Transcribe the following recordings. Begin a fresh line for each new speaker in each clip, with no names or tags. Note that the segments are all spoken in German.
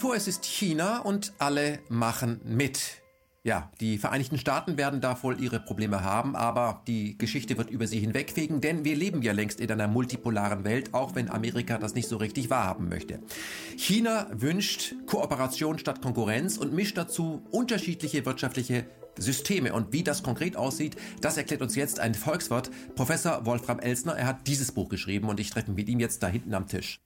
vor, es ist China und alle machen mit. Ja, die Vereinigten Staaten werden da wohl ihre Probleme haben, aber die Geschichte wird über sie hinwegfegen, denn wir leben ja längst in einer multipolaren Welt, auch wenn Amerika das nicht so richtig wahrhaben möchte. China wünscht Kooperation statt Konkurrenz und mischt dazu unterschiedliche wirtschaftliche Systeme. Und wie das konkret aussieht, das erklärt uns jetzt ein Volkswirt, Professor Wolfram Elsner. Er hat dieses Buch geschrieben und ich treffe mit ihm jetzt da hinten am Tisch.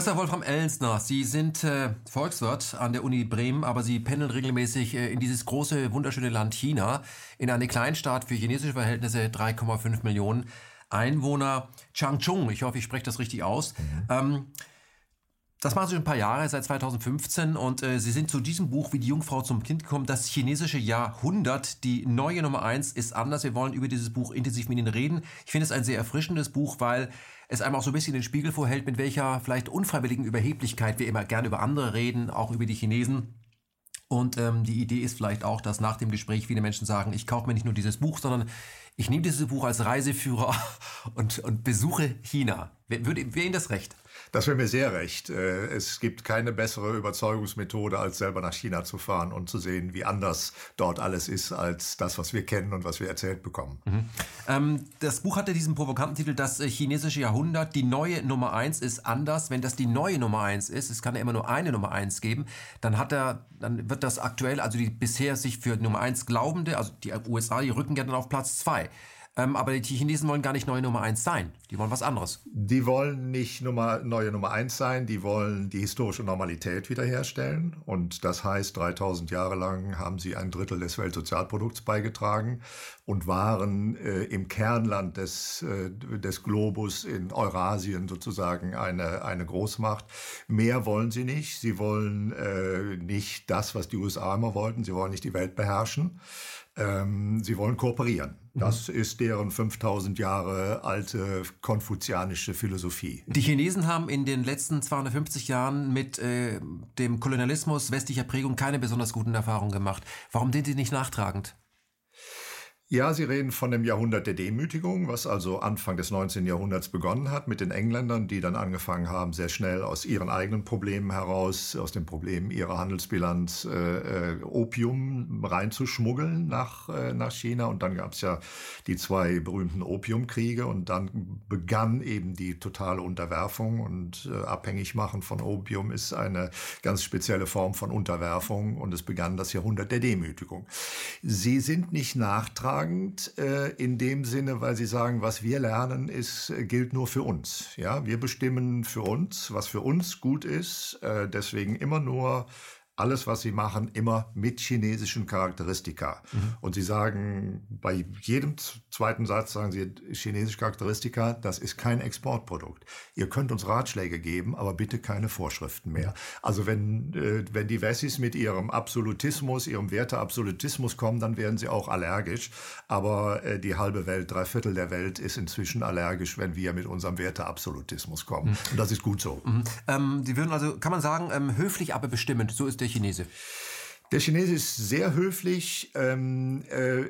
Professor Wolfram Ellensner, Sie sind äh, Volkswirt an der Uni Bremen, aber Sie pendeln regelmäßig äh, in dieses große, wunderschöne Land China, in eine Kleinstadt für chinesische Verhältnisse, 3,5 Millionen Einwohner, Changchung, ich hoffe, ich spreche das richtig aus. Mhm. Ähm, das machen Sie schon ein paar Jahre, seit 2015, und äh, Sie sind zu diesem Buch wie die Jungfrau zum Kind gekommen. Das chinesische Jahrhundert, die neue Nummer eins ist anders. Wir wollen über dieses Buch intensiv mit Ihnen reden. Ich finde es ein sehr erfrischendes Buch, weil es einem auch so ein bisschen den Spiegel vorhält, mit welcher vielleicht unfreiwilligen Überheblichkeit wir immer gerne über andere reden, auch über die Chinesen. Und ähm, die Idee ist vielleicht auch, dass nach dem Gespräch viele Menschen sagen, ich kaufe mir nicht nur dieses Buch, sondern ich nehme dieses Buch als Reiseführer und, und besuche China. Wäre Ihnen das recht?
Das wäre mir sehr recht. Äh, es gibt keine bessere Überzeugungsmethode, als selber nach China zu fahren und zu sehen, wie anders dort alles ist, als das, was wir kennen und was wir erzählt bekommen. Mhm.
Ähm, das Buch hatte diesen provokanten Titel, das chinesische Jahrhundert, die neue Nummer eins ist anders. Wenn das die neue Nummer eins ist, es kann ja immer nur eine Nummer eins geben, dann hat er, dann wird das aktuell, also die bisher sich für Nummer eins glaubende, also die USA, die rücken ja dann auf Platz zwei. Ähm, aber die Chinesen wollen gar nicht neue Nummer eins sein. Die wollen was anderes.
Die wollen nicht Nummer, neue Nummer eins sein. Die wollen die historische Normalität wiederherstellen. Und das heißt, 3000 Jahre lang haben sie ein Drittel des Weltsozialprodukts beigetragen und waren äh, im Kernland des, äh, des Globus in Eurasien sozusagen eine, eine Großmacht. Mehr wollen sie nicht. Sie wollen äh, nicht das, was die USA immer wollten. Sie wollen nicht die Welt beherrschen. Ähm, sie wollen kooperieren. Das mhm. ist deren 5000 Jahre alte konfuzianische Philosophie.
Die Chinesen haben in den letzten 250 Jahren mit äh, dem Kolonialismus westlicher Prägung keine besonders guten Erfahrungen gemacht. Warum sind sie nicht nachtragend?
Ja, Sie reden von dem Jahrhundert der Demütigung, was also Anfang des 19. Jahrhunderts begonnen hat mit den Engländern, die dann angefangen haben, sehr schnell aus ihren eigenen Problemen heraus, aus den Problemen ihrer Handelsbilanz, äh, äh, Opium reinzuschmuggeln nach, äh, nach China. Und dann gab es ja die zwei berühmten Opiumkriege und dann begann eben die totale Unterwerfung und äh, abhängig machen von Opium ist eine ganz spezielle Form von Unterwerfung und es begann das Jahrhundert der Demütigung. Sie sind nicht nachtragend nachtragend äh, in dem Sinne, weil sie sagen, was wir lernen, ist, äh, gilt nur für uns. Ja, wir bestimmen für uns, was für uns gut ist. Äh, deswegen immer nur alles, was sie machen, immer mit chinesischen Charakteristika. Mhm. Und sie sagen, bei jedem zweiten Satz sagen sie, chinesische Charakteristika, das ist kein Exportprodukt. Ihr könnt uns Ratschläge geben, aber bitte keine Vorschriften mehr. Also wenn, äh, wenn die Wessis mit ihrem Absolutismus, ihrem Werteabsolutismus kommen, dann werden sie auch allergisch. Aber äh, die halbe Welt, drei Viertel der Welt ist inzwischen allergisch, wenn wir mit unserem Werteabsolutismus kommen. Mhm. Und das ist gut so.
Mhm. Ähm, sie würden also, kann man sagen, ähm, höflich, aber bestimmend. So ist der Chinese?
Der Chinese ist sehr höflich, ähm, äh,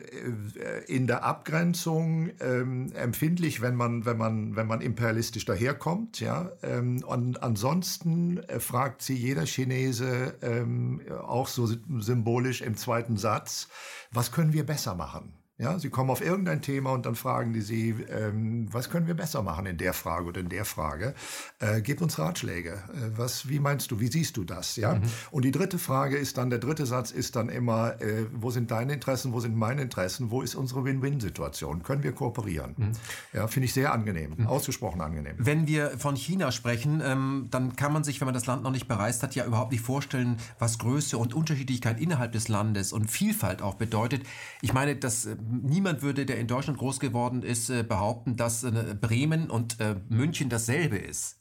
in der Abgrenzung ähm, empfindlich, wenn man, wenn man, wenn man imperialistisch daherkommt. Ja? Ähm, und ansonsten äh, fragt sie jeder Chinese ähm, auch so symbolisch im zweiten Satz, was können wir besser machen? Ja, Sie kommen auf irgendein Thema und dann fragen die Sie, ähm, was können wir besser machen in der Frage oder in der Frage? Äh, gib uns Ratschläge. Äh, was, wie meinst du, wie siehst du das? Ja. Mhm. Und die dritte Frage ist dann, der dritte Satz ist dann immer, äh, wo sind deine Interessen, wo sind meine Interessen, wo ist unsere Win-Win-Situation? Können wir kooperieren? Mhm. Ja, finde ich sehr angenehm, mhm. ausgesprochen angenehm.
Wenn wir von China sprechen, ähm, dann kann man sich, wenn man das Land noch nicht bereist hat, ja überhaupt nicht vorstellen, was Größe und Unterschiedlichkeit innerhalb des Landes und Vielfalt auch bedeutet. Ich meine, das äh, niemand würde, der in Deutschland groß geworden ist, äh, behaupten, dass äh, Bremen und äh, München dasselbe ist.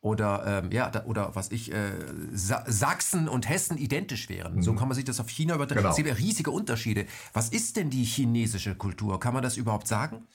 Oder, ähm, ja, oder was ich, äh, Sachsen und Hessen identisch wären. Mhm. So kann man sich das auf China übertragen. Genau. Es gibt ja riesige Unterschiede. Was ist denn die chinesische Kultur? Kann man das überhaupt sagen?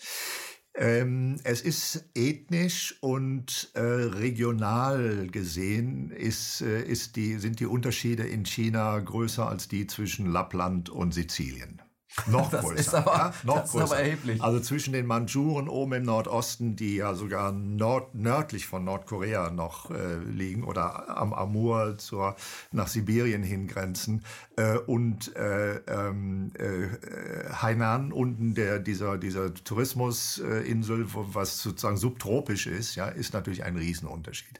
Ähm, es ist ethnisch und äh, regional gesehen ist, äh, ist die, sind die Unterschiede in China größer als die zwischen Lappland und Sizilien.
Noch das größer. Ist aber, ja, noch das größer. Ist aber erheblich.
Also zwischen den Mandschuren oben im Nordosten, die ja sogar nord nördlich von Nordkorea noch äh, liegen oder am Amur zur, nach Sibirien hingrenzen äh, und äh, ähm, äh, Hainan unten der, dieser, dieser Tourismusinsel, was sozusagen subtropisch ist, ja, ist natürlich ein Riesenunterschied.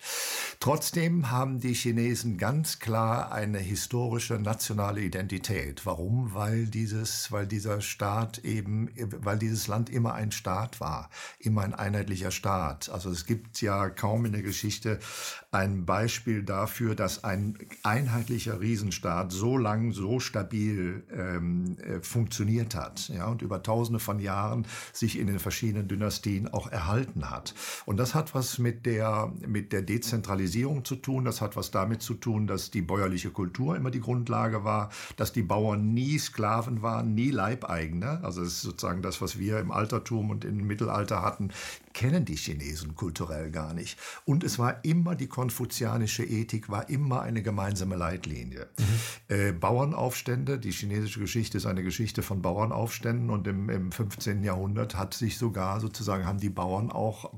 Trotzdem haben die Chinesen ganz klar eine historische nationale Identität. Warum? Weil dieses, weil weil dieser Staat eben, weil dieses Land immer ein Staat war, immer ein einheitlicher Staat. Also es gibt ja kaum in der Geschichte ein Beispiel dafür, dass ein einheitlicher Riesenstaat so lang, so stabil ähm, äh, funktioniert hat, ja, und über Tausende von Jahren sich in den verschiedenen Dynastien auch erhalten hat. Und das hat was mit der mit der Dezentralisierung zu tun. Das hat was damit zu tun, dass die bäuerliche Kultur immer die Grundlage war, dass die Bauern nie Sklaven waren, nie Leibeigene, also das ist sozusagen das, was wir im Altertum und im Mittelalter hatten, kennen die Chinesen kulturell gar nicht. Und es war immer die konfuzianische Ethik, war immer eine gemeinsame Leitlinie. Mhm. Äh, Bauernaufstände, die chinesische Geschichte ist eine Geschichte von Bauernaufständen und im, im 15. Jahrhundert hat sich sogar sozusagen, haben die Bauern auch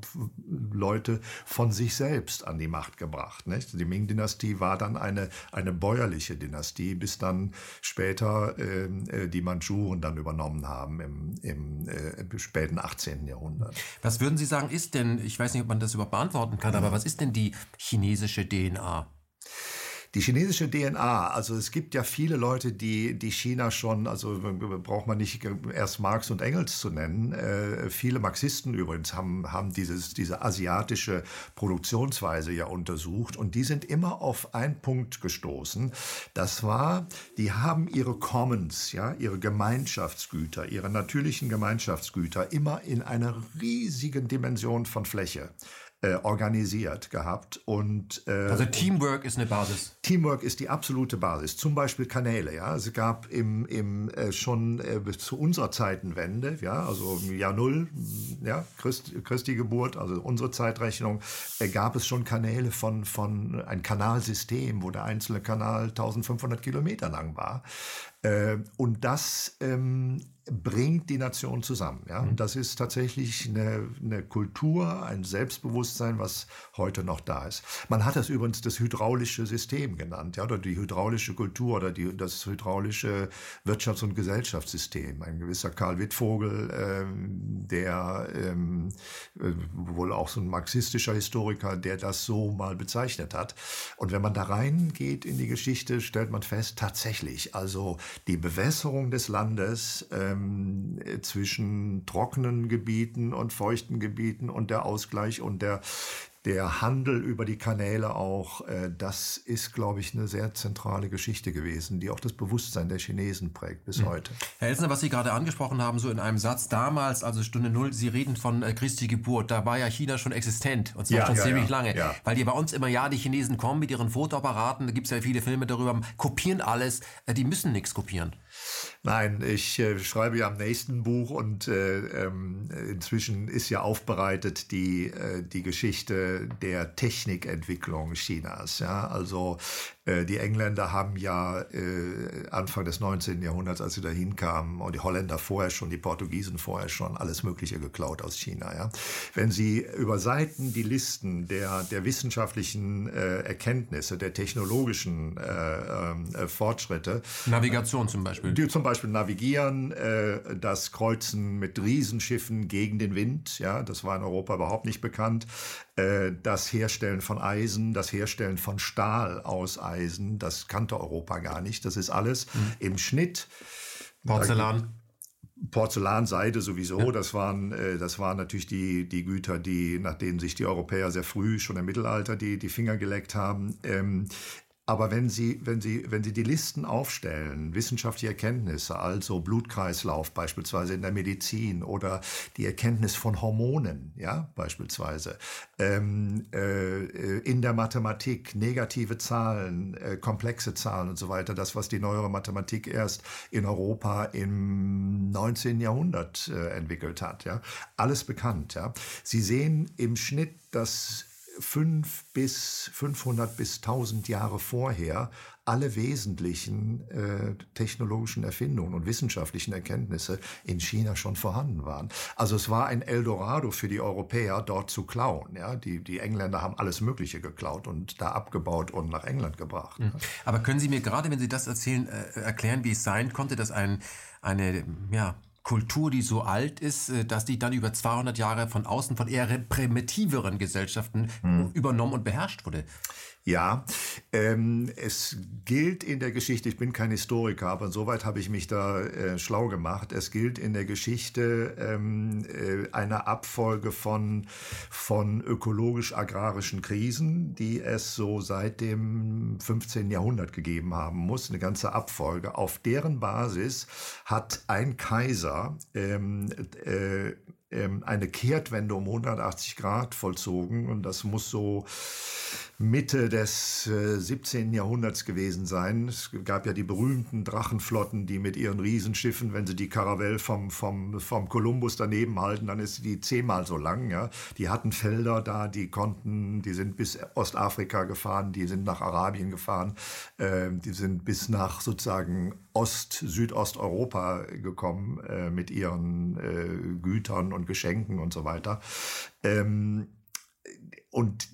Leute von sich selbst an die Macht gebracht. Nicht? Die Ming-Dynastie war dann eine, eine bäuerliche Dynastie, bis dann später ähm, äh, die Mandschuren dann übernommen haben im, im äh, späten 18. Jahrhundert.
Was würden Sie sagen, ist denn, ich weiß nicht, ob man das überhaupt beantworten kann, aber was ist denn die chinesische DNA?
Die chinesische DNA, also es gibt ja viele Leute, die, die China schon, also braucht man nicht erst Marx und Engels zu nennen. Äh, viele Marxisten übrigens haben, haben dieses, diese asiatische Produktionsweise ja untersucht und die sind immer auf einen Punkt gestoßen. Das war, die haben ihre Commons, ja, ihre Gemeinschaftsgüter, ihre natürlichen Gemeinschaftsgüter immer in einer riesigen Dimension von Fläche äh, organisiert gehabt. Und,
äh, also Teamwork ist eine Basis.
Teamwork ist die absolute Basis. Zum Beispiel Kanäle. Ja, es gab im, im äh, schon äh, zu unserer Zeitenwende, ja, also im Jahr Null, ja, Christ, Christi Geburt, also unsere Zeitrechnung, äh, gab es schon Kanäle von von ein Kanalsystem, wo der einzelne Kanal 1500 Kilometer lang war. Äh, und das ähm, bringt die Nation zusammen. Ja? Und mhm. das ist tatsächlich eine, eine, Kultur, ein Selbstbewusstsein, was heute noch da ist. Man hat das übrigens das hydraulische System genannt, ja? oder die hydraulische Kultur oder die, das hydraulische Wirtschafts- und Gesellschaftssystem. Ein gewisser Karl Wittvogel, ähm, der ähm, äh, wohl auch so ein marxistischer Historiker, der das so mal bezeichnet hat. Und wenn man da reingeht in die Geschichte, stellt man fest, tatsächlich, also die Bewässerung des Landes, äh, ähm, zwischen trockenen Gebieten und feuchten Gebieten und der Ausgleich und der, der Handel über die Kanäle auch, äh, das ist, glaube ich, eine sehr zentrale Geschichte gewesen, die auch das Bewusstsein der Chinesen prägt bis mhm. heute.
Herr Elsner, was Sie gerade angesprochen haben, so in einem Satz, damals, also Stunde Null, Sie reden von äh, Christi Geburt, da war ja China schon existent und zwar ja, schon ja, ziemlich ja, lange, weil die bei uns immer, ja, die Chinesen kommen mit ihren Fotoapparaten, da gibt es ja viele Filme darüber, kopieren alles, äh, die müssen nichts kopieren.
Nein, ich äh, schreibe ja am nächsten Buch und äh, ähm, inzwischen ist ja aufbereitet die, äh, die Geschichte der Technikentwicklung Chinas. Ja? Also die Engländer haben ja äh, Anfang des 19. Jahrhunderts, als sie da hinkamen, und die Holländer vorher schon, die Portugiesen vorher schon, alles Mögliche geklaut aus China. Ja? Wenn Sie über Seiten die Listen der, der wissenschaftlichen äh, Erkenntnisse, der technologischen äh, äh, Fortschritte.
Navigation zum Beispiel.
Die zum Beispiel navigieren, äh, das Kreuzen mit Riesenschiffen gegen den Wind, ja, das war in Europa überhaupt nicht bekannt. Äh, das Herstellen von Eisen, das Herstellen von Stahl aus Eisen, das kannte Europa gar nicht. Das ist alles mhm. im Schnitt.
Porzellan.
Porzellan, Seide sowieso, ja. das waren, äh, das waren natürlich die, die Güter, die, nach denen sich die Europäer sehr früh, schon im Mittelalter, die, die Finger geleckt haben. Ähm, Aber wenn Sie, wenn, Sie, wenn Sie die Listen aufstellen, wissenschaftliche Erkenntnisse, also Blutkreislauf beispielsweise in der Medizin oder die Erkenntnis von Hormonen, ja, beispielsweise, ähm, äh, in der Mathematik, negative Zahlen, äh, komplexe Zahlen und so weiter, das, was die neuere Mathematik erst in Europa im 19. Jahrhundert äh, entwickelt hat, ja, alles bekannt, ja. Sie sehen im Schnitt, dass fünf bis 500 bis 1000 Jahre vorher alle wesentlichen äh, technologischen Erfindungen und wissenschaftlichen Erkenntnisse in China schon vorhanden waren. Also es war ein Eldorado für die Europäer, dort zu klauen. Ja? Die, die Engländer haben alles Mögliche geklaut und da abgebaut und nach England gebracht. Mhm.
Aber können Sie mir gerade, wenn Sie das erzählen, äh, erklären, wie es sein konnte, dass ein, eine ja, Kultur, die so alt ist, äh, dass die dann über 200 Jahre von außen von eher primitiveren Gesellschaften hm. übernommen und beherrscht wurde.
Ja, ähm, es gilt in der Geschichte, ich bin kein Historiker, aber insoweit habe ich mich da äh, schlau gemacht. Es gilt in der Geschichte ähm, äh, eine Abfolge von, von ökologisch-agrarischen Krisen, die es so seit dem 15. Jahrhundert gegeben haben muss, eine ganze Abfolge. Auf deren Basis hat ein Kaiser ähm, äh, ähm eine Kehrtwende um 180 Grad vollzogen und das muss so Mitte des äh, 17. Jahrhunderts gewesen sein. Es gab ja die berühmten Drachenflotten, die mit ihren Riesenschiffen, wenn sie die Karavelle vom, vom, vom Kolumbus daneben halten, dann ist die zehnmal so lang. Ja. Die hatten Felder da, die konnten, die sind bis Ostafrika gefahren, die sind nach Arabien gefahren, äh, die sind bis nach sozusagen Ost-, Südosteuropa gekommen äh, mit ihren äh, Gütern und Geschenken und so weiter. Ähm, und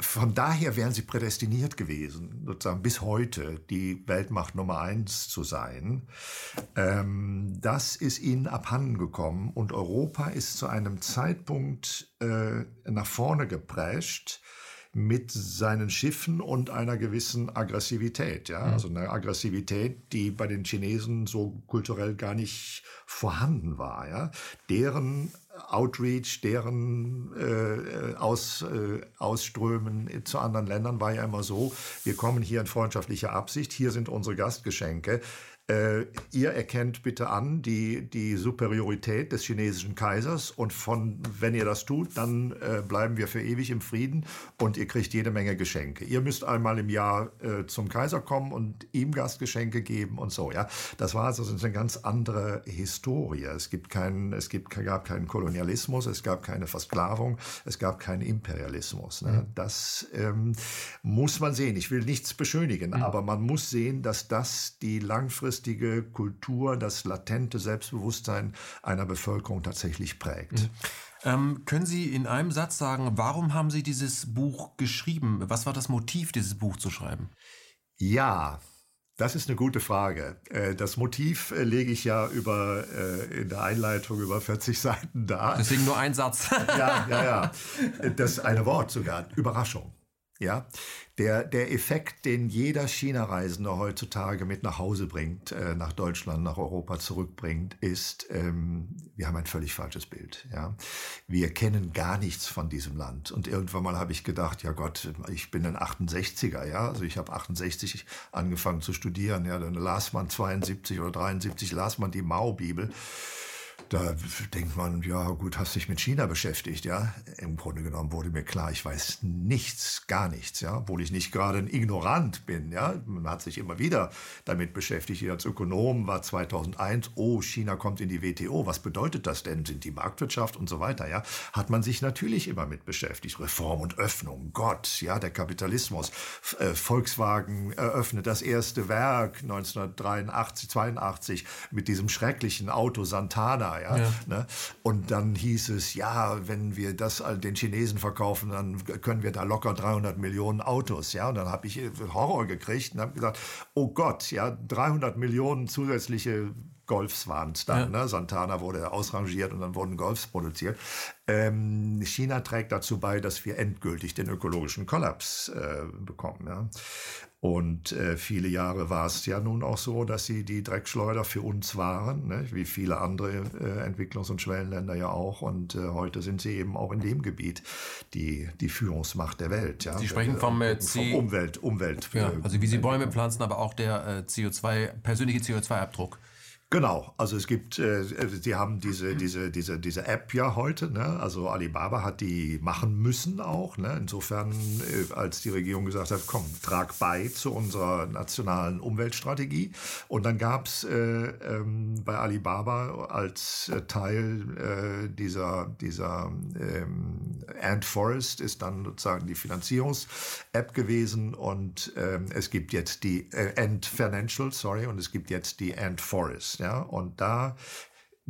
von daher wären sie prädestiniert gewesen, sozusagen bis heute die Weltmacht Nummer eins zu sein. Ähm, das ist ihnen abhanden gekommen und Europa ist zu einem Zeitpunkt äh, nach vorne geprescht mit seinen Schiffen und einer gewissen Aggressivität. Ja? Mhm. Also eine Aggressivität, die bei den Chinesen so kulturell gar nicht vorhanden war. Ja? Deren Outreach, deren äh, Aus, äh, Ausströmen zu anderen Ländern war ja immer so, wir kommen hier in freundschaftlicher Absicht, hier sind unsere Gastgeschenke, äh, ihr erkennt bitte an die, die Superiorität des chinesischen Kaisers und von, wenn ihr das tut, dann äh, bleiben wir für ewig im Frieden und ihr kriegt jede Menge Geschenke. Ihr müsst einmal im Jahr äh, zum Kaiser kommen und ihm Gastgeschenke geben und so. Ja, das war also eine ganz andere Historie. Es gibt keinen, es gibt, gab keinen Kolonialismus, es gab keine Versklavung, es gab keinen Imperialismus. Ne? Mhm. Das ähm, muss man sehen. Ich will nichts beschönigen, mhm. aber man muss sehen, dass das die langfristige langfristige Kultur, das latente Selbstbewusstsein einer Bevölkerung tatsächlich prägt. Mhm.
Ähm, können Sie in einem Satz sagen, warum haben Sie dieses Buch geschrieben? Was war das Motiv, dieses Buch zu schreiben?
Ja, das ist eine gute Frage. Äh, das Motiv äh, lege ich ja über, äh, in der Einleitung über 40 Seiten da.
Deswegen nur ein Satz.
Ja, ja, ja. Das eine Wort sogar. Überraschung. Ja, der, der Effekt, den jeder China-Reisende heutzutage mit nach Hause bringt, äh, nach Deutschland, nach Europa zurückbringt, ist, ähm, wir haben ein völlig falsches Bild. Ja, wir kennen gar nichts von diesem Land. Und irgendwann mal habe ich gedacht, ja Gott, ich bin ein 68er, ja, also ich habe 68 angefangen zu studieren, ja, dann las man 72 oder 73 las man die Mao-Bibel. Da denkt man, ja gut, hast dich mit China beschäftigt, ja. Im Grunde genommen wurde mir klar, ich weiß nichts, gar nichts, ja. Obwohl ich nicht gerade ein Ignorant bin, ja. Man hat sich immer wieder damit beschäftigt. Ich als Ökonom war 2001, oh, China kommt in die WTO. Was bedeutet das denn? Sind die Marktwirtschaft und so weiter, ja. Hat man sich natürlich immer mit beschäftigt. Reform und Öffnung, Gott, ja, der Kapitalismus. Äh, Volkswagen eröffnet das erste Werk 1983, 82 mit diesem schrecklichen Auto Santana, ja. ja. Ne? Und dann hieß es, ja, wenn wir das den Chinesen verkaufen, dann können wir da locker 300 Millionen Autos, ja. Und dann habe ich äh, Horror gekriegt und habe gesagt, oh Gott, ja, 300 Millionen zusätzliche Golfs waren es dann. Ja. Ne? Santana wurde ausrangiert und dann wurden Golfs produziert. Ähm, China trägt dazu bei, dass wir endgültig den ökologischen Kollaps äh, bekommen. Ja? Und äh, viele Jahre war es ja nun auch so, dass sie die Dreckschleuder für uns waren, ne? wie viele andere äh, Entwicklungs- und Schwellenländer ja auch. Und äh, heute sind sie eben auch in dem Gebiet die, die Führungsmacht der Welt. Ja?
Sie sprechen vom, äh, vom
Umwelt, Umwelt.
Ja, also wie Sie Bäume pflanzen, aber auch der äh, CO2, persönliche CO2-Abdruck.
Genau, also es gibt, äh, sie haben diese, diese, diese, diese App ja heute, ne? also Alibaba hat die machen müssen auch. Ne? Insofern, äh, als die Regierung gesagt hat, komm, trag bei zu unserer nationalen Umweltstrategie. Und dann gab es äh, ähm, bei Alibaba als äh, Teil äh, dieser, dieser ähm, Ant Forest ist dann sozusagen die Finanzierungs-App gewesen und ähm, es gibt jetzt die äh, Ant Financial, sorry, und es gibt jetzt die Ant Forest. Ja? Und da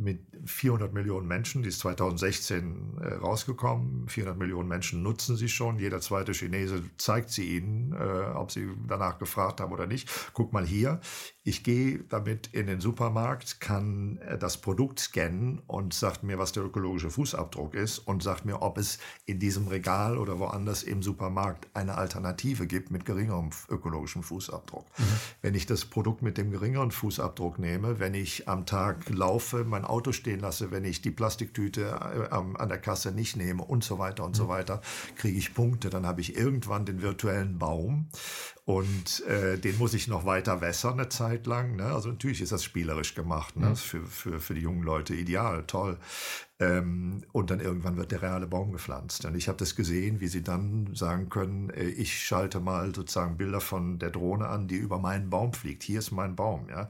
mit 400 Millionen Menschen, die ist 2016 äh, rausgekommen. 400 Millionen Menschen nutzen sie schon. Jeder zweite Chinese zeigt sie ihnen, äh, ob sie danach gefragt haben oder nicht. Guck mal hier. Ich gehe damit in den Supermarkt, kann äh, das Produkt scannen und sagt mir, was der ökologische Fußabdruck ist und sagt mir, ob es in diesem Regal oder woanders im Supermarkt eine Alternative gibt mit geringerem ökologischem Fußabdruck. Mhm. Wenn ich das Produkt mit dem geringeren Fußabdruck nehme, wenn ich am Tag laufe, mein Auto stehen lasse, wenn ich die Plastiktüte äh, an der Kasse nicht nehme und so weiter und mhm. so weiter, kriege ich Punkte. Dann habe ich irgendwann den virtuellen Baum und äh, den muss ich noch weiter wässern eine Zeit lang. Ne? Also natürlich ist das spielerisch gemacht. Ne? Mhm. Für, für, für die jungen Leute ideal, toll. Ähm, und dann irgendwann wird der reale Baum gepflanzt. Und ich habe das gesehen, wie sie dann sagen können, äh, ich schalte mal sozusagen Bilder von der Drohne an, die über meinen Baum fliegt. Hier ist mein Baum. Ja?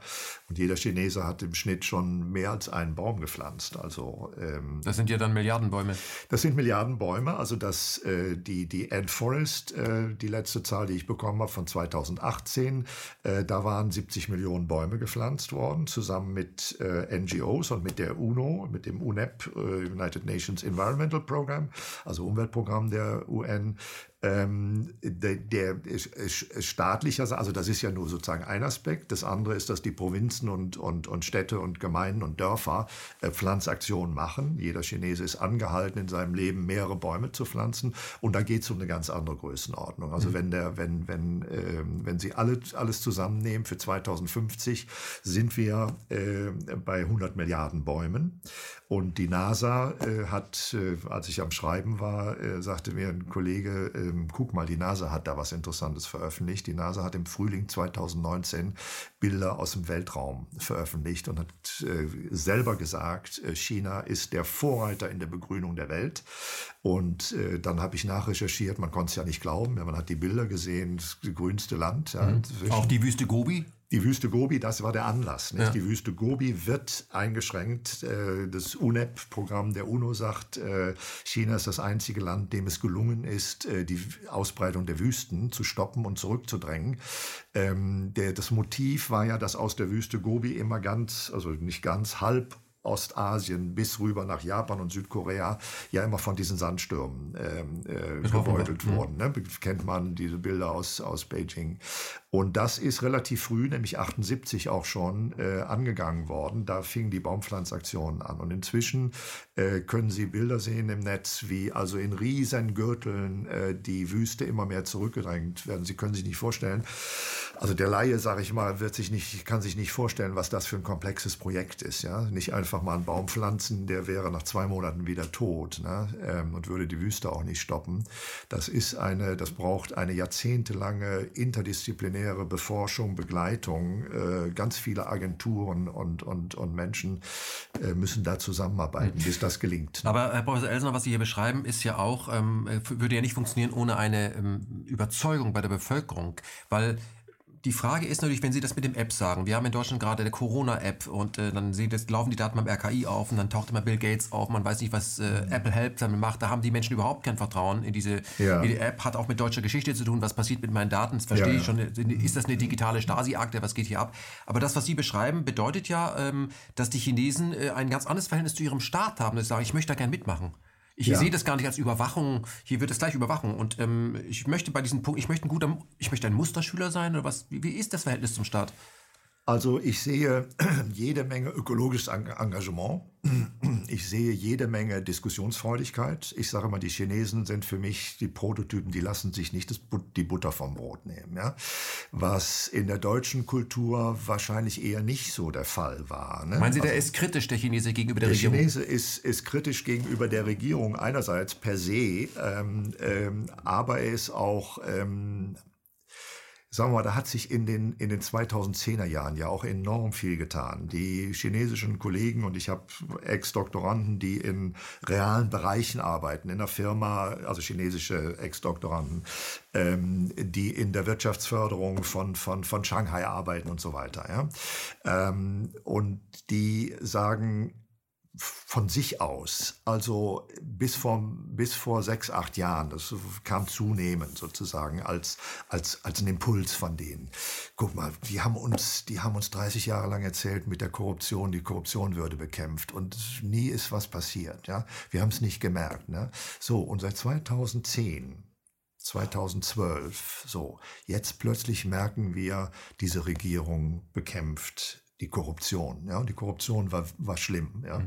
Und jeder Chinese hat im Schnitt schon mehr als einen Baum gepflanzt. Also
ähm, Das sind ja dann Milliardenbäume.
Das sind Milliardenbäume. Also das, äh, die, die Ant Forest, äh, die letzte Zahl, die ich bekommen habe von 2018, äh, da waren 70 Millionen Bäume gepflanzt worden, zusammen mit äh, NGOs und mit der UNO, mit dem UNEP äh, United Nations Environmental Program, also Umweltprogramm der UN, ähm, der, der ist, ist staatlicher, also das ist ja nur sozusagen ein Aspekt. Das andere ist, dass die Provinzen und, und, und Städte und Gemeinden und Dörfer äh, Pflanzaktionen machen. Jeder Chinese ist angehalten, in seinem Leben mehrere Bäume zu pflanzen. Und da geht es um eine ganz andere Größenordnung. Also mhm. wenn, der, wenn, wenn, äh, wenn Sie alle, alles zusammennehmen, für 2050 sind wir äh, bei 100 Milliarden Bäumen. Und die NASA äh, hat, äh, als ich am Schreiben war, äh, sagte mir ein Kollege, ähm, guck mal, die NASA hat da was Interessantes veröffentlicht. Die NASA hat im Frühling 2019 Bilder aus dem Weltraum veröffentlicht und hat äh, selber gesagt, äh, China ist der Vorreiter in der Begrünung der Welt. Und äh, dann habe ich nachrecherchiert, man konnte es ja nicht glauben, man hat die Bilder gesehen, das grünste Land. Ja,
mhm. Auch die Wüste Gobi?
Die Wüste Gobi, das war der Anlass. Ja. Die Wüste Gobi wird eingeschränkt. Äh, das UNEP-Programm der UNO sagt, äh, China ist das einzige Land, dem es gelungen ist, äh, die Ausbreitung der Wüsten zu stoppen und zurückzudrängen. Ähm, das Motiv war ja, dass aus der Wüste Gobi immer ganz, also nicht ganz, halb Ostasien bis rüber nach Japan und Südkorea ja immer von diesen Sandstürmen ähm, äh, gebeutelt mhm. wurden. Ne? Kennt man diese Bilder aus, aus Beijing. Und das ist relativ früh, nämlich 78 auch schon, äh, angegangen worden. Da fingen die Baumpflanzaktionen an. Und inzwischen äh, können Sie Bilder sehen im Netz, wie also in riesen Gürteln äh, die Wüste immer mehr zurückgedrängt werden. Sie können sich nicht vorstellen. Also der Laie, sage ich mal, wird sich nicht, kann sich nicht vorstellen, was das für ein komplexes Projekt ist. Ja? Nicht einfach mal einen Baum pflanzen, der wäre nach zwei Monaten wieder tot ne? ähm, und würde die Wüste auch nicht stoppen. Das ist eine, das braucht eine jahrzehntelange interdisziplinäre disziplinäre Beforschung, Begleitung. Äh, ganz viele Agenturen und, und, und Menschen äh, müssen da zusammenarbeiten, bis das gelingt.
Aber Herr Professor Elsner, was Sie hier beschreiben, ist ja auch, ähm, würde ja nicht funktionieren ohne eine ähm, Überzeugung bei der Bevölkerung, weil die Frage ist natürlich, wenn Sie das mit dem App sagen, wir haben in Deutschland gerade eine Corona-App und äh, dann sehen das, laufen die Daten beim RKI auf und dann taucht immer Bill Gates auf, man weiß nicht, was äh, Apple Help damit macht. Da haben die Menschen überhaupt kein Vertrauen in diese ja. in die App, hat auch mit deutscher Geschichte zu tun, was passiert mit meinen Daten, das verstehe ja, ich schon. Ist das eine digitale Stasi-Akte, was geht hier ab? Aber das, was Sie beschreiben, bedeutet ja, ähm, dass die Chinesen äh, ein ganz anderes Verhältnis zu ihrem Staat haben, dass sie sagen, ich möchte da gern mitmachen. Ich ja. sehe das gar nicht als Überwachung. Hier wird es gleich Überwachung. Und ähm, ich möchte bei diesem Punkt, ich möchte ein guter, ich möchte ein Musterschüler sein oder was? Wie, wie ist das Verhältnis zum Staat?
Also ich sehe jede Menge ökologisches Engagement. Ich sehe jede Menge Diskussionsfreudigkeit. Ich sage mal, die Chinesen sind für mich die Prototypen, die lassen sich nicht das, die Butter vom Brot nehmen. Ja? Was in der deutschen Kultur wahrscheinlich eher nicht so der Fall war.
Ne? Meinen Sie, also, der ist kritisch, der Chinese, gegenüber der,
der
Regierung?
Der Chinese ist, ist kritisch gegenüber der Regierung einerseits per se, ähm, ähm, aber er ist auch ähm, sagen wir mal, da hat sich in den, in den 2010er Jahren ja auch enorm viel getan. Die chinesischen Kollegen und ich habe Ex-Doktoranden, die in realen Bereichen arbeiten, in der Firma, also chinesische Ex-Doktoranden, ähm, die in der Wirtschaftsförderung von, von, von Shanghai arbeiten und so weiter. Ja? Ähm, und die sagen, von sich aus, also bis vor, bis vor sechs, acht Jahren, das kam zunehmend sozusagen als, als, als ein Impuls von denen. Guck mal, die haben uns, die haben uns 30 Jahre lang erzählt, mit der Korruption, die Korruption würde bekämpft und nie ist was passiert, ja. Wir haben es nicht gemerkt, ne. So, und seit 2010 2012, so. Jetzt plötzlich merken wir, diese Regierung bekämpft die Korruption. Ja, die Korruption war, war schlimm. Ja.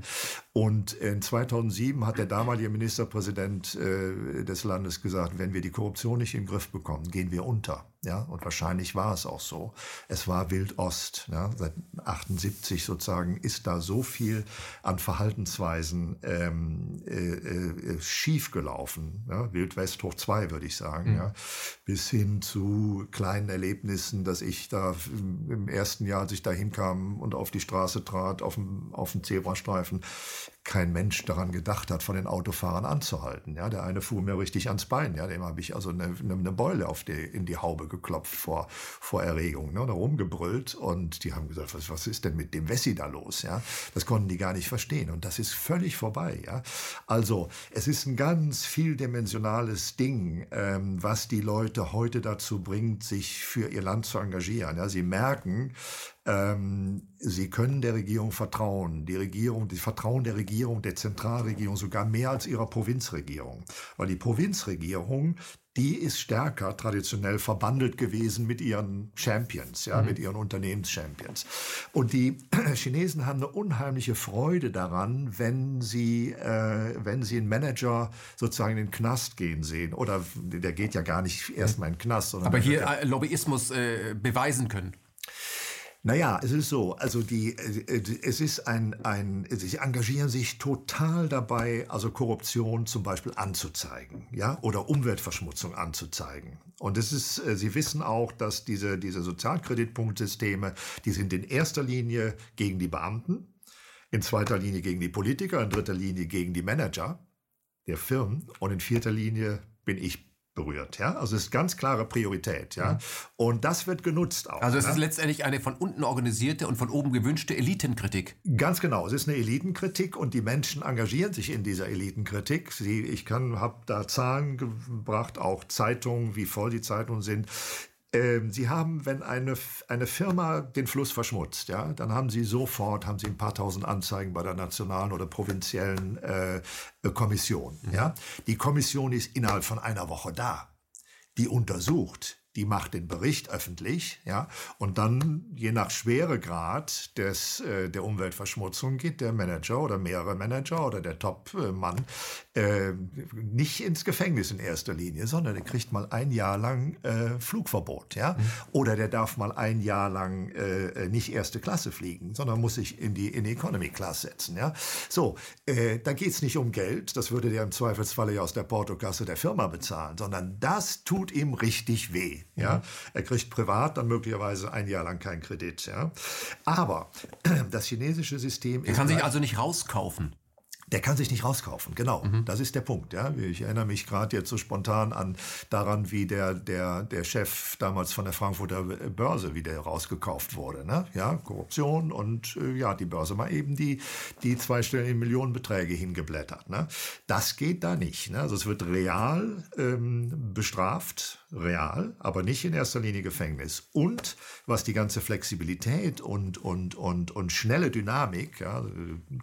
Und in 2007 hat der damalige Ministerpräsident äh, des Landes gesagt, wenn wir die Korruption nicht in den Griff bekommen, gehen wir unter. Ja, und wahrscheinlich war es auch so. Es war Wildost. Ja, seit 78 sozusagen ist da so viel an Verhaltensweisen ähm, äh, äh, schiefgelaufen. Ja, Wildwest hoch zwei, würde ich sagen. Mhm. Ja, bis hin zu kleinen Erlebnissen, dass ich da im ersten Jahr, als ich da hinkam und auf die Straße trat, auf dem, auf dem Zebrastreifen, kein Mensch daran gedacht hat, von den Autofahrern anzuhalten. Ja, der eine fuhr mir richtig ans Bein. Ja, dem habe ich also eine, eine Beule auf die, in die Haube geklopft vor, vor Erregung, ne, da rumgebrüllt und die haben gesagt, was, was ist denn mit dem Wessi da los? Ja, das konnten die gar nicht verstehen und das ist völlig vorbei. Ja, also es ist ein ganz vieldimensionales Ding, ähm, was die Leute heute dazu bringt, sich für ihr Land zu engagieren. Ja, sie merken, ähm, sie können der Regierung vertrauen. Die Regierung, die vertrauen der Regierung, der Zentralregierung sogar mehr als ihrer Provinzregierung. Weil die Provinzregierung, die ist stärker traditionell verbandelt gewesen mit ihren Champions, ja, mhm. mit ihren Unternehmenschampions. Und die Chinesen haben eine unheimliche Freude daran, wenn sie, äh, wenn sie einen Manager sozusagen in den Knast gehen sehen. Oder der geht ja gar nicht erstmal in den Knast.
Aber hier äh, Lobbyismus äh, beweisen können.
Naja, es ist so, also die, äh, es ist ein, ein, sie engagieren sich total dabei, also Korruption zum Beispiel anzuzeigen, ja, oder Umweltverschmutzung anzuzeigen. Und es ist, äh, sie wissen auch, dass diese, diese Sozialkreditpunktsysteme, die sind in erster Linie gegen die Beamten, in zweiter Linie gegen die Politiker, in dritter Linie gegen die Manager der Firmen und in vierter Linie bin ich berührt. Ja? Also es ist ganz klare Priorität. Ja? Mhm. Und das wird genutzt auch.
Also es ne? ist letztendlich eine von unten organisierte und von oben gewünschte Elitenkritik.
Ganz genau. Es ist eine Elitenkritik und die Menschen engagieren sich in dieser Elitenkritik. Sie, ich habe da Zahlen gebracht, auch Zeitungen, wie voll die Zeitungen sind. Ähm, sie haben, wenn eine, eine Firma den Fluss verschmutzt, ja, dann haben Sie sofort haben Sie ein paar tausend Anzeigen bei der nationalen oder provinziellen äh, Kommission. Mhm. Ja. Die Kommission ist innerhalb von einer Woche da. Die untersucht, die macht den Bericht öffentlich, ja, und dann je nach Schweregrad des äh, der Umweltverschmutzung geht der Manager oder mehrere Manager oder der Top-Mann äh, nicht ins Gefängnis in erster Linie, sondern der kriegt mal ein Jahr lang äh, Flugverbot, ja, mhm. oder der darf mal ein Jahr lang äh, nicht erste Klasse fliegen, sondern muss sich in die in die Economy Class setzen, ja. So, äh, da geht's nicht um Geld, das würde der im Zweifelsfalle ja aus der Portokasse der Firma bezahlen, sondern das tut ihm richtig weh. Ja? Er kriegt privat dann möglicherweise ein Jahr lang keinen Kredit. Ja? Aber das chinesische System
er kann sich also nicht rauskaufen.
Der kann sich nicht rauskaufen, genau. Mhm. Das ist der Punkt. Ja. Ich erinnere mich gerade jetzt so spontan an daran, wie der, der, der Chef damals von der Frankfurter Börse, wie der rausgekauft wurde. Ne? Ja, Korruption und äh, ja, die Börse mal eben die, die zweistelligen Millionenbeträge hingeblättert. Ne? Das geht da nicht. Ne? Also es wird real ähm, bestraft, real, aber nicht in erster Linie Gefängnis. Und was die ganze Flexibilität und, und, und, und schnelle Dynamik, ja,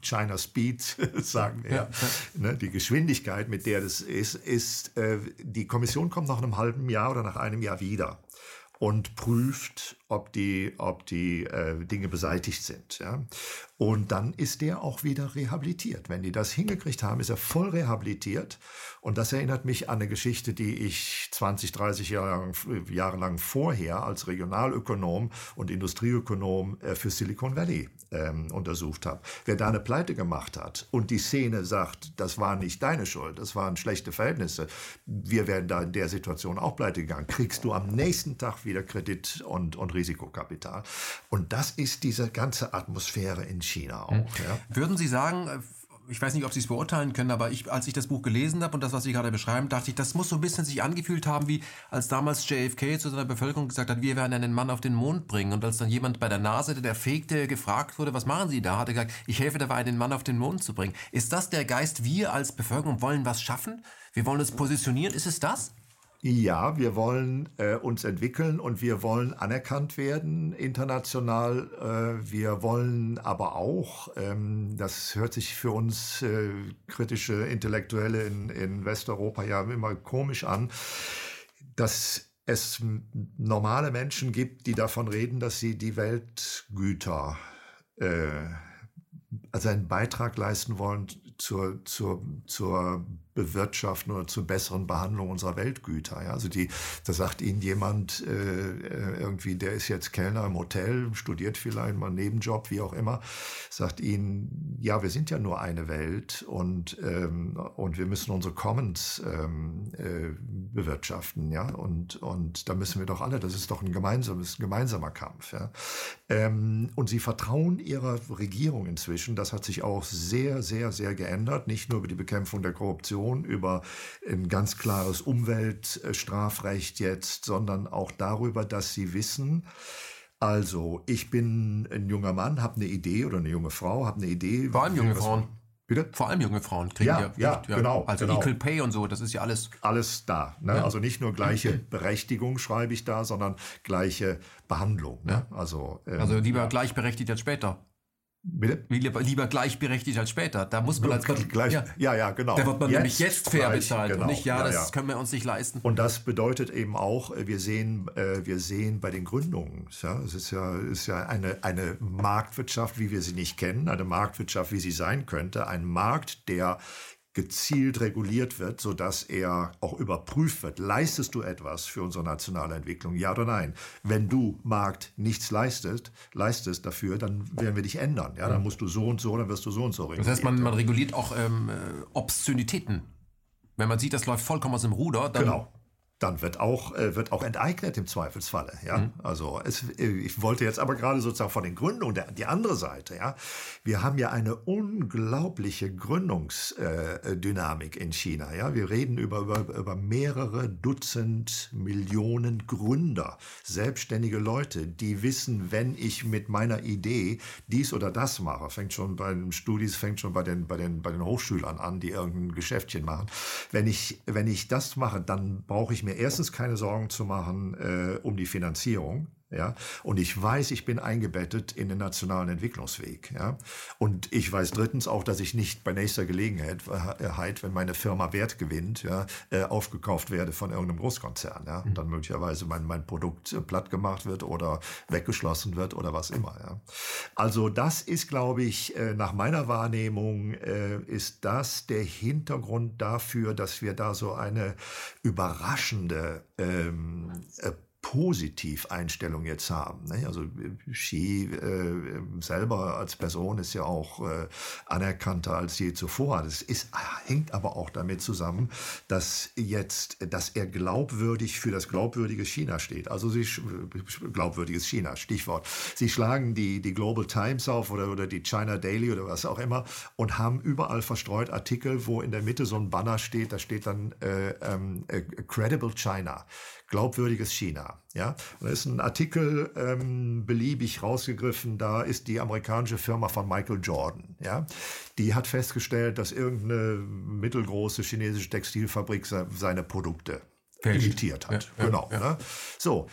China Speed sagen wir. Ja. Ne, die Geschwindigkeit, mit der das ist, ist, äh, die Kommission kommt nach einem halben Jahr oder nach einem Jahr wieder. Und prüft, ob die, ob die äh, Dinge beseitigt sind. Ja? Und dann ist der auch wieder rehabilitiert. Wenn die das hingekriegt haben, ist er voll rehabilitiert. Und das erinnert mich an eine Geschichte, die ich 20, 30 Jahre, Jahre lang vorher als Regionalökonom und Industrieökonom äh, für Silicon Valley ähm, untersucht habe. Wer da eine Pleite gemacht hat und die Szene sagt, das war nicht deine Schuld, das waren schlechte Verhältnisse, wir wären da in der Situation auch pleite gegangen, kriegst du am nächsten Tag wieder Kredit und, und Risikokapital. Und das ist diese ganze Atmosphäre in China auch. Hm. Ja.
Würden Sie sagen, ich weiß nicht, ob Sie es beurteilen können, aber ich, als ich das Buch gelesen habe und das, was Sie gerade beschreiben, dachte ich, das muss so ein bisschen sich angefühlt haben, wie als damals JFK zu seiner Bevölkerung gesagt hat, wir werden einen Mann auf den Mond bringen. Und als dann jemand bei der NASA, der fegte, gefragt wurde, was machen Sie da, hat er gesagt, ich helfe dabei, einen Mann auf den Mond zu bringen. Ist das der Geist, wir als Bevölkerung wollen was schaffen? Wir wollen uns positionieren? Ist es das?
Ja, wir wollen äh, uns entwickeln und wir wollen anerkannt werden international. Äh, wir wollen aber auch, ähm, das hört sich für uns äh, kritische Intellektuelle in, in Westeuropa ja immer komisch an, dass es normale Menschen gibt, die davon reden, dass sie die Weltgüter, äh, also einen Beitrag leisten wollen zur, zur, zur bewirtschaften oder zur besseren Behandlung unserer Weltgüter. Ja? Also die, da sagt Ihnen jemand äh, äh, irgendwie, der ist jetzt Kellner im Hotel, studiert vielleicht mal einen Nebenjob, wie auch immer, sagt Ihnen, ja, wir sind ja nur eine Welt und ähm, und wir müssen unsere Commons ähm, äh, bewirtschaften, ja und und da müssen wir doch alle, das ist doch ein gemeinsames gemeinsamer Kampf, ja. Ähm, und Sie vertrauen Ihrer Regierung inzwischen, das hat sich auch sehr sehr sehr geändert, nicht nur über die Bekämpfung der Korruption Diskussion über ein ganz klares Umweltstrafrecht jetzt, sondern auch darüber, dass sie wissen, also ich bin ein junger Mann, habe eine Idee oder eine junge Frau, habe eine Idee.
Vor allem junge Frauen. Bitte? Vor allem junge Frauen kriegen
ja, ja, ja, ja genau.
Also
genau.
Equal Pay und so, das ist ja alles.
Alles da. Ne? Ja. Also nicht nur gleiche Berechtigung schreibe ich da, sondern gleiche Behandlung. Ne?
Also, ähm, also lieber gleichberechtigt als später. Bitte? Lieber, gleichberechtigt als später. Da muss man als
gleich, ja, ja, ja, genau.
Da wird man jetzt nämlich jetzt fair gleich, bezahlt genau, und nicht, ja, ja das ja. können wir uns nicht leisten.
Und das bedeutet eben auch, äh, wir sehen, äh, wir sehen bei den Gründungen, ja, es ist ja, ist ja eine, eine Marktwirtschaft, wie wir sie nicht kennen, eine Marktwirtschaft, wie sie sein könnte, ein Markt, der gezielt reguliert wird, sodass er auch überprüft wird. Leistest du etwas für unsere nationale Entwicklung? Ja oder nein? Wenn du Markt nichts leistest, leistest dafür, dann werden wir dich ändern. Ja, dann musst du so und so, dann wirst du so und so
reguliert. Das heißt, man, man reguliert auch ähm, äh, Obszönitäten. Wenn man sieht, das läuft vollkommen aus dem Ruder,
dann genau dann wird auch, äh, wird auch enteignet im Zweifelsfalle. Ja? Mhm. Also es, äh, ich wollte jetzt aber gerade sozusagen von den Gründungen, der, die andere Seite. Ja? Wir haben ja eine unglaubliche Gründungsdynamik äh, in China. Ja? Wir reden über, über, über mehrere Dutzend Millionen Gründer, selbstständige Leute, die wissen, wenn ich mit meiner Idee dies oder das mache, fängt schon bei den Studis, fängt schon bei den, bei den, bei den Hochschülern an, die irgendein Geschäftchen machen. Wenn ich, wenn ich das mache, dann brauche ich mir mir erstens keine Sorgen zu machen äh, um die Finanzierung. Ja, und ich weiß, ich bin eingebettet in den nationalen Entwicklungsweg. Ja, und ich weiß drittens auch, dass ich nicht bei nächster Gelegenheit, äh, wenn meine Firma Wert gewinnt, ja, äh, aufgekauft werde von irgendeinem Großkonzern. Ja, und dann möglicherweise mein, mein Produkt äh, platt gemacht wird oder weggeschlossen wird oder was immer. Ja. Also das ist, glaube ich, nach meiner Wahrnehmung, ist das der Hintergrund dafür, dass wir da so eine überraschende ähm, Positiveinstellung jetzt haben. Ne? Also Xi äh, selber als Person ist ja auch äh, anerkannter als je zuvor. Das ist, hängt aber auch damit zusammen, dass jetzt, dass er glaubwürdig für das glaubwürdige China steht. Also sie, glaubwürdiges China, Stichwort. Sie schlagen die, die Global Times auf oder, oder die China Daily oder was auch immer und haben überall verstreut Artikel, wo in der Mitte so ein Banner steht, da steht dann äh, ähm, äh, Credible China glaubwürdiges China. Ja, und da ist ein Artikel ähm, beliebig rausgegriffen. Da ist die amerikanische Firma von Michael Jordan. Ja, die hat festgestellt, dass irgendeine mittelgroße chinesische Textilfabrik seine Produkte imitiert hat. Ja, genau. Ja. Ne? So,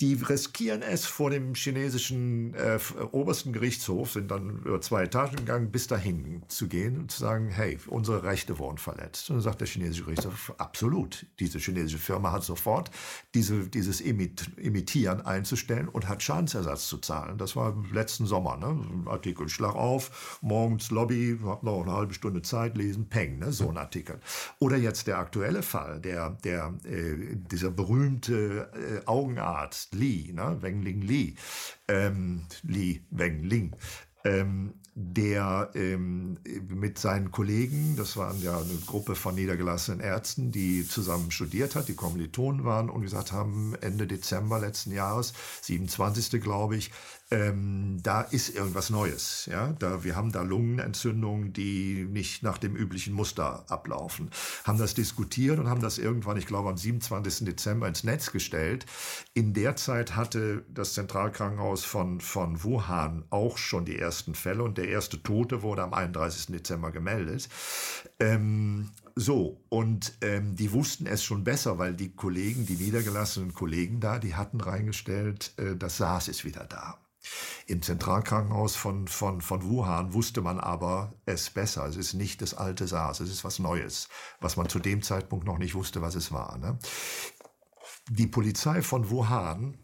die riskieren es vor dem chinesischen äh, obersten Gerichtshof, sind dann über zwei Etagen gegangen, bis dahin zu gehen und zu sagen, hey, unsere Rechte wurden verletzt. Und dann sagt der chinesische Gerichtshof, absolut. Diese chinesische Firma hat sofort diese, dieses Imit Imitieren einzustellen und hat Schadensersatz zu zahlen. Das war letzten Sommer. Ne? Artikel, schlag auf, morgens Lobby, hab noch eine halbe Stunde Zeit, lesen, peng, ne? so ein Artikel. Oder jetzt der aktuelle Fall, der, der, äh, dieser berühmte äh, Augenarzt, Li, ne? Weng Ling Li, ähm, Li Weng Ling, ähm, der ähm, mit seinen Kollegen, das waren ja eine Gruppe von niedergelassenen Ärzten, die zusammen studiert hat, die Kommilitonen waren und gesagt haben, Ende Dezember letzten Jahres, 27. glaube ich, ähm, da ist irgendwas Neues. Ja? Da, wir haben da Lungenentzündungen, die nicht nach dem üblichen Muster ablaufen. Haben das diskutiert und haben das irgendwann, ich glaube, am 27. Dezember ins Netz gestellt. In der Zeit hatte das Zentralkrankenhaus von, von Wuhan auch schon die ersten Fälle und der erste Tote wurde am 31. Dezember gemeldet. Ähm, so, und ähm, die wussten es schon besser, weil die Kollegen, die niedergelassenen Kollegen da, die hatten reingestellt, äh, das SARS ist wieder da. Im Zentralkrankenhaus von, von, von Wuhan wusste man aber es besser. Es ist nicht das alte SARS, es ist was Neues, was man zu dem Zeitpunkt noch nicht wusste, was es war. Ne? Die Polizei von Wuhan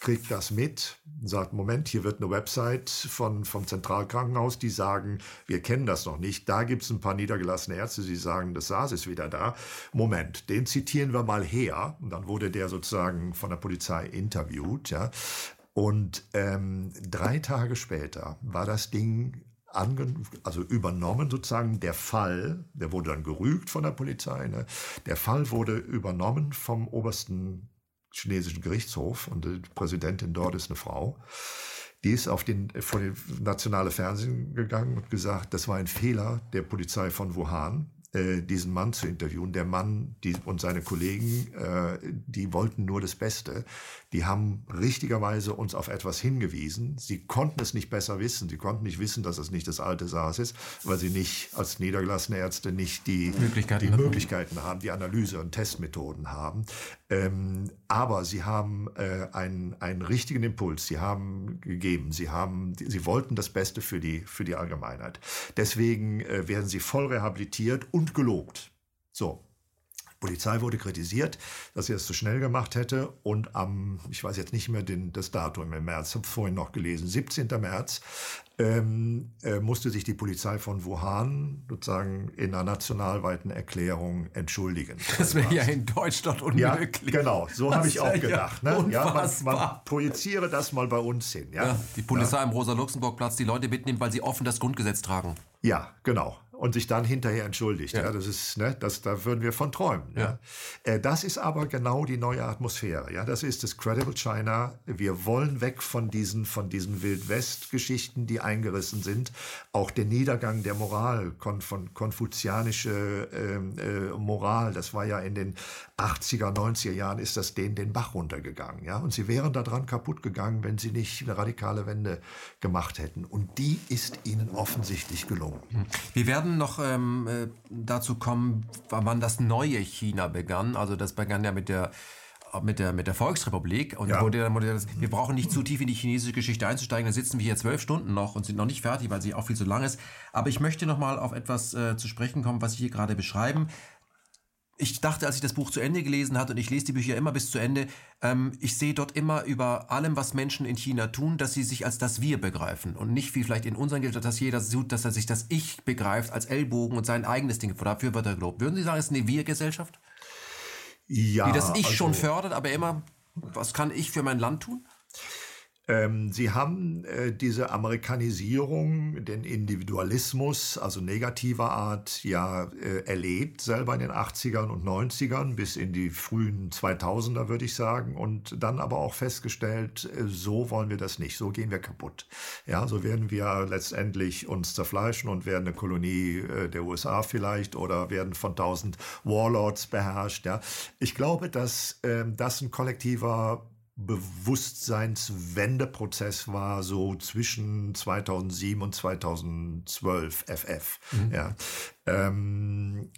kriegt das mit, sagt, Moment, hier wird eine Website von, vom Zentralkrankenhaus, die sagen, wir kennen das noch nicht. Da gibt es ein paar niedergelassene Ärzte, die sagen, das SARS ist wieder da. Moment, den zitieren wir mal her. Und dann wurde der sozusagen von der Polizei interviewt. Ja. Und ähm, drei Tage später war das Ding also übernommen sozusagen der Fall, der wurde dann gerügt von der Polizei, ne? der Fall wurde übernommen vom obersten chinesischen Gerichtshof und die Präsidentin dort ist eine Frau. Die ist auf den, vor den nationale Fernsehen gegangen und gesagt, das war ein Fehler der Polizei von Wuhan, äh, diesen Mann zu interviewen. Der Mann die, und seine Kollegen, äh, die wollten nur das Beste. Die haben richtigerweise uns auf etwas hingewiesen. Sie konnten es nicht besser wissen. Sie konnten nicht wissen, dass es nicht das alte SARS ist, weil sie nicht als niedergelassene Ärzte nicht die Möglichkeiten, die Möglichkeiten haben, die Analyse- und Testmethoden haben. Ähm, aber sie haben äh, einen, einen richtigen Impuls. Sie haben gegeben. Sie haben, sie wollten das Beste für die, für die Allgemeinheit. Deswegen äh, werden sie voll rehabilitiert und gelobt. So, Polizei wurde kritisiert, dass sie es zu schnell gemacht hätte. Und am, ich weiß jetzt nicht mehr den, das Datum im März, habe vorhin noch gelesen, 17. März, ähm, äh, musste sich die Polizei von Wuhan sozusagen in einer nationalweiten Erklärung entschuldigen.
Das wäre ja in Deutschland unmöglich.
Ja, genau, so habe ich auch gedacht. Ja, ne? ja man, man, projiziere das mal bei uns hin. Ja, ja
die Polizei am Rosa-Luxemburg-Platz die Leute mitnimmt, weil sie offen das Grundgesetz tragen.
Ja, genau und sich dann hinterher entschuldigt. Ja. ja. das ist, ne, das, da würden wir von träumen. Ja. ja. Äh, das ist aber genau die neue Atmosphäre. Ja, das ist das Credible China. Wir wollen weg von diesen, von diesen Wild-West-Geschichten, die eingerissen sind. Auch der Niedergang der Moral, kon, von konfuzianische ähm, äh, Moral, das war ja in den 80er, 90er Jahren ist das denen den Bach runtergegangen. Ja, und sie wären daran kaputt gegangen, wenn sie nicht eine radikale Wende gemacht hätten. Und die ist ihnen offensichtlich gelungen.
Wir werden werden noch ähm, äh, dazu kommen, wann das neue China begann. Also das begann ja mit der mit der, mit der Volksrepublik und ja. wurde, wurde wir brauchen nicht zu tief in die chinesische Geschichte einzusteigen, da sitzen wir hier zwölf Stunden noch und sind noch nicht fertig, weil sie auch viel zu lang ist. Aber ich möchte noch mal auf etwas äh, zu sprechen kommen, was Sie hier gerade beschreiben ich dachte, als ich das Buch zu Ende gelesen hatte, und ich lese die Bücher immer bis zu Ende, ähm, ich sehe dort immer über allem, was Menschen in China tun, dass sie sich als das Wir begreifen und nicht wie vielleicht in unseren Gesellschaften, dass jeder tut, dass er sich das Ich begreift als Ellbogen und sein eigenes Ding. Dafür wird er gelobt. Würden Sie sagen, es ist eine Wir-Gesellschaft?
Ja.
Die das Ich also, schon fördert, aber immer, was kann ich für mein Land tun?
Ähm, sie haben äh, diese Amerikanisierung, den Individualismus, also negativer Art, ja äh, erlebt, selber in den 80ern und 90ern bis in die frühen 2000er, würde ich sagen, und dann aber auch festgestellt, äh, so wollen wir das nicht, so gehen wir kaputt. Ja, so werden wir letztendlich uns zerfleischen und werden eine Kolonie der USA vielleicht oder werden von tausend Warlords beherrscht. Ja, ich glaube, dass ähm, das ein kollektiver Bewusstseinswendeprozess war so zwischen 2007 und 2012 FF. Mhm. Ja. Ähm,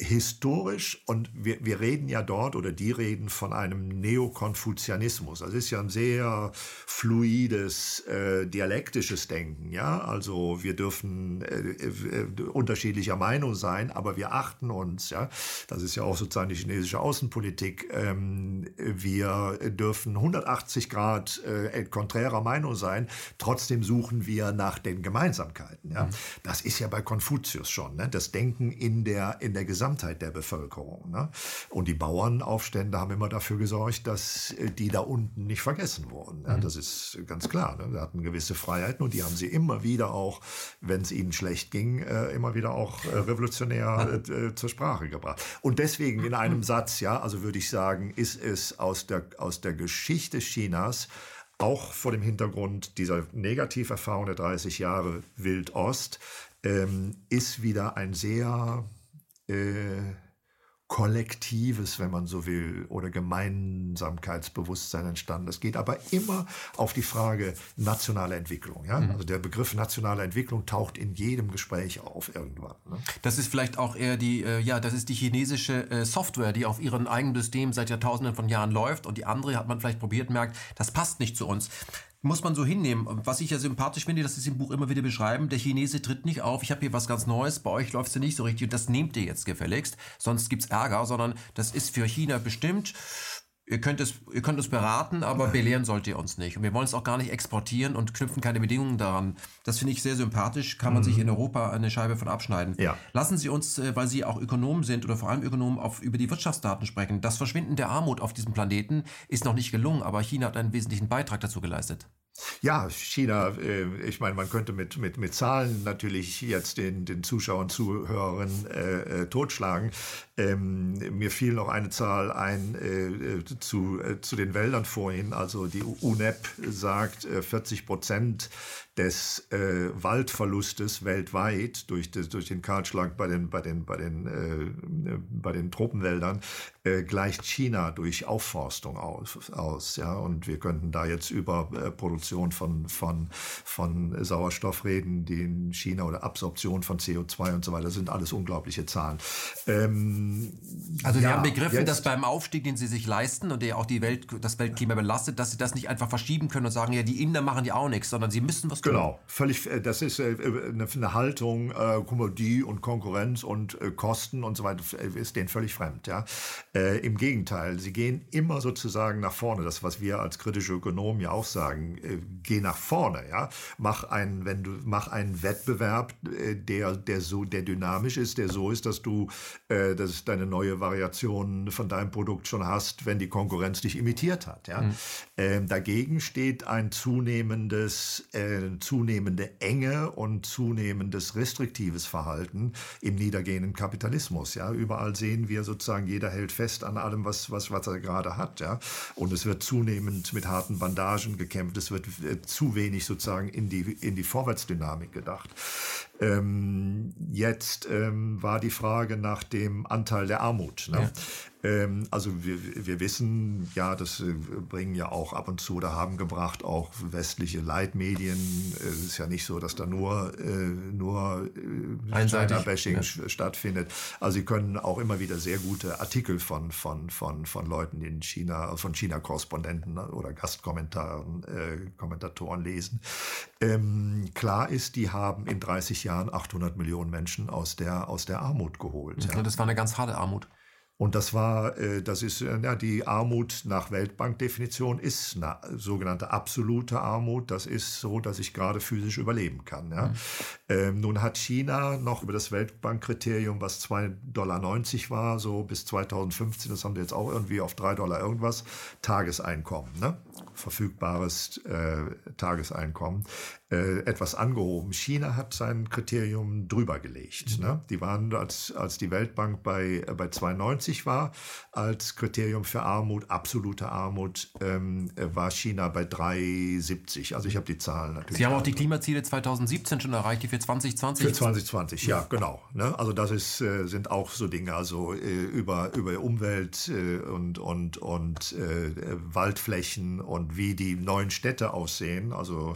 historisch, und wir, wir reden ja dort oder die reden von einem Neokonfuzianismus. Das ist ja ein sehr fluides, äh, dialektisches Denken. Ja? Also wir dürfen äh, äh, unterschiedlicher Meinung sein, aber wir achten uns. Ja? Das ist ja auch sozusagen die chinesische Außenpolitik. Ähm, wir dürfen 180 Grad äh, konträrer Meinung sein, trotzdem suchen wir nach den Gemeinsamkeiten. Ja? Mhm. Das ist ja bei Konfuzius schon, ne? das Denken in der, in der Gesamtheit Gesamtheit der Bevölkerung. Ne? Und die Bauernaufstände haben immer dafür gesorgt, dass äh, die da unten nicht vergessen wurden. Ja? Mhm. Das ist ganz klar. Ne? Sie hatten gewisse Freiheiten und die haben sie immer wieder auch, wenn es ihnen schlecht ging, äh, immer wieder auch äh, revolutionär äh, zur Sprache gebracht. Und deswegen in einem Satz, ja, also würde ich sagen, ist es aus der, aus der Geschichte Chinas auch vor dem Hintergrund dieser Negativerfahrung der 30 Jahre Wildost, ähm, ist wieder ein sehr äh, Kollektives, wenn man so will, oder Gemeinsamkeitsbewusstsein entstanden. Das geht aber immer auf die Frage nationale Entwicklung. Ja? Mhm. Also der Begriff nationale Entwicklung taucht in jedem Gespräch auf irgendwann. Ne?
Das ist vielleicht auch eher die, äh, ja, das ist die chinesische äh, Software, die auf ihrem eigenen System seit Jahrtausenden von Jahren läuft und die andere hat man vielleicht probiert, merkt, das passt nicht zu uns muss man so hinnehmen. Was ich ja sympathisch finde, das ist im Buch immer wieder beschreiben, der Chinese tritt nicht auf, ich habe hier was ganz Neues, bei euch läuft es nicht so richtig und das nehmt ihr jetzt gefälligst, sonst gibt es Ärger, sondern das ist für China bestimmt. Ihr könnt, es, ihr könnt uns beraten, aber belehren sollt ihr uns nicht. Und wir wollen es auch gar nicht exportieren und knüpfen keine Bedingungen daran. Das finde ich sehr sympathisch. Kann man mhm. sich in Europa eine Scheibe von abschneiden. Ja. Lassen Sie uns, äh, weil Sie auch Ökonomen sind oder vor allem Ökonomen, auf, über die Wirtschaftsdaten sprechen. Das Verschwinden der Armut auf diesem Planeten ist noch nicht gelungen, aber China hat einen wesentlichen Beitrag dazu geleistet.
Ja, China, äh, ich meine, man könnte mit, mit, mit Zahlen natürlich jetzt den, den Zuschauern, Zuhörern äh, äh, totschlagen. Ähm, mir fiel noch eine Zahl ein äh, zu, äh, zu den Wäldern vorhin. Also die UNEP sagt, 40 äh, Prozent des äh, Waldverlustes weltweit durch, des, durch den Kahlschlag bei den, bei den, bei den, äh, bei den Tropenwäldern äh, gleicht China durch Aufforstung aus, aus. Ja? Und wir könnten da jetzt über äh, Produktion von, von, von Sauerstoff reden, die in China oder Absorption von CO2 und so weiter, das sind alles unglaubliche Zahlen. Ähm,
also Sie ja, haben begriffen, dass beim Aufstieg, den Sie sich leisten und der auch die Welt, das Weltklima belastet, dass Sie das nicht einfach verschieben können und sagen, ja, die Inder machen ja auch nichts, sondern Sie müssen was.
Genau, völlig, äh, das ist äh, eine, eine Haltung, äh, Kommodie und Konkurrenz und äh, Kosten und so weiter, äh, ist denen völlig fremd. Ja? Äh, Im Gegenteil, sie gehen immer sozusagen nach vorne. Das, was wir als kritische Ökonomen ja auch sagen, äh, geh nach vorne. Ja? Mach, einen, wenn du, mach einen Wettbewerb, der, der, so, der dynamisch ist, der so ist, dass du dass deine neue Variation von deinem Produkt schon hast, wenn die Konkurrenz dich imitiert hat. Ja? Mhm. Ähm, dagegen steht ein zunehmendes zunehmende Enge und zunehmendes restriktives Verhalten im niedergehenden Kapitalismus. Ja, überall sehen wir sozusagen, jeder hält fest an allem, was, was, was er gerade hat. Ja, und es wird zunehmend mit harten Bandagen gekämpft. Es wird äh, zu wenig sozusagen in die, in die Vorwärtsdynamik gedacht. Ähm, jetzt ähm, war die Frage nach dem Anteil der Armut. Ne? Ja. Ähm, also wir, wir wissen, ja, das äh, bringen ja auch ab und zu oder haben gebracht auch westliche Leitmedien. Es ist ja nicht so, dass da nur, äh, nur äh, China-Bashing ja. stattfindet. Also sie können auch immer wieder sehr gute Artikel von, von, von, von Leuten in China, von China-Korrespondenten ne, oder Gastkommentatoren äh, Kommentatoren lesen. Ähm, klar ist, die haben in 30 Jahren 800 Millionen Menschen aus der, aus der Armut geholt.
Ja. Das war eine ganz harte Armut.
Und das war, äh, das ist, äh, ja, die Armut nach Weltbankdefinition ist eine sogenannte absolute Armut. Das ist so, dass ich gerade physisch überleben kann. Ja. Mhm. Ähm, nun hat China noch über das Weltbankkriterium, was 2,90 Dollar war, so bis 2015, das haben wir jetzt auch irgendwie auf 3 Dollar irgendwas, Tageseinkommen. Ne? Verfügbares äh, Tageseinkommen äh, etwas angehoben. China hat sein Kriterium drüber gelegt. Mhm. Ne? Die waren, als, als die Weltbank bei, äh, bei 2,90 war, als Kriterium für Armut, absolute Armut, ähm, äh, war China bei 3,70. Also ich habe die Zahlen natürlich.
Sie haben auch die Klimaziele 2017 schon erreicht, die für 2020?
Für 2020, ja, genau. Ne? Also das ist, äh, sind auch so Dinge, also äh, über, über Umwelt und, und, und Waldflächen und wie die neuen Städte aussehen. Also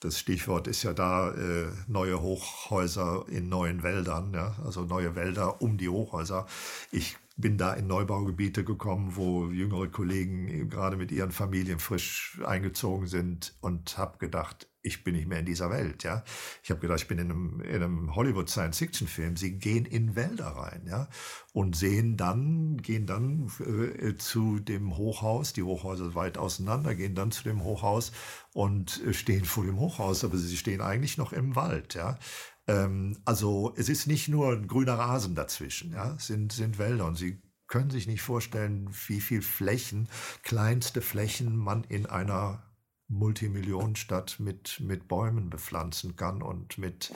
das Stichwort ist ja da äh, neue Hochhäuser in neuen Wäldern, ja? also neue Wälder um die Hochhäuser. Ich bin da in Neubaugebiete gekommen, wo jüngere Kollegen gerade mit ihren Familien frisch eingezogen sind und habe gedacht, ich bin nicht mehr in dieser Welt, ja. Ich habe gedacht, ich bin in einem, in einem Hollywood Science Fiction Film. Sie gehen in Wälder rein, ja, und sehen dann, gehen dann äh, zu dem Hochhaus. Die Hochhäuser weit auseinander, gehen dann zu dem Hochhaus und äh, stehen vor dem Hochhaus, aber sie stehen eigentlich noch im Wald, ja. Ähm, also es ist nicht nur ein grüner Rasen dazwischen, ja, es sind sind Wälder und sie können sich nicht vorstellen, wie viel Flächen, kleinste Flächen man in einer Multimillionenstadt mit, mit Bäumen bepflanzen kann und mit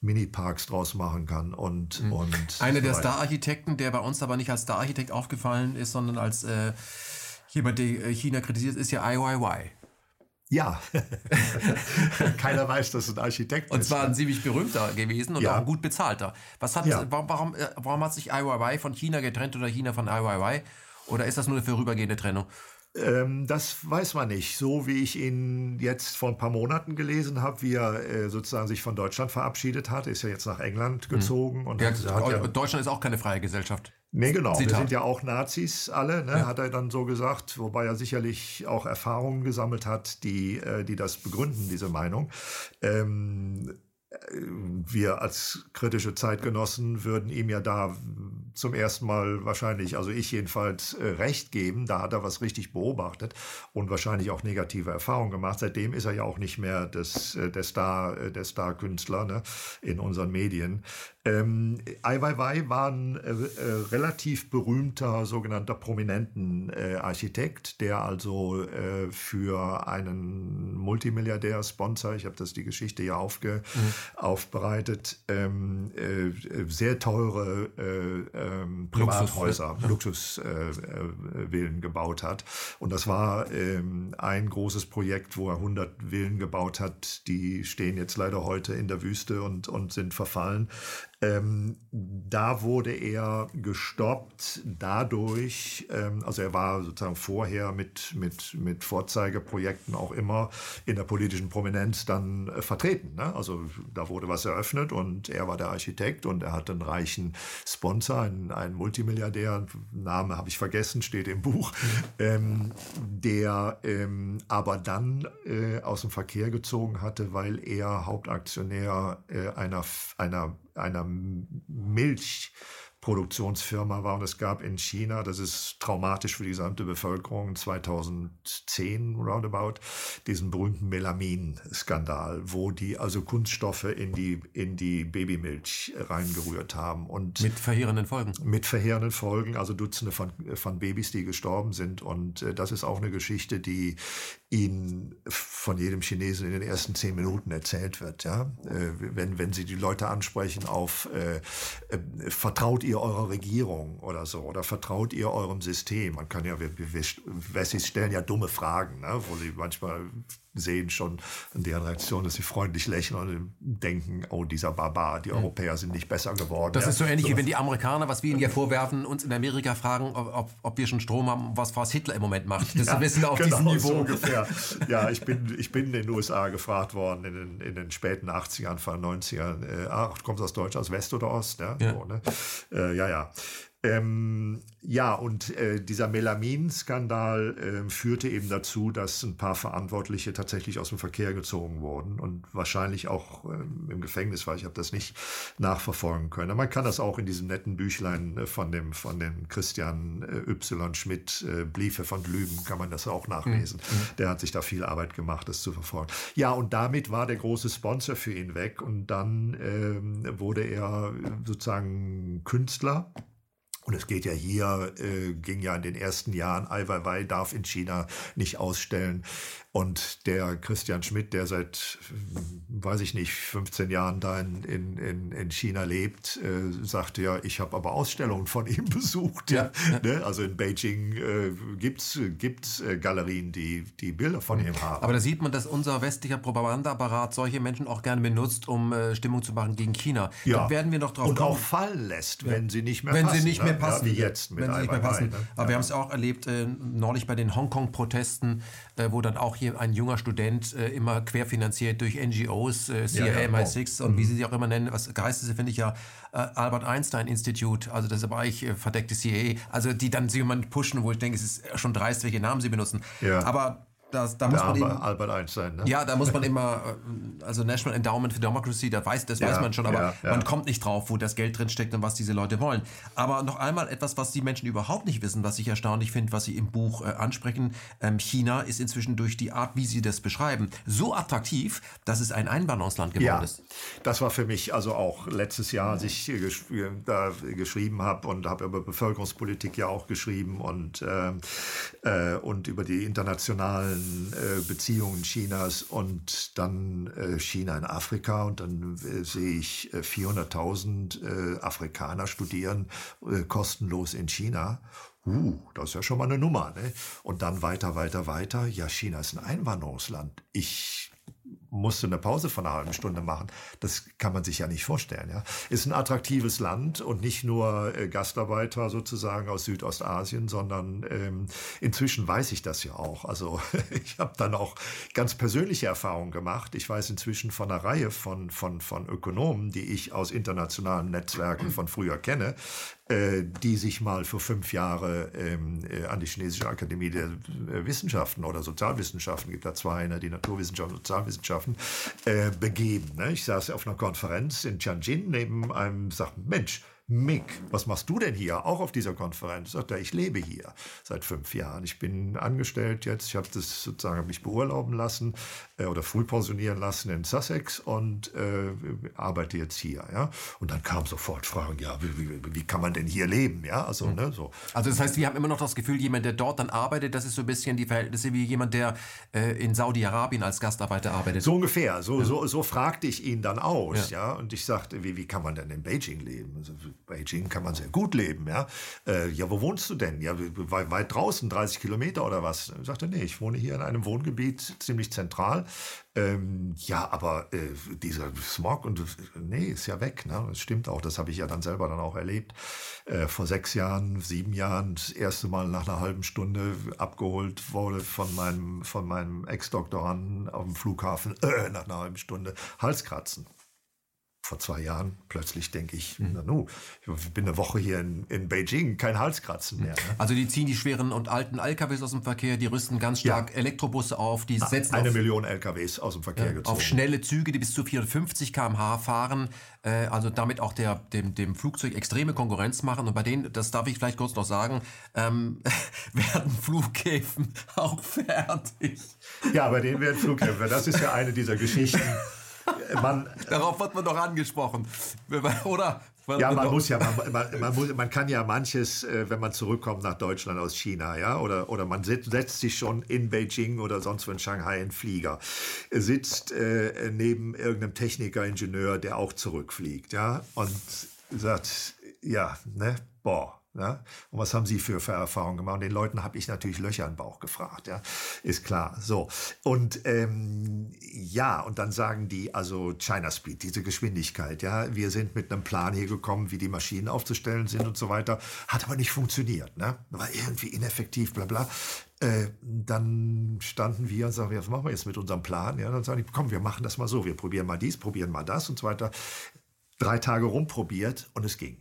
Mini-Parks draus machen kann. Und, mhm. und
Einer der Star-Architekten, der bei uns aber nicht als Star-Architekt aufgefallen ist, sondern als äh, jemand, der äh, China kritisiert, ist ja IYY.
Ja, keiner weiß, dass es ein Architekt
und ist. Und zwar ein ziemlich berühmter gewesen und ja. auch ein gut bezahlter. Was hat, ja. warum, äh, warum hat sich IYY von China getrennt oder China von IYY? Oder ist das nur eine vorübergehende Trennung?
Ähm, das weiß man nicht. So wie ich ihn jetzt vor ein paar Monaten gelesen habe, wie er äh, sozusagen sich von Deutschland verabschiedet hat, ist ja jetzt nach England hm. gezogen. Mhm. Und
ja, hat, hat ja, Deutschland ist auch keine freie Gesellschaft.
Nee, genau. Zitat. Wir sind ja auch Nazis alle, ne? ja. hat er dann so gesagt, wobei er sicherlich auch Erfahrungen gesammelt hat, die, äh, die das begründen, diese Meinung. Ähm, wir als kritische Zeitgenossen würden ihm ja da zum ersten Mal wahrscheinlich, also ich jedenfalls, äh, recht geben. Da hat er was richtig beobachtet und wahrscheinlich auch negative Erfahrungen gemacht. Seitdem ist er ja auch nicht mehr des, äh, der Star, äh, der Star-Künstler ne, in unseren Medien. Ähm, Ai Weiwei war ein äh, äh, relativ berühmter, sogenannter prominenten äh, Architekt, der also äh, für einen Multimilliardär-Sponsor, ich habe das die Geschichte ja aufge, mhm. aufbereitet, ähm, äh, sehr teure äh, ähm, Privathäuser, Luxusvillen gebaut hat. Und das war ähm, ein großes Projekt, wo er 100 Villen gebaut hat. Die stehen jetzt leider heute in der Wüste und, und sind verfallen. Ähm, da wurde er gestoppt dadurch, ähm, also er war sozusagen vorher mit, mit, mit Vorzeigeprojekten auch immer in der politischen Prominenz dann äh, vertreten. Ne? Also da wurde was eröffnet und er war der Architekt und er hatte einen reichen Sponsor, einen, einen Multimilliardär, Name habe ich vergessen, steht im Buch, ähm, der ähm, aber dann äh, aus dem Verkehr gezogen hatte, weil er Hauptaktionär äh, einer, einer einer Milch Produktionsfirma war und es gab in China, das ist traumatisch für die gesamte Bevölkerung, 2010 roundabout, diesen berühmten Melamin-Skandal, wo die also Kunststoffe in die, in die Babymilch reingerührt haben. Und
mit verheerenden Folgen.
Mit verheerenden Folgen, also Dutzende von, von Babys, die gestorben sind. Und äh, das ist auch eine Geschichte, die Ihnen von jedem Chinesen in den ersten zehn Minuten erzählt wird. Ja? Äh, wenn, wenn Sie die Leute ansprechen auf äh, äh, vertraut ihr eurer Regierung oder so? Oder vertraut ihr eurem System? Man kann ja, wir, wir, Wessis stellen ja dumme Fragen, ne? wo sie manchmal sehen schon in deren Reaktion, dass sie freundlich lächeln und denken, oh, dieser Barbar, die hm. Europäer sind nicht besser geworden.
Das ja. ist so ähnlich, so. wie wenn die Amerikaner, was wir ihnen ja vorwerfen, uns in Amerika fragen, ob, ob wir schon Strom haben, was, was Hitler im Moment macht. Das ja, wissen auf genau, diesem Niveau. So
ungefähr. Ja, ich bin, ich bin in den USA gefragt worden, in den, in den späten 80ern, Anfang 90ern, äh, ach, kommst du aus Deutschland, aus West oder Ost? Ja, ja. So, ne? äh, ja. ja. Ähm, ja, und äh, dieser Melamin-Skandal äh, führte eben dazu, dass ein paar Verantwortliche tatsächlich aus dem Verkehr gezogen wurden und wahrscheinlich auch äh, im Gefängnis war. Ich habe das nicht nachverfolgen können. Man kann das auch in diesem netten Büchlein äh, von dem, von dem Christian äh, Y. Schmidt, äh, Briefe von Lüben, kann man das auch nachlesen. Mhm. mhm. Der hat sich da viel Arbeit gemacht, das zu verfolgen. Ja, und damit war der große Sponsor für ihn weg und dann ähm, wurde er sozusagen Künstler und es geht ja hier, äh, ging ja in den ersten Jahren, Ai Weiwei darf in China nicht ausstellen. Und der Christian Schmidt, der seit, weiß ich nicht, 15 Jahren da in, in, in China lebt, äh, sagte ja, ich habe aber Ausstellungen von ihm besucht. Ja. Ne? Also in Beijing äh, gibt es äh, Galerien, die, die Bilder von ihm haben.
Aber da sieht man, dass unser westlicher Propagandaapparat solche Menschen auch gerne benutzt, um äh, Stimmung zu machen gegen China.
Ja.
Da werden wir noch drauf
Und kommen. auch fallen lässt, wenn sie nicht mehr
Wenn passen, sie nicht ne? Mehr passen.
Ja, wie jetzt
mit wenn sie nicht mehr passen. Ne? Aber ja. wir haben es auch erlebt, äh, neulich bei den Hongkong-Protesten, äh, wo dann auch hier ein junger Student äh, immer querfinanziert durch NGOs, äh, CIA, MI6 oh. und mhm. wie sie sie auch immer nennen, was heißt sie, finde ich ja, äh, Albert Einstein Institute, also das ist aber eigentlich äh, verdeckte CIA, also die dann jemanden pushen, wo ich denke, es ist schon dreist, welche Namen sie benutzen. Ja. Aber das, da muss man eben,
Albert Einstein. Ne?
Ja, da muss man immer, äh, also National Endowment for Democracy, da weiß, das ja, weiß man schon, aber ja, man kommt nicht drauf, wo das Geld drin steckt und was diese Leute wollen. Aber noch einmal etwas, was die Menschen überhaupt nicht wissen, was ich erstaunlich finde, was sie im Buch äh, ansprechen. Ähm, China ist inzwischen durch die Art, wie sie das beschreiben, so attraktiv, dass es ein Einwanderungsland geworden ja, ist.
Das war für mich also auch letztes Jahr, als ich gesch da geschrieben habe und habe über Bevölkerungspolitik ja auch geschrieben und, äh, äh, und über die internationalen äh, Beziehungen Chinas und dann äh, China in Afrika und dann äh, sehe ich 400.000 Afrikaner studieren kostenlos in China. Uh, das ist ja schon mal eine Nummer. Ne? Und dann weiter, weiter, weiter. Ja, China ist ein Einwanderungsland. Ich musste eine Pause von einer halben Stunde machen. Das kann man sich ja nicht vorstellen. Ja. Ist ein attraktives Land und nicht nur äh, Gastarbeiter sozusagen aus Südostasien, sondern ähm, inzwischen weiß ich das ja auch. Also ich habe dann auch ganz persönliche Erfahrungen gemacht. Ich weiß inzwischen von einer Reihe von, von, von Ökonomen, die ich aus internationalen Netzwerken von früher kenne, die sich mal für fünf Jahre ähm, äh, an die Chinesische Akademie der äh, Wissenschaften oder Sozialwissenschaften, gibt da zwei, ne, die Naturwissenschaften und Sozialwissenschaften, äh, begeben. Ne? Ich saß auf einer Konferenz in Tianjin neben einem, sagte, Mensch, Mick, was machst du denn hier? Auch auf dieser Konferenz? Sagt er, ich lebe hier seit fünf Jahren. Ich bin angestellt jetzt. Ich habe das sozusagen mich beurlauben lassen äh, oder früh pensionieren lassen in Sussex und äh, arbeite jetzt hier. Ja? Und dann kam sofort Fragen, ja, wie, wie, wie kann man denn hier leben? Ja, also, mhm. ne, so.
also das heißt, wir haben immer noch das Gefühl, jemand, der dort dann arbeitet, das ist so ein bisschen die Verhältnisse wie jemand, der äh, in Saudi-Arabien als Gastarbeiter arbeitet.
So ungefähr. So, ja. so, so fragte ich ihn dann aus. Ja. ja? Und ich sagte, wie, wie kann man denn in Beijing leben? Also, Beijing kann man sehr gut leben, ja. Äh, ja, wo wohnst du denn? Ja, weit, weit draußen, 30 Kilometer oder was? Ich sagte, nee, ich wohne hier in einem Wohngebiet ziemlich zentral. Ähm, ja, aber äh, dieser Smog und nee, ist ja weg. Ne? Das stimmt auch. Das habe ich ja dann selber dann auch erlebt. Äh, vor sechs Jahren, sieben Jahren, das erste Mal nach einer halben Stunde abgeholt wurde von meinem von meinem Ex-Doktoranden auf dem Flughafen äh, nach einer halben Stunde Halskratzen vor zwei Jahren plötzlich denke ich, mhm. na nu, ich bin eine Woche hier in, in Beijing, kein Halskratzen mehr. Ne?
Also die ziehen die schweren und alten LKWs aus dem Verkehr, die rüsten ganz stark ja. Elektrobusse auf, die setzen
eine
auf,
Million LKWs aus dem Verkehr ja, gezogen.
Auf schnelle Züge, die bis zu 450 km/h fahren, äh, also damit auch der, dem, dem Flugzeug extreme Konkurrenz machen. Und bei denen, das darf ich vielleicht kurz noch sagen, ähm, werden Flughäfen auch fertig.
Ja, bei denen werden Flughäfen. Das ist ja eine dieser Geschichten.
Man, Darauf wird man doch angesprochen. Oder?
Ja, man muss ja, man, man, man, muss, man kann ja manches, äh, wenn man zurückkommt nach Deutschland aus China, ja, oder, oder man setzt, setzt sich schon in Beijing oder sonst wo in Shanghai in Flieger, sitzt äh, neben irgendeinem Techniker, Ingenieur, der auch zurückfliegt, ja, und sagt, ja, ne, boah, ja? Und was haben Sie für, Erfahrungen gemacht? Und den Leuten habe ich natürlich Löcher im Bauch gefragt, ja, ist klar. So und ähm, ja, und dann sagen die also China Speed, diese Geschwindigkeit, ja, wir sind mit einem Plan hier gekommen, wie die Maschinen aufzustellen sind und so weiter, hat aber nicht funktioniert, ne? War irgendwie ineffektiv, bla bla. Äh, dann standen wir und sagen, was machen wir jetzt mit unserem Plan? Ja, dann sagen die, komm, wir machen das mal so, wir probieren mal dies, probieren mal das und so weiter. Drei Tage rumprobiert und es ging.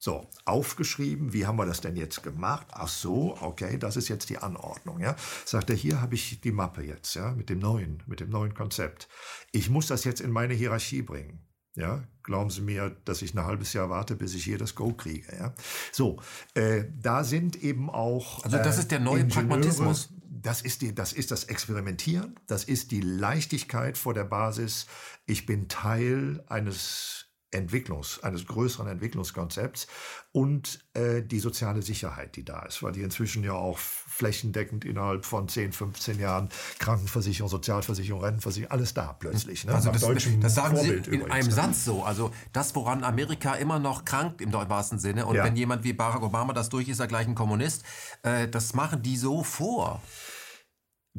So, aufgeschrieben, wie haben wir das denn jetzt gemacht? Ach so, okay, das ist jetzt die Anordnung, ja. Sagt er, hier habe ich die Mappe jetzt, ja, mit dem neuen, mit dem neuen Konzept. Ich muss das jetzt in meine Hierarchie bringen. Ja, glauben Sie mir, dass ich ein halbes Jahr warte, bis ich hier das Go kriege. Ja? So, äh, da sind eben auch.
Also das ist der neue Ingenieure, Pragmatismus.
Das ist, die, das ist das Experimentieren, das ist die Leichtigkeit vor der Basis. Ich bin Teil eines Entwicklungs, eines größeren Entwicklungskonzepts und äh, die soziale Sicherheit, die da ist, weil die inzwischen ja auch flächendeckend innerhalb von 10, 15 Jahren Krankenversicherung, Sozialversicherung, Rentenversicherung, alles da plötzlich.
Ne? Also das, das, sagen Vorbild Sie in übrigens, einem ne? Satz so. Also das, woran Amerika immer noch krankt im wahrsten Sinne und ja. wenn jemand wie Barack Obama das durch ist, er gleich ein Kommunist, äh, das machen die so vor.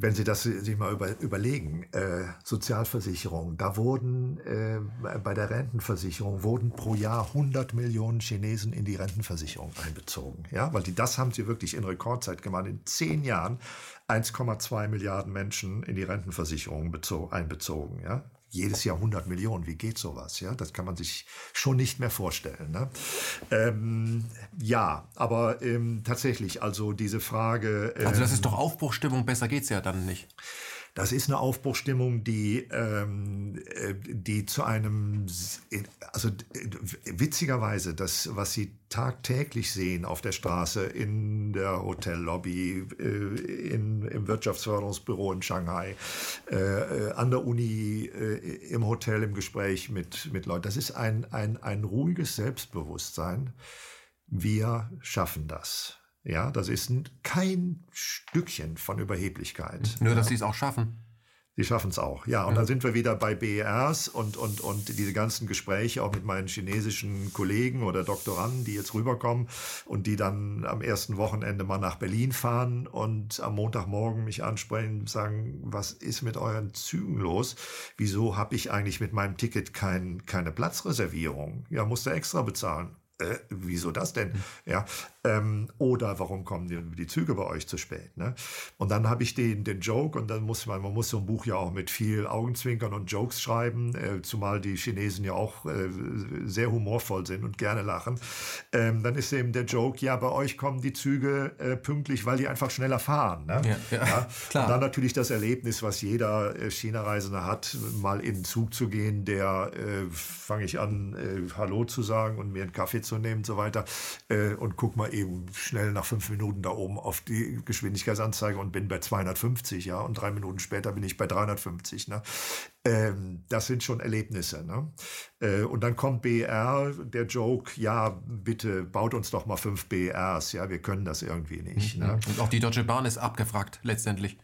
Wenn Sie das sich mal über, überlegen, äh, Sozialversicherung, da wurden äh, bei der Rentenversicherung wurden pro Jahr 100 Millionen Chinesen in die Rentenversicherung einbezogen. Ja, weil die, das haben sie wirklich in Rekordzeit gemacht. In zehn Jahren 1,2 Milliarden Menschen in die Rentenversicherung einbezogen. Ja, jedes Jahr 100 Millionen. Wie geht sowas? Ja, das kann man sich schon nicht mehr vorstellen. Ne? Ähm, ja, aber ähm, tatsächlich, also diese Frage.
Ähm, also das ist doch Aufbruchstimmung. Besser geht's ja dann nicht.
Das ist eine Aufbruchstimmung, die, ähm, äh, die zu einem, also witzigerweise, das, was Sie tagtäglich sehen auf der Straße, in der Hotellobby, äh, in, im Wirtschaftsförderungsbüro in Shanghai, äh, äh, an der Uni, äh, im Hotel, im Gespräch mit, mit Leuten, das ist ein, ein, ein ruhiges Selbstbewusstsein. Wir schaffen das. Ja, das ist kein Stückchen von Überheblichkeit.
Nur, dass
ja.
sie es auch schaffen.
Sie schaffen es auch, ja. Und ja. da sind wir wieder bei BERs und, und, und diese ganzen Gespräche auch mit meinen chinesischen Kollegen oder Doktoranden, die jetzt rüberkommen und die dann am ersten Wochenende mal nach Berlin fahren und am Montagmorgen mich ansprechen und sagen, was ist mit euren Zügen los? Wieso habe ich eigentlich mit meinem Ticket kein, keine Platzreservierung? Ja, musste extra bezahlen äh, wieso das denn? Ja, ähm, oder warum kommen die, die, Züge bei euch zu spät? Ne? Und dann habe ich den, den Joke und dann muss man, man muss so ein Buch ja auch mit viel Augenzwinkern und Jokes schreiben, äh, zumal die Chinesen ja auch äh, sehr humorvoll sind und gerne lachen. Ähm, dann ist eben der Joke, ja, bei euch kommen die Züge äh, pünktlich, weil die einfach schneller fahren. Ne? Ja, ja, ja? Klar. Und dann natürlich das Erlebnis, was jeder äh, China-Reisende hat, mal in den Zug zu gehen, der äh, fange ich an, Hallo zu sagen und mir einen Kaffee zu nehmen und so weiter und guck mal eben schnell nach fünf Minuten da oben auf die Geschwindigkeitsanzeige und bin bei 250, ja, und drei Minuten später bin ich bei 350. Ne? Ähm, das sind schon Erlebnisse. Ne? Äh, und dann kommt BR, der Joke, ja, bitte baut uns doch mal fünf BRs, ja, wir können das irgendwie nicht. Mhm. Ne?
Und auch die Deutsche Bahn ist abgefragt, letztendlich.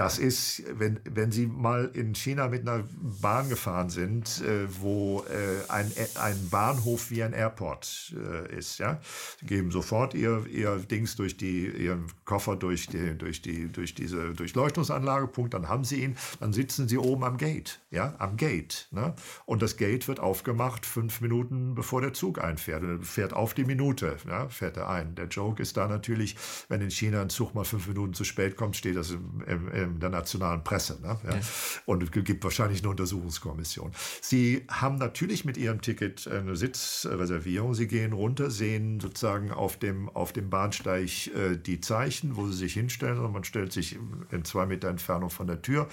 Das ist, wenn, wenn Sie mal in China mit einer Bahn gefahren sind, äh, wo äh, ein, ein Bahnhof wie ein Airport äh, ist, ja, Sie geben sofort Ihr, Ihr Dings durch die, Ihren Koffer durch, die, durch, die, durch diese Durchleuchtungsanlage, Punkt, dann haben Sie ihn, dann sitzen Sie oben am Gate, ja, am Gate, ne? Und das Gate wird aufgemacht fünf Minuten bevor der Zug einfährt. Und fährt auf die Minute, ja, fährt er ein. Der Joke ist da natürlich, wenn in China ein Zug mal fünf Minuten zu spät kommt, steht das im, im, im in der nationalen Presse. Ne? Ja. Ja. Und es gibt wahrscheinlich eine Untersuchungskommission. Sie haben natürlich mit Ihrem Ticket eine Sitzreservierung. Sie gehen runter, sehen sozusagen auf dem, auf dem Bahnsteig äh, die Zeichen, wo Sie sich hinstellen. Und man stellt sich in zwei Meter Entfernung von der Tür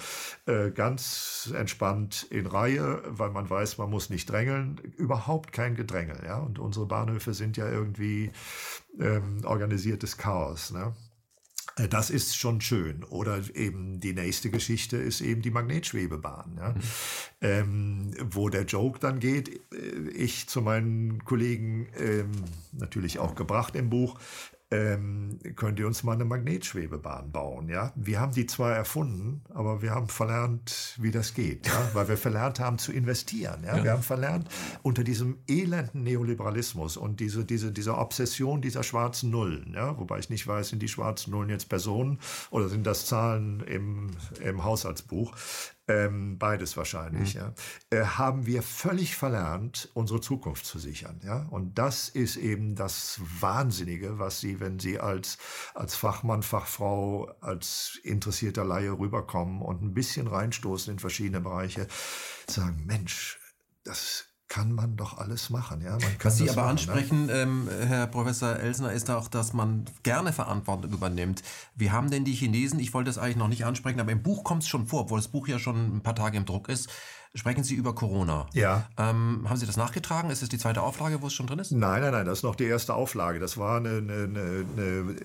äh, ganz entspannt in Reihe, weil man weiß, man muss nicht drängeln. Überhaupt kein Gedrängel. Ja? Und unsere Bahnhöfe sind ja irgendwie ähm, organisiertes Chaos. Ne? Äh, das ist schon schön. Oder eben die nächste Geschichte ist eben die Magnetschwebebahn, ja? Mhm. Ähm, wo der Joke dann geht. Äh, ich zu meinen Kollegen, ähm, natürlich auch gebracht im Buch, ähm, könnt ihr uns mal eine Magnetschwebebahn bauen, ja? Wir haben die zwar erfunden, aber wir haben verlernt, wie das geht, ja? Weil wir verlernt haben zu investieren, ja? ja? Wir haben verlernt, unter diesem elenden Neoliberalismus und diese, diese, dieser Obsession dieser schwarzen Nullen, ja? Wobei ich nicht weiß, sind die schwarzen Nullen jetzt Personen oder sind das Zahlen im, im Haushaltsbuch? Ähm, beides wahrscheinlich, mhm. ja, äh, haben wir völlig verlernt, unsere Zukunft zu sichern. Ja? Und das ist eben das Wahnsinnige, was Sie, wenn Sie als, als Fachmann, Fachfrau, als interessierter Laie rüberkommen und ein bisschen reinstoßen in verschiedene Bereiche, sagen, Mensch, das kann man doch alles machen. Ja?
Was Sie aber machen, ne? ansprechen, ne? ähm, Herr Professor Elsner, ist auch, dass man gerne Verantwortung übernimmt. Wie haben denn die Chinesen, ich wollte das eigentlich noch nicht ansprechen, aber im Buch kommt es schon vor, obwohl das Buch ja schon ein paar Tage im Druck ist, sprechen Sie über Corona.
Ja.
Ähm, haben Sie das nachgetragen? Ist es die zweite Auflage, wo es schon drin ist?
Nein, nein, nein, das ist noch die erste Auflage. Das war eine, eine, eine,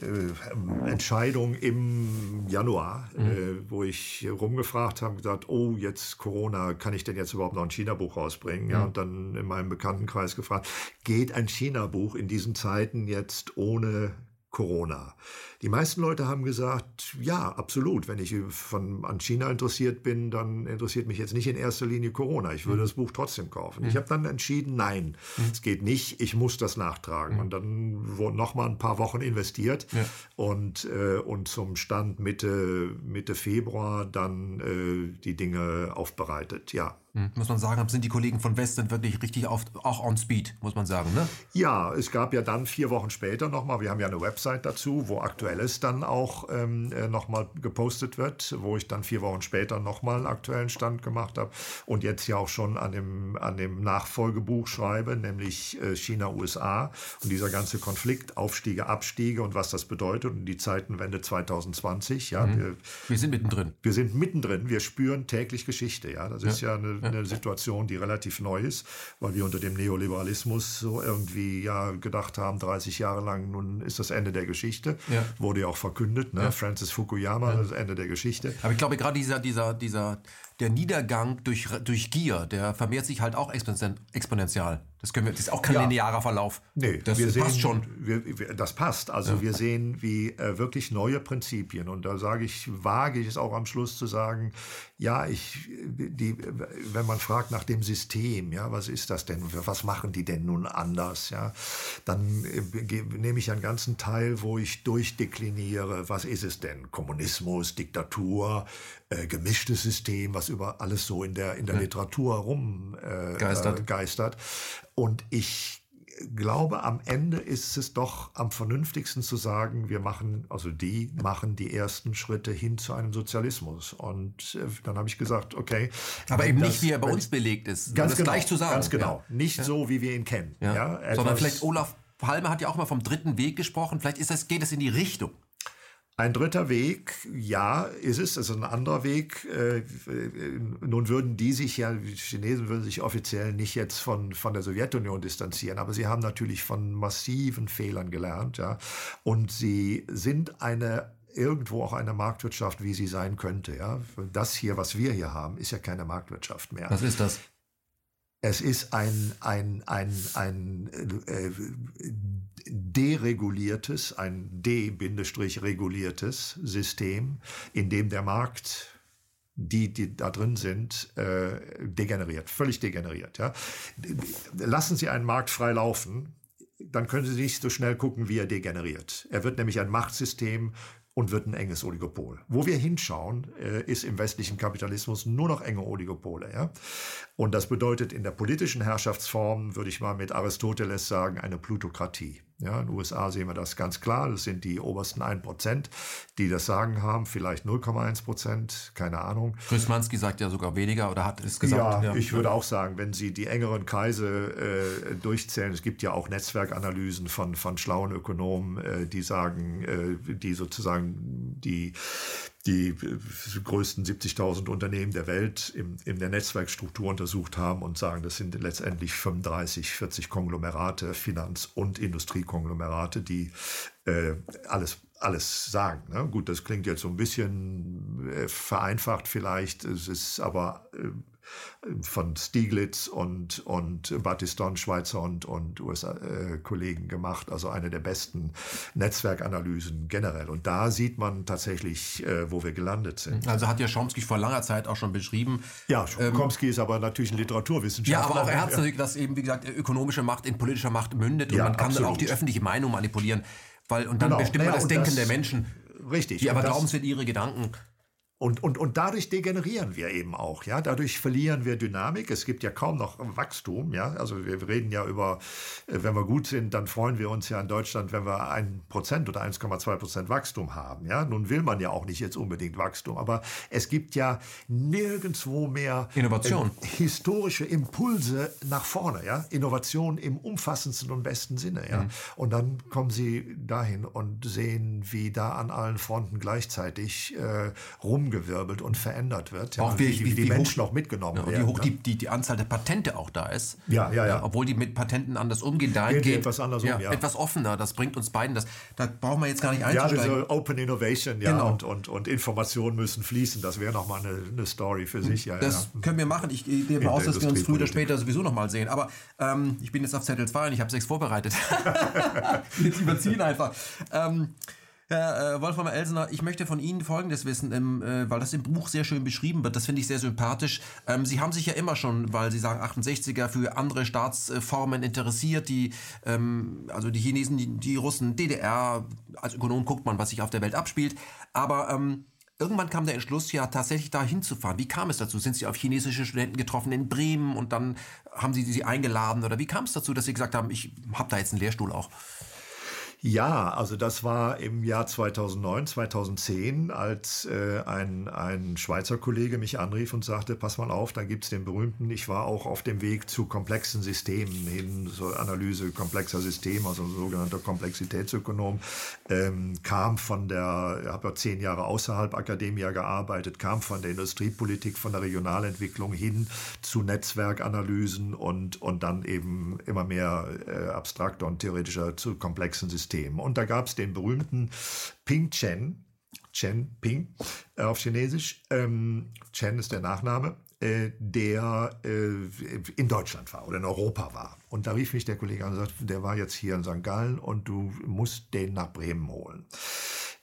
äh, Entscheidung im Januar, mhm. äh, wo ich rumgefragt habe und gesagt, oh, jetzt Corona, kann ich denn jetzt überhaupt noch ein China-Buch rausbringen? Ja, mhm. und dann in meinem Bekanntenkreis gefragt, geht ein China-Buch in diesen Zeiten jetzt ohne Corona. Die meisten Leute haben gesagt, ja, absolut. Wenn ich von, an China interessiert bin, dann interessiert mich jetzt nicht in erster Linie Corona. Ich würde mhm. das Buch trotzdem kaufen. Mhm. Ich habe dann entschieden, nein, mhm. es geht nicht. Ich muss das nachtragen. Mhm. Und dann wurden noch mal ein paar Wochen investiert ja. und, äh, und zum Stand Mitte, Mitte Februar dann äh, die Dinge aufbereitet. Ja.
Hm, muss man sagen, sind die Kollegen von Western wirklich richtig auf, auch on speed, muss man sagen, ne?
Ja, es gab ja dann vier Wochen später nochmal, wir haben ja eine Website dazu, wo Aktuelles dann auch ähm, äh, nochmal gepostet wird, wo ich dann vier Wochen später nochmal einen aktuellen Stand gemacht habe und jetzt ja auch schon an dem, an dem Nachfolgebuch schreibe, nämlich äh, China-USA und dieser ganze Konflikt, Aufstiege, Abstiege und was das bedeutet und die Zeitenwende 2020. Ja,
mhm. wir, wir, sind mittendrin.
Wir sind mittendrin, wir spüren täglich Geschichte, ja, das ja. ist ja eine eine Situation, die relativ neu ist, weil wir unter dem Neoliberalismus so irgendwie ja gedacht haben, 30 Jahre lang, nun ist das Ende der Geschichte. Ja. Wurde ja auch verkündet, ne? Francis Fukuyama, das Ende der Geschichte.
Aber ich glaube, gerade dieser, dieser, dieser, der Niedergang durch, durch Gier, der vermehrt sich halt auch exponentiell. Das, können wir, das ist auch kein ja. linearer Verlauf.
Nee, das wir passt sehen, schon. Wir, wir, das passt. Also ja. wir sehen, wie äh, wirklich neue Prinzipien. Und da sage ich, wage ich es auch am Schluss zu sagen, ja, ich, die, wenn man fragt nach dem System, ja, was ist das denn? Was machen die denn nun anders? Ja, dann äh, nehme ich einen ganzen Teil, wo ich durchdekliniere, was ist es denn? Kommunismus, Diktatur, äh, gemischtes System, was über alles so in der, in der ja. Literatur rumgeistert. Äh, geistert. Und ich glaube, am Ende ist es doch am vernünftigsten zu sagen, wir machen, also die machen die ersten Schritte hin zu einem Sozialismus. Und äh, dann habe ich gesagt, okay.
Aber eben das, nicht, wie er bei uns belegt ist.
Ganz genau, gleich
zu sagen.
Ganz genau. Ja. Nicht ja. so, wie wir ihn kennen.
Ja. Sondern vielleicht Olaf Palme hat ja auch mal vom dritten Weg gesprochen. Vielleicht ist das, geht es in die Richtung.
Ein dritter Weg, ja, ist es, also ein anderer Weg. Äh, nun würden die sich ja, die Chinesen würden sich offiziell nicht jetzt von, von der Sowjetunion distanzieren, aber sie haben natürlich von massiven Fehlern gelernt, ja. Und sie sind eine irgendwo auch eine Marktwirtschaft, wie sie sein könnte. Ja? Das hier, was wir hier haben, ist ja keine Marktwirtschaft mehr.
Was ist das?
Es ist ein, ein, ein, ein äh, dereguliertes, ein de-reguliertes System, in dem der Markt die, die da drin sind, äh, degeneriert, völlig degeneriert. Ja. Lassen Sie einen Markt frei laufen, dann können Sie nicht so schnell gucken, wie er degeneriert. Er wird nämlich ein Machtsystem und wird ein enges Oligopol. Wo wir hinschauen, äh, ist im westlichen Kapitalismus nur noch enge Oligopole. Ja? Und das bedeutet in der politischen Herrschaftsform, würde ich mal mit Aristoteles sagen, eine Plutokratie. Ja, in den USA sehen wir das ganz klar. Das sind die obersten 1%, die das Sagen haben, vielleicht 0,1%, keine Ahnung.
Krysmanski sagt ja sogar weniger oder hat es gesagt.
Ja, ja. ich würde auch sagen, wenn Sie die engeren Kreise äh, durchzählen, es gibt ja auch Netzwerkanalysen von, von schlauen Ökonomen, äh, die sagen, äh, die sozusagen die die größten 70.000 Unternehmen der Welt im, in der Netzwerkstruktur untersucht haben und sagen, das sind letztendlich 35, 40 Konglomerate, Finanz- und Industriekonglomerate, die äh, alles alles sagen. Ne? Gut, das klingt jetzt so ein bisschen äh, vereinfacht vielleicht, es ist aber äh, von Stieglitz und, und Battiston, Schweizer und, und USA-Kollegen äh, gemacht. Also eine der besten Netzwerkanalysen generell. Und da sieht man tatsächlich, äh, wo wir gelandet sind.
Also hat ja Chomsky vor langer Zeit auch schon beschrieben.
Ja, ähm, Chomsky ist aber natürlich ein Literaturwissenschaftler.
Ja, aber auch er hat ja. dass eben, wie gesagt, ökonomische Macht in politischer Macht mündet und ja, man kann absolut. dann auch die öffentliche Meinung manipulieren. Weil, und dann genau. bestimmt man das Denken das, der Menschen.
Richtig.
Die aber glauben, es wird ihre Gedanken
und, und, und dadurch degenerieren wir eben auch, ja. Dadurch verlieren wir Dynamik. Es gibt ja kaum noch Wachstum, ja. Also wir reden ja über, äh, wenn wir gut sind, dann freuen wir uns ja in Deutschland, wenn wir ein Prozent oder 1,2 Prozent Wachstum haben, ja. Nun will man ja auch nicht jetzt unbedingt Wachstum, aber es gibt ja nirgendwo mehr
Innovation.
Äh, historische Impulse nach vorne, ja. Innovation im umfassendsten und besten Sinne, ja. Mhm. Und dann kommen Sie dahin und sehen, wie da an allen Fronten gleichzeitig äh, rum umgewirbelt und verändert wird.
Ja, auch wie, wie, wie die Menschen
hoch, auch mitgenommen
ja, und werden. Wie hoch ne? die, die, die Anzahl der Patente auch da ist.
Ja, ja, ja.
obwohl die mit Patenten anders umgehen. Da geht
etwas anders um, ja.
Etwas offener. Das bringt uns beiden das. Da brauchen wir jetzt gar nicht einzusteigen.
Ja, diese Open Innovation, ja. Genau. Und, und, und Informationen müssen fließen. Das wäre nochmal eine, eine Story für sich. Ja,
das können wir machen. Ich gehe davon aus, dass wir uns früher oder später sowieso nochmal sehen. Aber ähm, ich bin jetzt auf Zettel 2 und ich habe sechs vorbereitet. jetzt überziehen einfach. Ähm, Herr äh, Wolfram Elsener, ich möchte von Ihnen Folgendes wissen, ähm, äh, weil das im Buch sehr schön beschrieben wird. Das finde ich sehr sympathisch. Ähm, Sie haben sich ja immer schon, weil Sie sagen 68er, für andere Staatsformen interessiert. Die, ähm, also die Chinesen, die, die, Russen, DDR. Als Ökonom guckt man, was sich auf der Welt abspielt. Aber ähm, Irgendwann kam der Entschluss, ja tatsächlich da hinzufahren. Wie kam es dazu? Sind Sie auf chinesische Studenten getroffen in Bremen und dann haben Sie sie eingeladen? Oder wie kam es dazu, dass Sie gesagt haben, ich habe da jetzt einen Lehrstuhl auch?
Ja, also das war im Jahr 2009, 2010, als äh, ein, ein Schweizer Kollege mich anrief und sagte, pass mal auf, da gibt's den berühmten, ich war auch auf dem Weg zu komplexen Systemen hin, so Analyse komplexer Systeme, also sogenannter Komplexitätsökonom, ähm, kam von der, habe ja zehn Jahre außerhalb Akademia gearbeitet, kam von der Industriepolitik, von der Regionalentwicklung hin zu Netzwerkanalysen und, und dann eben immer mehr äh, abstrakter und theoretischer zu komplexen Systemen. System. Und da gab es den berühmten Ping Chen, Chen Ping äh, auf Chinesisch. Ähm, Chen ist der Nachname, äh, der äh, in Deutschland war oder in Europa war. Und da rief mich der Kollege an und sagte, der war jetzt hier in St. Gallen und du musst den nach Bremen holen.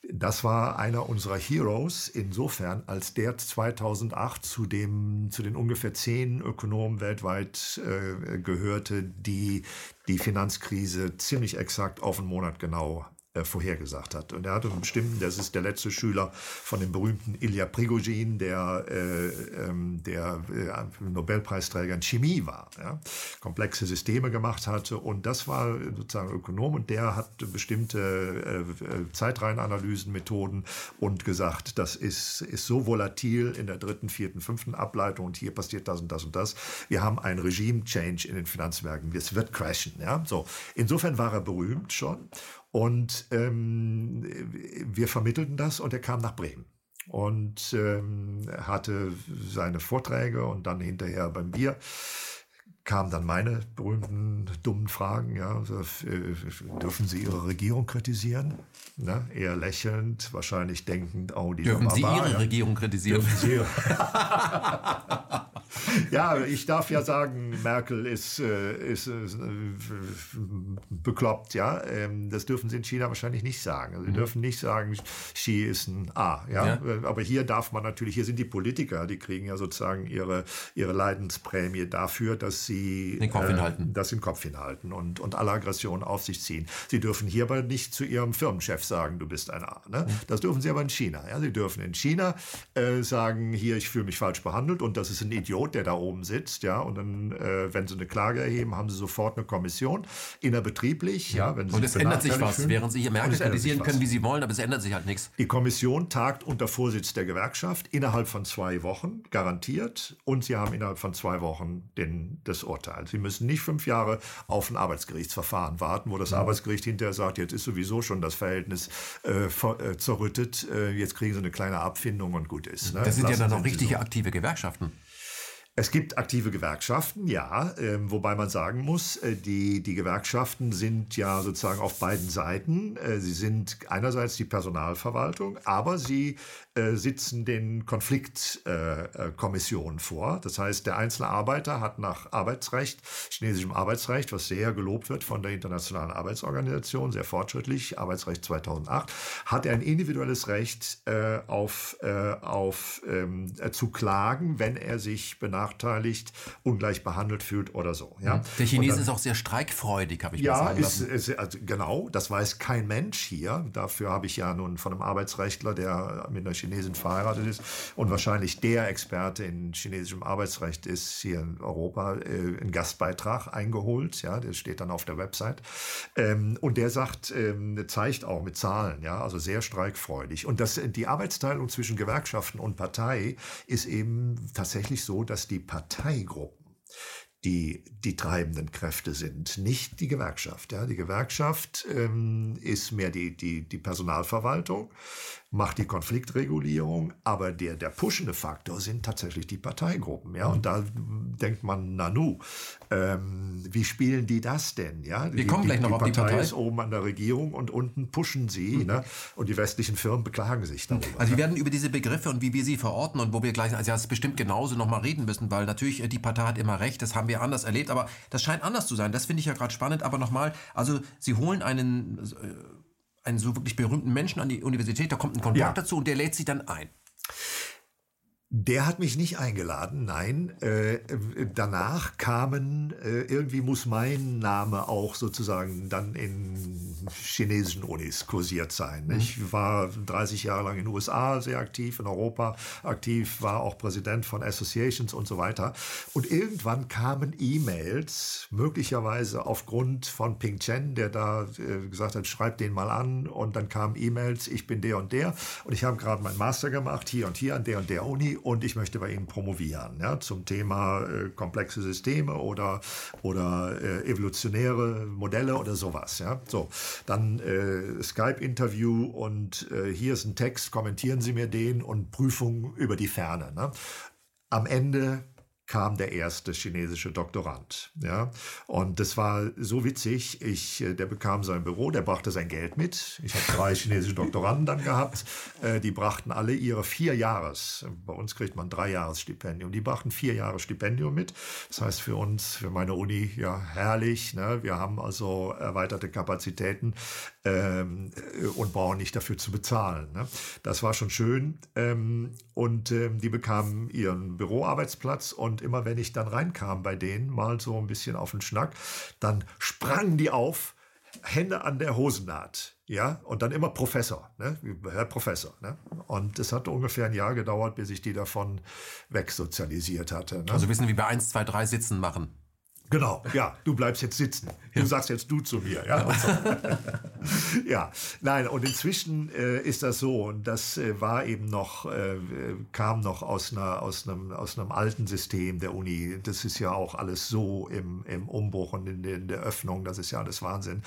Das war einer unserer Heroes insofern, als der 2008 zu, dem, zu den ungefähr zehn Ökonomen weltweit äh, gehörte, die die Finanzkrise ziemlich exakt auf einen Monat genau vorhergesagt hat. Und er hatte bestimmt, das ist der letzte Schüler von dem berühmten Ilya Prigozhin, der, äh, ähm, der äh, Nobelpreisträger in Chemie war, ja? komplexe Systeme gemacht hatte. Und das war sozusagen Ökonom und der hat bestimmte äh, äh, Zeitreihenanalysen, Methoden und gesagt, das ist, ist so volatil in der dritten, vierten, fünften Ableitung und hier passiert das und das und das. Wir haben ein Regime-Change in den Finanzmärkten. Es wird crashen. Ja? So. Insofern war er berühmt schon. Und ähm, wir vermittelten das und er kam nach Bremen und ähm, hatte seine Vorträge und dann hinterher beim Bier kamen dann meine berühmten dummen Fragen. Ja, also, äh, dürfen Sie Ihre Regierung kritisieren? Ne? Eher lächelnd, wahrscheinlich denkend, oh, die
Dürfen Sie Ihre ja. Regierung kritisieren?
Ja, ich darf ja sagen, Merkel ist, äh, ist äh, bekloppt, ja. Ähm, das dürfen Sie in China wahrscheinlich nicht sagen. Also Sie mhm. dürfen nicht sagen, Xi ist ein A, ja? ja. Aber hier darf man natürlich, hier sind die Politiker, die kriegen ja sozusagen ihre, ihre Leidensprämie dafür, dass sie
den Kopf hinhalten.
Äh, das den Kopf hinhalten und, und alle Aggressionen auf sich ziehen. Sie dürfen hier aber nicht zu ihrem Firmenchef sagen, du bist ein A. Ne? Das dürfen sie aber in China. Ja? Sie dürfen in China äh, sagen, hier, ich fühle mich falsch behandelt und das ist ein Idiot der da oben sitzt, ja, und dann, äh, wenn sie eine Klage erheben, haben sie sofort eine Kommission, innerbetrieblich, ja, wenn sie
Und es ändert sich was, fühlen. während sie hier Merkel kritisieren können, wie sie wollen, aber es ändert sich halt nichts.
Die Kommission tagt unter Vorsitz der Gewerkschaft innerhalb von zwei Wochen, garantiert, und sie haben innerhalb von zwei Wochen den, das Urteil. Sie müssen nicht fünf Jahre auf ein Arbeitsgerichtsverfahren warten, wo das. Arbeitsgericht hinterher sagt, jetzt ist sowieso schon das Verhältnis äh, äh, zerrüttet, äh, jetzt kriegen sie eine kleine Abfindung und gut ist.
Ne? Das sind Lassen ja dann auch richtige so. aktive Gewerkschaften.
Es gibt aktive Gewerkschaften, ja, äh, wobei man sagen muss, äh, die, die Gewerkschaften sind ja sozusagen auf beiden Seiten. Äh, sie sind einerseits die Personalverwaltung, aber sie äh, sitzen den Konfliktkommissionen vor. Das heißt, der einzelne Arbeiter hat nach Arbeitsrecht, chinesischem Arbeitsrecht, was sehr gelobt wird von der Internationalen Arbeitsorganisation, sehr fortschrittlich, Arbeitsrecht 2008, hat er ein individuelles Recht äh, auf, äh, auf ähm, zu klagen, wenn er sich benachteiligt, ungleich behandelt fühlt oder so. Ja? Mhm.
Der Chinese dann, ist auch sehr streikfreudig, habe ich
ja, mal sagen ist, ist, also genau, das weiß kein Mensch hier. Dafür habe ich ja nun von einem Arbeitsrechtler, der mit einer Chinesin verheiratet ist und wahrscheinlich der Experte in chinesischem Arbeitsrecht ist hier in Europa, äh, einen Gastbeitrag eingeholt. Ja, der steht dann auf der Website. Ähm, und der sagt, ähm, zeigt auch mit Zahlen, ja, also sehr streikfreudig. Und das, die Arbeitsteilung zwischen Gewerkschaften und Partei ist eben tatsächlich so, dass die Parteigruppen die die treibenden Kräfte sind, nicht die Gewerkschaft. Ja. Die Gewerkschaft ähm, ist mehr die, die, die Personalverwaltung macht die Konfliktregulierung, aber der, der pushende Faktor sind tatsächlich die Parteigruppen. Ja? Und da denkt man, Nanu, ähm, wie spielen die das denn? Ja?
Wir die, kommen gleich noch
die
auf die Partei.
ist oben an der Regierung und unten pushen sie mhm. ne? und die westlichen Firmen beklagen sich darüber.
Also wir werden über diese Begriffe und wie wir sie verorten und wo wir gleich, also das bestimmt genauso noch mal reden müssen, weil natürlich äh, die Partei hat immer recht, das haben wir anders erlebt, aber das scheint anders zu sein. Das finde ich ja gerade spannend, aber nochmal, also sie holen einen äh, einen so wirklich berühmten Menschen an die Universität, da kommt ein Kontakt ja. dazu und der lädt sie dann ein.
Der hat mich nicht eingeladen, nein. Äh, danach kamen, äh, irgendwie muss mein Name auch sozusagen dann in chinesischen Unis kursiert sein. Mhm. Ich war 30 Jahre lang in den USA sehr aktiv, in Europa aktiv, war auch Präsident von Associations und so weiter. Und irgendwann kamen E-Mails, möglicherweise aufgrund von Ping Chen, der da äh, gesagt hat, schreib den mal an. Und dann kamen E-Mails, ich bin der und der. Und ich habe gerade meinen Master gemacht, hier und hier an der und der Uni und ich möchte bei Ihnen promovieren ja, zum Thema äh, komplexe Systeme oder, oder äh, evolutionäre Modelle oder sowas. Ja. So, dann äh, Skype-Interview und äh, hier ist ein Text, kommentieren Sie mir den und Prüfung über die Ferne. Ne. Am Ende kam der erste chinesische Doktorand. Ja? Und das war so witzig. Ich, äh, der bekam sein Büro, der brachte sein Geld mit. Ich habe drei chinesische Doktoranden dann gehabt. Äh, die brachten alle ihre vier Jahres, bei uns kriegt man drei Jahresstipendium, die brachten vier Jahre Stipendium mit. Das heißt für uns, für meine Uni, ja herrlich. Ne? Wir haben also erweiterte Kapazitäten ähm, äh, und brauchen nicht dafür zu bezahlen. Ne? Das war schon schön. Ähm, und ähm, die bekamen ihren Büroarbeitsplatz und immer wenn ich dann reinkam bei denen, mal so ein bisschen auf den Schnack, dann sprangen die auf, Hände an der Hosennaht. Ja, und dann immer Professor, ne? Herr Professor. Ne? Und es hat ungefähr ein Jahr gedauert, bis ich die davon wegsozialisiert hatte. Ne?
Also wissen, wie bei 1, 2, 3 Sitzen machen.
Genau, ja, du bleibst jetzt sitzen. Du ja. sagst jetzt du zu mir. Ja, so. ja. nein, und inzwischen äh, ist das so, und das äh, war eben noch, äh, kam noch aus, einer, aus, einem, aus einem alten System der Uni. Das ist ja auch alles so im, im Umbruch und in, in der Öffnung, das ist ja alles Wahnsinn.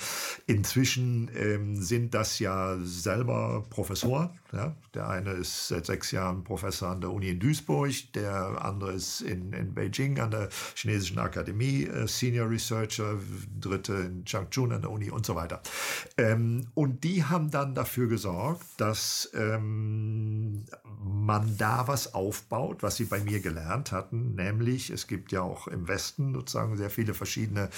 Inzwischen ähm, sind das ja selber Professoren. Ja? Der eine ist seit sechs Jahren Professor an der Uni in Duisburg, der andere ist in, in Beijing an der Chinesischen Akademie Senior Researcher, dritte in Changchun an der Uni und so weiter. Ähm, und die haben dann dafür gesorgt, dass ähm, man da was aufbaut, was sie bei mir gelernt hatten, nämlich es gibt ja auch im Westen sozusagen sehr viele verschiedene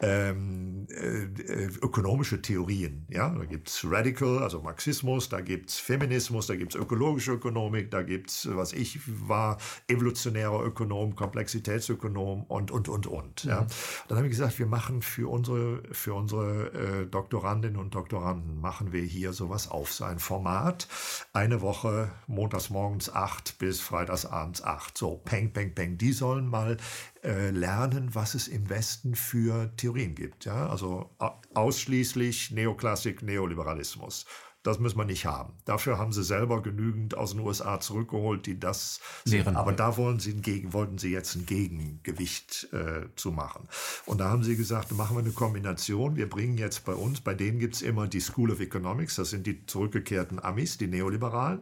ähm, äh, ökonomische Theorien. Ja? Da gibt es Radical, also Marxismus, da gibt es Feminismus, da gibt es ökologische Ökonomik, da gibt es, was ich war, evolutionärer Ökonom, Komplexitätsökonom und, und, und, und. Ja? Ja. Dann habe ich gesagt, wir machen für unsere, für unsere äh, Doktorandinnen und Doktoranden, machen wir hier sowas auf, so ein Format. Eine Woche, montags morgens acht bis freitags abends acht. So, peng, peng, peng. Die sollen mal äh, lernen, was es im Westen für Theorien gibt. Ja? Also ausschließlich Neoklassik, Neoliberalismus. Das müssen wir nicht haben. Dafür haben sie selber genügend aus den USA zurückgeholt, die das lehren. Aber da wollen sie Gegen, wollten sie jetzt ein Gegengewicht äh, zu machen. Und da haben sie gesagt, machen wir eine Kombination. Wir bringen jetzt bei uns, bei denen gibt es immer die School of Economics, das sind die zurückgekehrten Amis, die Neoliberalen.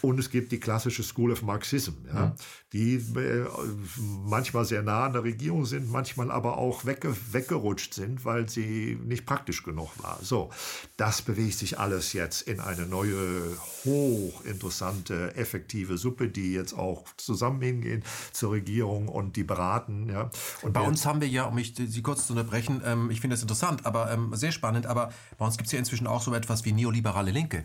Und es gibt die klassische School of Marxism, ja, mhm. die äh, manchmal sehr nah an der Regierung sind, manchmal aber auch wegge weggerutscht sind, weil sie nicht praktisch genug war. So, das bewegt sich alles jetzt in eine neue, hochinteressante, effektive Suppe, die jetzt auch zusammen hingehen zur Regierung und die beraten. Ja.
Und bei uns haben wir ja, um mich Sie kurz zu unterbrechen, ähm, ich finde das interessant, aber ähm, sehr spannend, aber bei uns gibt es ja inzwischen auch so etwas wie neoliberale Linke.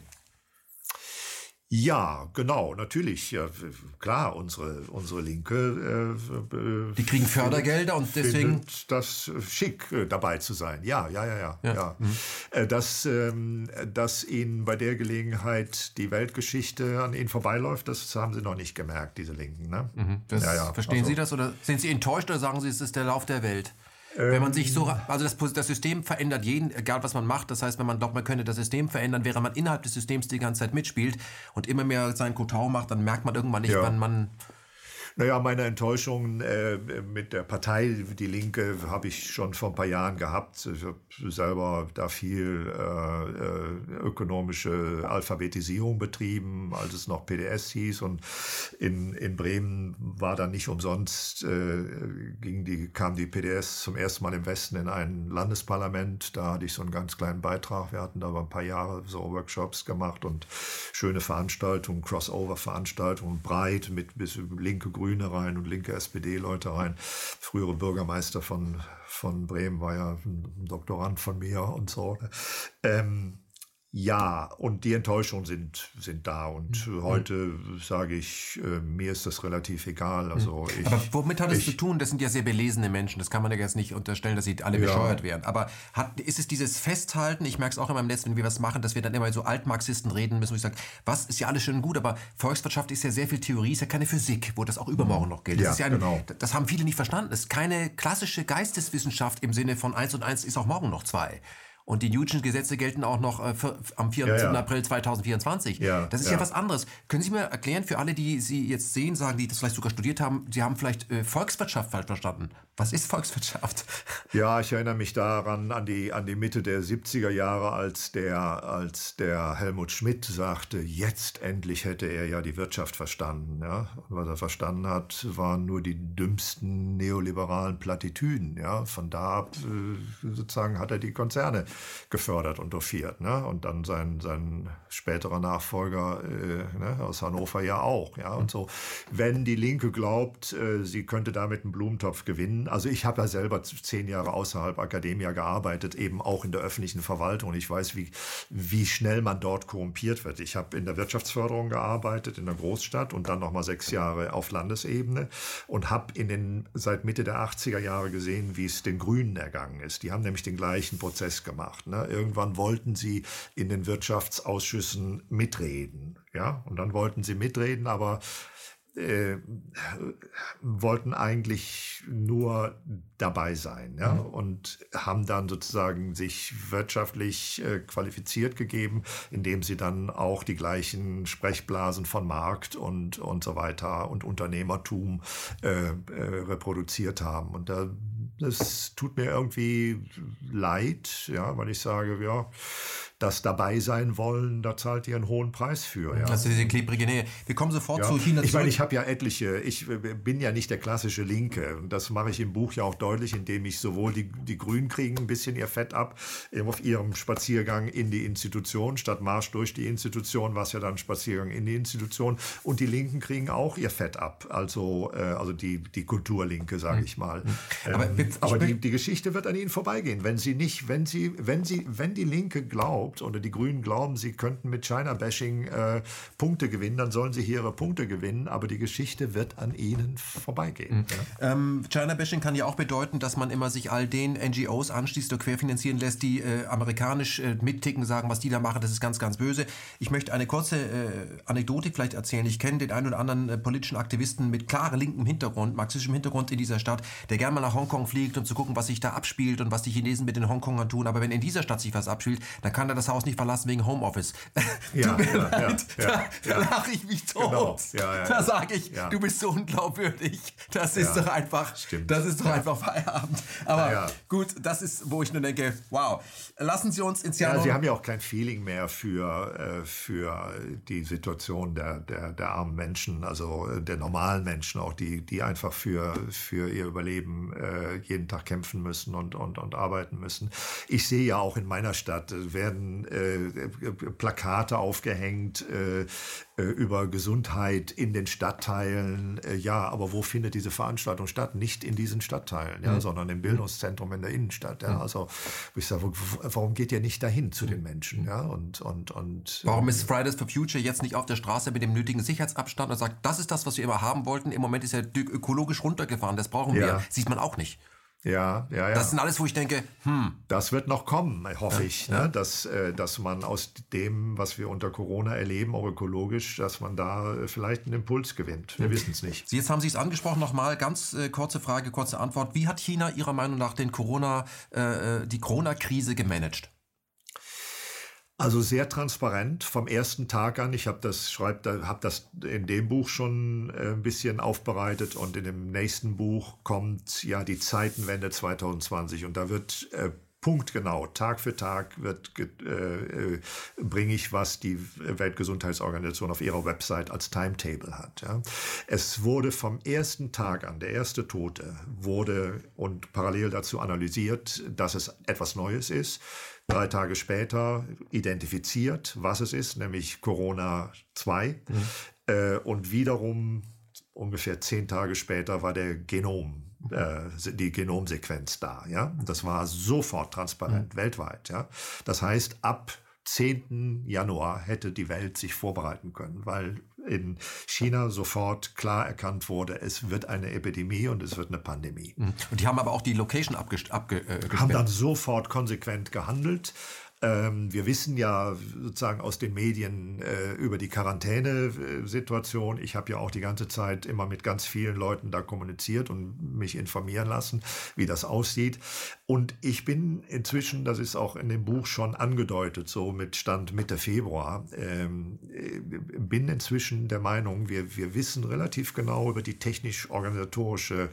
Ja, genau, natürlich. Ja, klar, unsere, unsere Linke.
Äh, die kriegen Fördergelder und deswegen.
das schick, äh, dabei zu sein. Ja, ja, ja, ja. ja. ja. Mhm. Äh, dass, ähm, dass ihnen bei der Gelegenheit die Weltgeschichte an ihnen vorbeiläuft, das haben sie noch nicht gemerkt, diese Linken. Ne?
Mhm. Das, ja, ja. Verstehen also, Sie das oder sind Sie enttäuscht oder sagen Sie, es ist der Lauf der Welt? Wenn man sich so, ähm. also das, das, System verändert jeden, egal was man macht. Das heißt, wenn man glaubt, man könnte das System verändern, während man innerhalb des Systems die ganze Zeit mitspielt und immer mehr seinen Kotau macht, dann merkt man irgendwann nicht, ja. wann man
Naja, meine Enttäuschung äh, mit der Partei Die Linke habe ich schon vor ein paar Jahren gehabt. Ich habe selber da viel äh, äh ökonomische Alphabetisierung betrieben, als es noch PDS hieß. Und in, in Bremen war dann nicht umsonst, äh, ging die, kam die PDS zum ersten Mal im Westen in ein Landesparlament. Da hatte ich so einen ganz kleinen Beitrag. Wir hatten da aber ein paar Jahre so Workshops gemacht und schöne Veranstaltungen, Crossover-Veranstaltungen, breit mit bis linke Grüne rein und linke SPD-Leute rein. Frühere Bürgermeister von, von Bremen war ja ein Doktorand von mir und so. Ähm, ja, und die Enttäuschungen sind, sind da. Und mhm. heute sage ich, äh, mir ist das relativ egal. Also
ich, Aber womit hat es zu tun? Das sind ja sehr belesene Menschen. Das kann man ja jetzt nicht unterstellen, dass sie alle ja. bescheuert wären. Aber hat, ist es dieses Festhalten? Ich merke es auch in meinem Netz, wenn wir was machen, dass wir dann immer so Altmarxisten reden müssen, wo ich sage, was ist ja alles schön und gut, aber Volkswirtschaft ist ja sehr viel Theorie, ist ja keine Physik, wo das auch übermorgen noch gilt. Das, ja, ist ja eine, genau. das haben viele nicht verstanden. Das ist keine klassische Geisteswissenschaft im Sinne von eins und eins ist auch morgen noch zwei. Und die Newton-Gesetze gelten auch noch äh, für, am 14. Ja, ja. April 2024. Ja, das ist ja. was anderes. Können Sie mir erklären, für alle, die Sie jetzt sehen, sagen, die das vielleicht sogar studiert haben, Sie haben vielleicht äh, Volkswirtschaft falsch verstanden. Was ist Volkswirtschaft?
Ja, ich erinnere mich daran an die, an die Mitte der 70er Jahre, als der, als der Helmut Schmidt sagte, jetzt endlich hätte er ja die Wirtschaft verstanden. Ja? Und was er verstanden hat, waren nur die dümmsten neoliberalen Plattitüden. Ja? Von da ab äh, sozusagen hat er die Konzerne gefördert und dofiert. Ne? Und dann sein, sein späterer Nachfolger äh, ne, aus Hannover ja auch. Ja? Und so, wenn die Linke glaubt, äh, sie könnte damit einen Blumentopf gewinnen, also ich habe ja selber zehn Jahre außerhalb Akademia gearbeitet, eben auch in der öffentlichen Verwaltung. Ich weiß, wie, wie schnell man dort korrumpiert wird. Ich habe in der Wirtschaftsförderung gearbeitet, in der Großstadt und dann nochmal sechs Jahre auf Landesebene und habe in den, seit Mitte der 80er Jahre gesehen, wie es den Grünen ergangen ist. Die haben nämlich den gleichen Prozess gemacht. Ne? Irgendwann wollten sie in den Wirtschaftsausschüssen mitreden. Ja, und dann wollten sie mitreden, aber äh, wollten eigentlich nur dabei sein ja, mhm. und haben dann sozusagen sich wirtschaftlich äh, qualifiziert gegeben, indem sie dann auch die gleichen Sprechblasen von Markt und, und so weiter und Unternehmertum äh, äh, reproduziert haben. Und da, das tut mir irgendwie leid, ja, weil ich sage, ja, das dabei sein wollen, da zahlt ihr einen hohen Preis für. Ja.
Das ist diese klebrige Nähe. Wir kommen sofort ja. zu China
Ich meine, ich habe ja etliche, ich bin ja nicht der klassische Linke. Das mache ich im Buch ja auch deutlich, indem ich sowohl die, die Grünen kriegen ein bisschen ihr Fett ab auf ihrem Spaziergang in die Institution, statt Marsch durch die Institution, was ja dann Spaziergang in die Institution. Und die Linken kriegen auch ihr Fett ab. Also, äh, also die, die Kulturlinke, sage hm. ich mal. Aber, ähm, aber die, die Geschichte wird an ihnen vorbeigehen. Wenn sie nicht, wenn sie, wenn sie, wenn die Linke glaubt, glaubt oder die Grünen glauben, sie könnten mit China-Bashing äh, Punkte gewinnen, dann sollen sie hier ihre Punkte gewinnen, aber die Geschichte wird an ihnen vorbeigehen. Mhm.
Ja. Ähm, China-Bashing kann ja auch bedeuten, dass man immer sich all den NGOs anschließt oder querfinanzieren lässt, die äh, amerikanisch äh, mitticken, sagen, was die da machen, das ist ganz, ganz böse. Ich möchte eine kurze äh, Anekdote vielleicht erzählen. Ich kenne den einen oder anderen äh, politischen Aktivisten mit klarem linkem Hintergrund, marxistischem Hintergrund in dieser Stadt, der gerne mal nach Hongkong fliegt, um zu gucken, was sich da abspielt und was die Chinesen mit den Hongkongern tun. Aber wenn in dieser Stadt sich was abspielt, dann kann er das Haus nicht verlassen wegen Homeoffice. Ja, Tut mir ja, leid, ja, da, da lache ich mich tot. Genau. da sage ich, du bist so unglaubwürdig. Das ist doch einfach, Stimmt. das ist doch einfach Feierabend. Aber gut, das ist, wo ich nur denke, wow, lassen Sie uns ins Jahr.
Ja, Sie haben ja auch kein Feeling mehr für, äh, für die Situation der, der, der armen Menschen, also äh, der normalen Menschen, auch die, die einfach für, für ihr Überleben äh, jeden Tag kämpfen müssen und, und, und arbeiten müssen. Ich sehe ja auch in meiner Stadt werden äh, Plakate aufgehängt äh, äh, über Gesundheit in den Stadtteilen. Äh, ja, aber wo findet diese Veranstaltung statt? Nicht in diesen Stadtteilen, ja, mhm. sondern im Bildungszentrum in der Innenstadt. Ja. Mhm. Also ich sage, warum geht ihr nicht dahin zu den Menschen? Ja, und, und, und,
warum ist Fridays for Future jetzt nicht auf der Straße mit dem nötigen Sicherheitsabstand und sagt, das ist das, was wir immer haben wollten? Im Moment ist er ökologisch runtergefahren, das brauchen wir. Ja. Sieht man auch nicht.
Ja, ja, ja.
Das sind alles, wo ich denke, hm.
Das wird noch kommen, hoffe ja, ich, ne? ja. dass, äh, dass man aus dem, was wir unter Corona erleben, auch ökologisch, dass man da äh, vielleicht einen Impuls gewinnt. Wir hm. wissen es nicht.
Sie, jetzt haben Sie es angesprochen, nochmal ganz äh, kurze Frage, kurze Antwort. Wie hat China Ihrer Meinung nach den Corona, äh, äh die Corona-Krise gemanagt?
Also sehr transparent vom ersten Tag an. Ich habe das schreibt, habe das in dem Buch schon äh, ein bisschen aufbereitet und in dem nächsten Buch kommt ja die Zeitenwende 2020 und da wird äh, punktgenau, Tag für Tag wird äh, äh, bringe ich, was die Weltgesundheitsorganisation auf ihrer Website als Timetable hat. Ja. Es wurde vom ersten Tag an, der erste Tote, wurde und parallel dazu analysiert, dass es etwas Neues ist. Drei Tage später identifiziert, was es ist, nämlich Corona 2. Mhm. Äh, und wiederum ungefähr zehn Tage später war der Genom äh, die Genomsequenz da. Ja? Das war sofort transparent mhm. weltweit. Ja? Das heißt, ab 10. Januar hätte die Welt sich vorbereiten können, weil in China sofort klar erkannt wurde, es wird eine Epidemie und es wird eine Pandemie.
Mhm. Und die haben aber auch die Location abgestimmt. Abge,
äh, haben dann sofort konsequent gehandelt. Ähm, wir wissen ja sozusagen aus den Medien äh, über die Quarantänesituation. Ich habe ja auch die ganze Zeit immer mit ganz vielen Leuten da kommuniziert und mich informieren lassen, wie das aussieht. Und ich bin inzwischen, das ist auch in dem Buch schon angedeutet, so mit Stand Mitte Februar, ähm, äh, bin inzwischen der Meinung, wir, wir wissen relativ genau über die technisch-organisatorische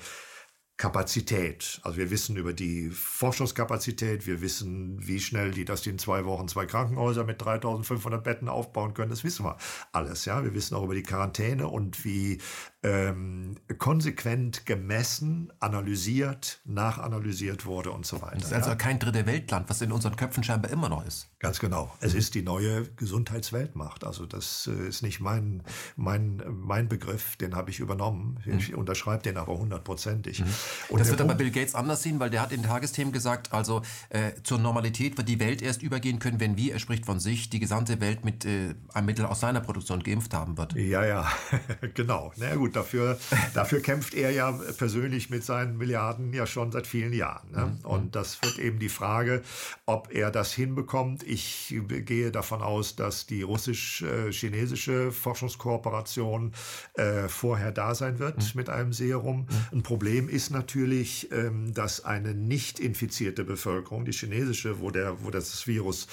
Kapazität. Also wir wissen über die Forschungskapazität, wir wissen, wie schnell die, die in zwei Wochen zwei Krankenhäuser mit 3500 Betten aufbauen können. Das wissen wir alles, ja. Wir wissen auch über die Quarantäne und wie ähm, konsequent gemessen, analysiert, nachanalysiert wurde und so weiter. Das
ist also ja. kein dritte Weltland, was in unseren Köpfen scheinbar immer noch ist.
Ganz genau. Es ist die neue Gesundheitsweltmacht. Also das äh, ist nicht mein, mein, mein Begriff, den habe ich übernommen. Ich mhm. unterschreibe den aber hundertprozentig. Mhm.
Und das wird aber Bill Gates anders sehen, weil der hat in Tagesthemen gesagt, also äh, zur Normalität wird die Welt erst übergehen können, wenn wir, er spricht von sich, die gesamte Welt mit äh, einem Mittel aus seiner Produktion geimpft haben wird.
Ja, ja, genau. Na gut, dafür, dafür kämpft er ja persönlich mit seinen Milliarden ja schon seit vielen Jahren. Ne? Mhm. Und das wird eben die Frage, ob er das hinbekommt. Ich gehe davon aus, dass die russisch-chinesische Forschungskooperation äh, vorher da sein wird mhm. mit einem Serum. Mhm. Ein Problem ist natürlich, ähm, dass eine nicht infizierte Bevölkerung, die chinesische, wo, der, wo das Virus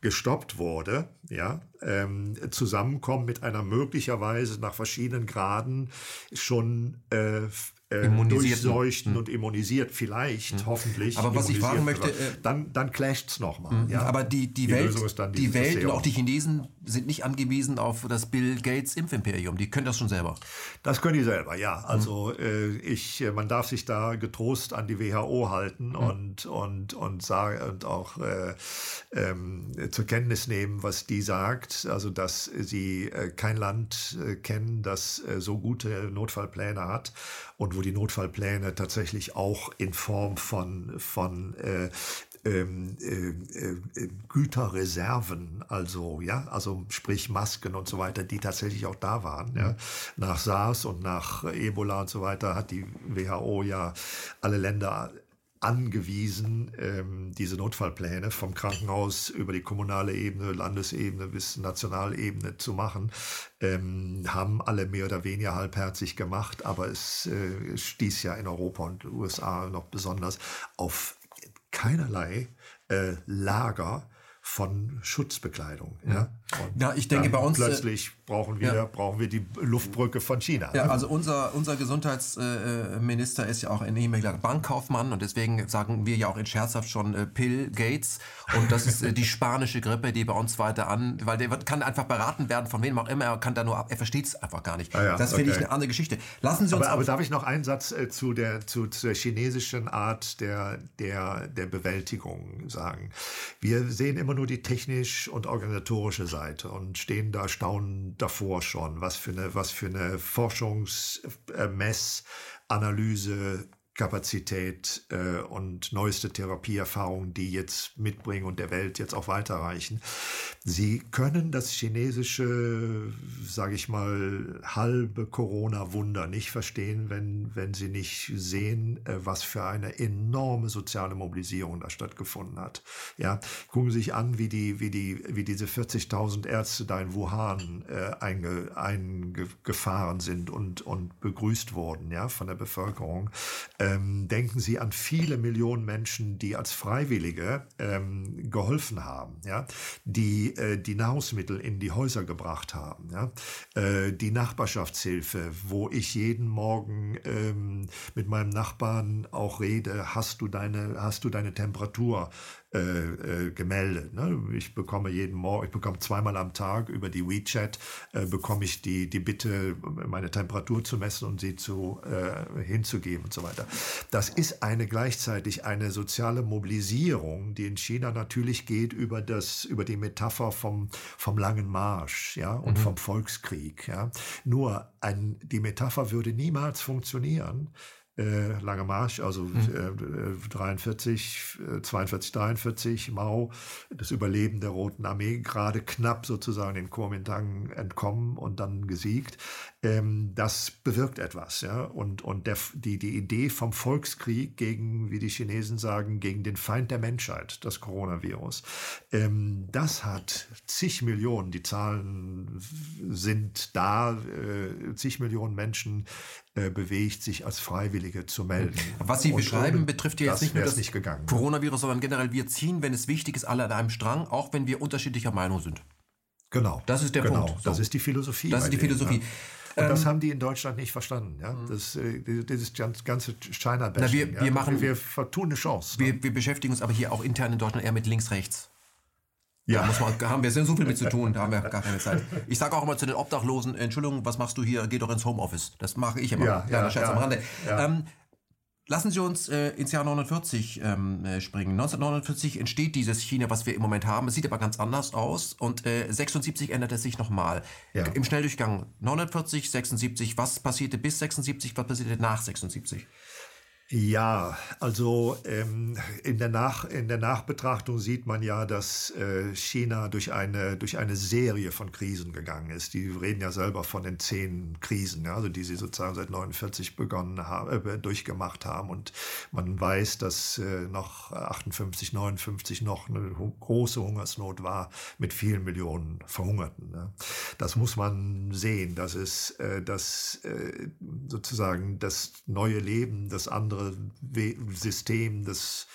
gestoppt wurde, ja, ähm, zusammenkommen mit einer möglicherweise nach verschiedenen Graden schon äh, äh, durchseuchten hm. und immunisiert, vielleicht, hm. hoffentlich.
Aber was ich fragen möchte, äh,
dann, dann clasht es nochmal. Hm.
Ja? Aber die, die, die Welt, die Welt und auch die Chinesen sind nicht angewiesen auf das Bill Gates Impfimperium. Die können das schon selber.
Das können die selber, ja. Also äh, ich, man darf sich da getrost an die WHO halten und, und, und, sagen, und auch äh, ähm, zur Kenntnis nehmen, was die sagt. Also dass sie äh, kein Land äh, kennen, das äh, so gute Notfallpläne hat und wo die Notfallpläne tatsächlich auch in Form von, von äh, ähm, äh, äh, Güterreserven, also ja, also sprich Masken und so weiter, die tatsächlich auch da waren. Ja. Nach SARS und nach Ebola und so weiter hat die WHO ja alle Länder angewiesen, ähm, diese Notfallpläne vom Krankenhaus über die kommunale Ebene, Landesebene bis Nationalebene zu machen, ähm, haben alle mehr oder weniger halbherzig gemacht, aber es äh, stieß ja in Europa und USA noch besonders auf keinerlei äh, Lager von Schutzbekleidung. Ja,
ja ich denke bei uns
äh, plötzlich brauchen wir, ja. brauchen wir die Luftbrücke von China.
Ja, also unser, unser Gesundheitsminister ist ja auch ein ehemaliger Bankkaufmann und deswegen sagen wir ja auch in scherzhaft schon äh, Pill Gates und das ist äh, die spanische Grippe, die bei uns weiter an, weil der wird, kann einfach beraten werden von wem auch immer, er kann da nur ab, er versteht es einfach gar nicht. Ah ja, das finde okay. ich eine andere Geschichte. Lassen Sie uns
aber, aber darf ich noch einen Satz äh, zu, der, zu, zu der chinesischen Art der, der, der Bewältigung sagen? Wir sehen immer nur die technisch und organisatorische Seite und stehen da staunend davor schon, was für eine, was für eine Forschungs-, äh, Mess-, Analyse, Kapazität äh, und neueste Therapieerfahrungen, die jetzt mitbringen und der Welt jetzt auch weiterreichen. Sie können das chinesische, sage ich mal, halbe Corona-Wunder nicht verstehen, wenn, wenn Sie nicht sehen, äh, was für eine enorme soziale Mobilisierung da stattgefunden hat. Ja, gucken Sie sich an, wie die, wie die, wie diese 40.000 Ärzte da in Wuhan äh, einge, eingefahren sind und und begrüßt wurden, ja, von der Bevölkerung. Äh, Ähm, denken Sie an viele Millionen Menschen, die als Freiwillige ähm, geholfen haben, ja? die äh, die Nahrungsmittel in die Häuser gebracht haben, ja? Äh, die Nachbarschaftshilfe, wo ich jeden Morgen ähm, mit meinem Nachbarn auch rede, hast du deine, hast du deine Temperatur äh, äh, gemeldet. Ne? Ich bekomme jeden Morgen, ich bekomme zweimal am Tag über die WeChat, äh, bekomme ich die, die Bitte, meine Temperatur zu messen und sie zu, äh, hinzugeben und so weiter. Das ist eine gleichzeitig eine soziale Mobilisierung, die in China natürlich geht über, das, über die Metapher vom, vom langen Marsch ja, und mhm. vom Volkskrieg. Ja. Nur ein, die Metapher würde niemals funktionieren, äh, Lange Marsch, also mhm. äh, 43, 42, 43, Mao, das Überleben der Roten Armee, gerade knapp sozusagen den Kuomintang entkommen und dann gesiegt. Ähm, das bewirkt etwas. Ja? Und, und der, die, die Idee vom Volkskrieg gegen, wie die Chinesen sagen, gegen den Feind der Menschheit, das Coronavirus, ähm, das hat zig Millionen, die Zahlen sind da, äh, zig Millionen Menschen äh, bewegt, sich als Freiwillige zu melden.
Was Sie beschreiben, betrifft ja jetzt nicht nur das
nicht gegangen.
Coronavirus, sondern generell wir ziehen, wenn es wichtig ist, alle an einem Strang, auch wenn wir unterschiedlicher Meinung sind.
Genau.
Das ist der
genau.
Punkt.
So. Das ist die Philosophie.
Das ist die denen, Philosophie.
Ja. Und das ähm, haben die in Deutschland nicht verstanden. Ja? Mhm. Das, äh, dieses ganze China-Bashing.
Wir, wir, ja? machen,
wir vertun eine Chance.
Wir, ne? wir beschäftigen uns aber hier auch intern in Deutschland eher mit links-rechts. Ja, muss man, haben wir so viel mit zu tun, da haben wir gar keine Zeit. Ich sage auch immer zu den Obdachlosen, Entschuldigung, was machst du hier? Geh doch ins Homeoffice. Das mache ich immer. Ja, ja, ja Scherz ja, am Rande. Ja. Ähm, lassen Sie uns äh, ins Jahr 49 ähm, äh, springen. 1949 entsteht dieses China, was wir im Moment haben. Es sieht aber ganz anders aus. Und äh, 76 ändert es sich nochmal. Ja. Im Schnelldurchgang 49, 76. Was passierte bis 76? Was passierte nach 76?
Ja, also ähm, in, der Nach, in der Nachbetrachtung sieht man ja, dass äh, China durch eine, durch eine Serie von Krisen gegangen ist. Die reden ja selber von den zehn Krisen, ja, also die sie sozusagen seit 49 begonnen haben, äh, durchgemacht haben. Und man weiß, dass äh, noch 58, 59 noch eine große Hungersnot war mit vielen Millionen Verhungerten. Ne? Das muss man sehen, dass es äh, das, äh, sozusagen das neue Leben, das andere andere System, das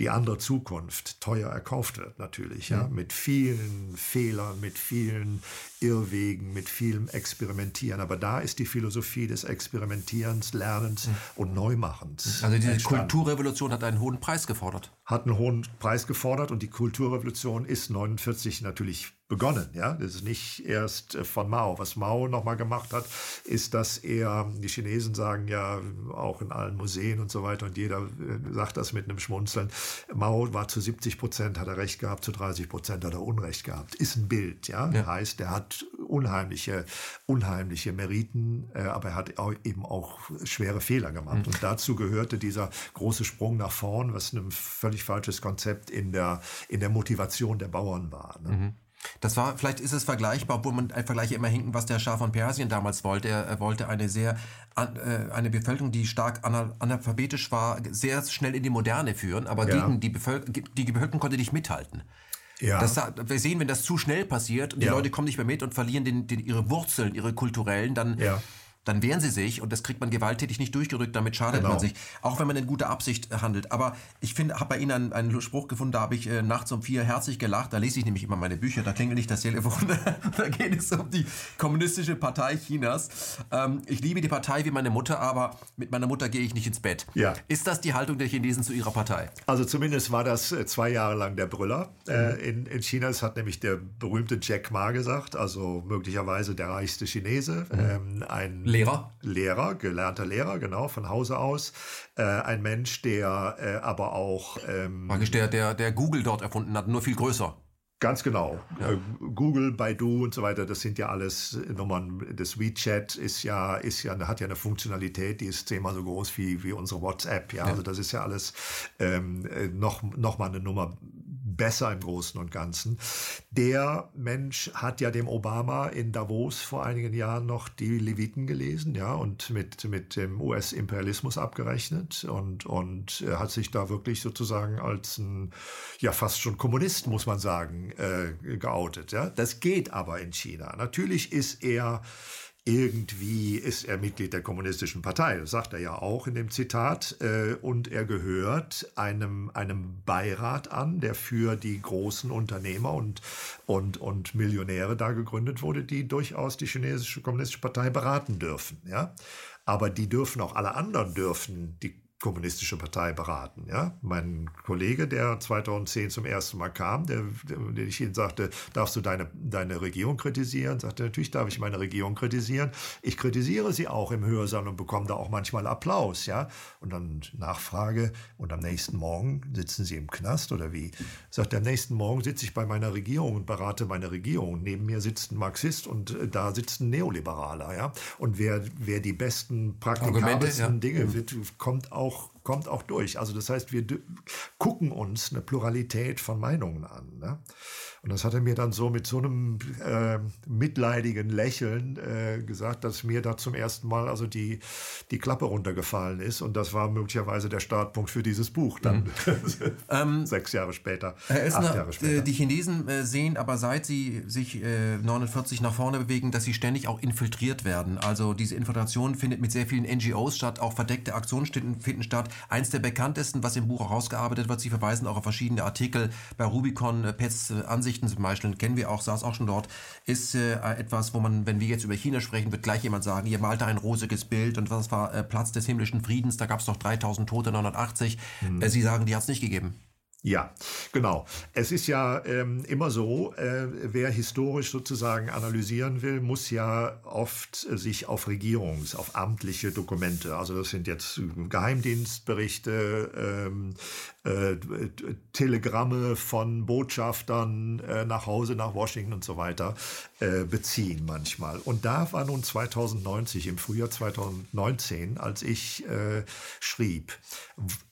die andere Zukunft teuer erkauft wird natürlich, ja, mhm. mit vielen Fehlern, mit vielen Irrwegen, mit vielem Experimentieren. Aber da ist die Philosophie des Experimentierens, Lernens mhm. und Neumachens.
Also diese entstanden. Kulturrevolution hat einen hohen Preis gefordert.
Hat einen hohen Preis gefordert und die Kulturrevolution ist 49 natürlich begonnen. Ja, das ist nicht erst äh, von Mao. Was Mao nochmal gemacht hat, ist, dass er, die Chinesen sagen ja auch in allen Museen und so weiter und jeder äh, sagt das mit einem Schmunzeln. Mao war zu 70 Prozent hat er recht gehabt, zu 30 Prozent hat er Unrecht gehabt. Ist ein Bild, ja. ja. Heißt, er hat unheimliche, unheimliche Meriten, äh, aber er hat eben auch schwere Fehler gemacht. Mhm. Und dazu gehörte dieser große Sprung nach vorn, was ein völlig falsches Konzept in der, in der Motivation der Bauern war. Ne? Mhm.
Das war, vielleicht ist es vergleichbar, obwohl man ein Vergleich immer hinken, was der Schah von Persien damals wollte. Er, er wollte eine sehr, äh, eine Bevölkerung, die stark analphabetisch war, sehr schnell in die Moderne führen, aber ja. gegen die Bevölkerung, die Bevölkerung konnte nicht mithalten. Ja. Das, wir sehen, wenn das zu schnell passiert und die ja. Leute kommen nicht mehr mit und verlieren den, den, ihre Wurzeln, ihre kulturellen, dann, ja dann wehren sie sich und das kriegt man gewalttätig nicht durchgerückt, damit schadet genau. man sich, auch wenn man in guter Absicht handelt. Aber ich finde, habe bei Ihnen einen, einen, Spruch gefunden, da habe ich äh, nachts um vier herzlich gelacht, da lese ich nämlich immer meine Bücher, da klingelt nicht das Telefon, da geht es um die kommunistische Partei Chinas. Ähm, ich liebe die Partei wie meine Mutter, aber mit meiner Mutter gehe ich nicht ins Bett. Ja. Ist das die Haltung der Chinesen zu ihrer Partei?
Also zumindest war das äh, zwei Jahre lang der Brüller äh, mhm. in, in China. Das hat nämlich der berühmte Jack Ma gesagt, also möglicherweise der reichste Chinese, mhm. ähm, ein
Lehrer?
Lehrer, gelernter Lehrer, genau, von Hause aus. Äh, ein Mensch, der äh, aber auch.
Ähm, Praktisch der, der, der Google dort erfunden hat, nur viel größer.
Ganz genau. Ja. Äh, Google, Baidu und so weiter, das sind ja alles Nummern. Das WeChat ist ja, ist ja, hat ja eine Funktionalität, die ist zehnmal so groß wie, wie unsere WhatsApp. Ja? ja. also das ist ja alles ähm, äh, noch, noch mal eine Nummer besser im Großen und Ganzen. Der Mensch hat ja dem Obama in Davos vor einigen Jahren noch die Leviten gelesen, ja, und mit, mit dem US-Imperialismus abgerechnet und, und hat sich da wirklich sozusagen als ein, ja, fast schon Kommunist, muss man sagen, äh, geoutet, ja. Das geht aber in China. Natürlich ist er irgendwie ist er Mitglied der Kommunistischen Partei, das sagt er ja auch in dem Zitat, äh, und er gehört einem, einem Beirat an, der für die großen Unternehmer und, und, und Millionäre da gegründet wurde, die durchaus die chinesische Kommunistische Partei beraten dürfen. Ja? Aber die dürfen auch, alle anderen dürfen die kommunistische Partei beraten. Ja? Mein Kollege, der 2010 zum ersten Mal kam, der, der ich ihm sagte, darfst du deine, deine Regierung kritisieren? Sagte, natürlich darf ich meine Regierung kritisieren. Ich kritisiere sie auch im Hörsaal und bekomme da auch manchmal Applaus. Ja? Und dann Nachfrage, und am nächsten Morgen sitzen sie im Knast oder wie? Sagt, am nächsten Morgen sitze ich bei meiner Regierung und berate meine Regierung. Neben mir sitzt ein Marxist und äh, da sitzt ein Neoliberaler. Ja? Und wer, wer die besten praktikabelsten ja. Dinge mhm. wird, kommt auch auch, kommt auch durch. Also das heißt, wir gucken uns eine Pluralität von Meinungen an. Ne? Und das hat er mir dann so mit so einem äh, mitleidigen Lächeln äh, gesagt, dass mir da zum ersten Mal also die, die Klappe runtergefallen ist. Und das war möglicherweise der Startpunkt für dieses Buch dann mhm. ähm, sechs Jahre später,
Herr Essner, acht Jahre später. Äh, die Chinesen äh, sehen aber seit sie sich äh, 49 nach vorne bewegen, dass sie ständig auch infiltriert werden. Also diese Infiltration findet mit sehr vielen NGOs statt, auch verdeckte Aktionen finden statt. Eins der bekanntesten, was im Buch auch rausgearbeitet wird, Sie verweisen auch auf verschiedene Artikel bei Rubicon, äh, Pets äh, Ansicht Ansichten zum Beispiel, kennen wir auch, saß auch schon dort, ist äh, etwas, wo man, wenn wir jetzt über China sprechen, wird gleich jemand sagen, ihr malte ein rosiges Bild und was war äh, Platz des himmlischen Friedens, da gab es doch 3000 Tote 1980. Mhm. Äh, Sie sagen, die hat es nicht gegeben.
Ja, genau. Es ist ja ähm, immer so, äh, wer historisch sozusagen analysieren will, muss ja oft äh, sich auf Regierungs-, auf amtliche Dokumente, also das sind jetzt Geheimdienstberichte, ähm, äh, Telegramme von Botschaftern äh, nach Hause, nach Washington und so weiter, äh, beziehen manchmal. Und da war nun 2090, im Frühjahr 2019, als ich äh, schrieb,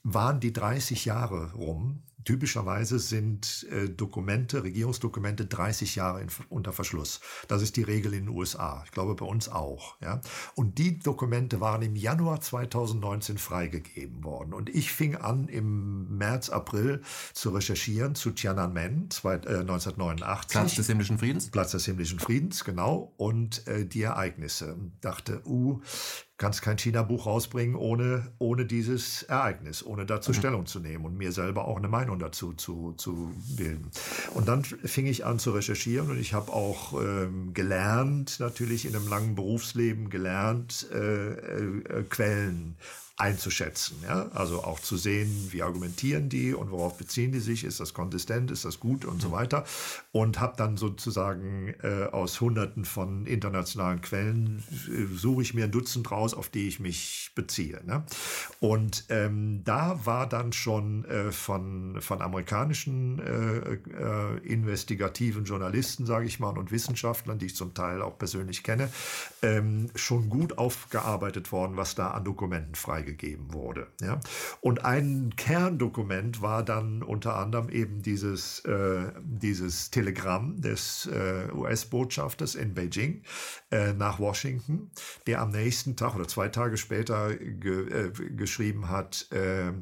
waren die 30 Jahre rum Typischerweise sind äh, Dokumente, Regierungsdokumente 30 Jahre in, unter Verschluss. Das ist die Regel in den USA. Ich glaube bei uns auch. Ja? Und die Dokumente waren im Januar 2019 freigegeben worden. Und ich fing an, im März, April zu recherchieren zu Tiananmen zwei, äh, 1989.
Platz des himmlischen Friedens?
Platz des himmlischen Friedens, genau. Und äh, die Ereignisse. Dachte, uh, kannst kein China-Buch rausbringen ohne, ohne dieses Ereignis, ohne dazu mhm. Stellung zu nehmen und mir selber auch eine Meinung dazu zu, zu bilden. Und dann fing ich an zu recherchieren und ich habe auch ähm, gelernt, natürlich in einem langen Berufsleben gelernt, äh, äh, Quellen einzuschätzen. Ja? Also auch zu sehen, wie argumentieren die und worauf beziehen die sich, ist das konsistent, ist das gut und so weiter. Und habe dann sozusagen äh, aus hunderten von internationalen Quellen, äh, suche ich mir ein Dutzend raus, auf die ich mich beziehe. Ne? Und ähm, da war dann schon äh, von, von amerikanischen äh, äh, investigativen Journalisten, sage ich mal, und Wissenschaftlern, die ich zum Teil auch persönlich kenne, ähm, schon gut aufgearbeitet worden, was da an Dokumenten freigegeben freigegeben wurde. Ja? Und ein Kerndokument war dann unter anderem eben dieses, äh, dieses Telegramm des äh, US-Botschafters in Beijing äh, nach Washington, der am nächsten Tag oder zwei Tage später ge äh, geschrieben hat, äh,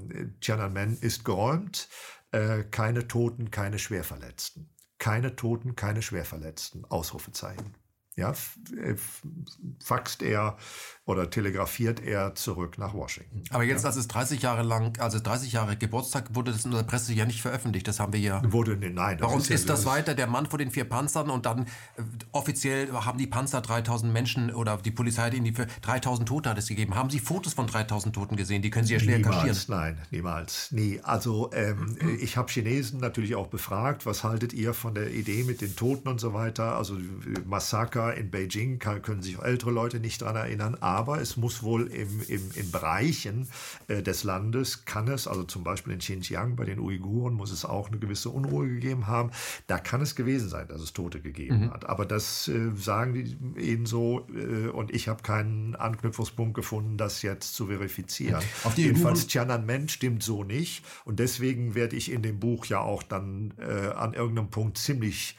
Tiananmen ist geräumt, äh, keine Toten, keine Schwerverletzten. Keine Toten, keine Schwerverletzten. Ausrufezeichen. Ja, faxt er oder telegrafiert er zurück nach Washington.
Aber jetzt, ja. als es 30 Jahre lang, also 30 Jahre Geburtstag, wurde das in der Presse ja nicht veröffentlicht. Das haben wir ja.
Wurde, nein.
Warum ist, ist, das weiter der Mann vor den vier Panzern und dann äh, offiziell haben die Panzer 3000 Menschen oder die Polizei hat ihnen die für 3000 Tote hat es gegeben. Haben Sie Fotos von 3000 Toten gesehen? Die können Sie ja schwer
niemals,
kaschieren.
Nein, niemals. Nie. Also ähm, ich habe Chinesen natürlich auch befragt, was haltet ihr von der Idee mit den Toten und so weiter? Also Massaker in Beijing kann, können sich auch ältere Leute nicht daran erinnern aber es muss wohl im, im, in Bereichen äh, des Landes, kann es, also zum Beispiel in Xinjiang bei den Uiguren, muss es auch eine gewisse Unruhe gegeben haben. Da kann es gewesen sein, dass es Tote gegeben mhm. hat. Aber das äh, sagen die ihnen so äh, und ich habe keinen Anknüpfungspunkt gefunden, das jetzt zu verifizieren. Auf die Jedenfalls Tiananmen stimmt so nicht und deswegen werde ich in dem Buch ja auch dann äh, an irgendeinem Punkt ziemlich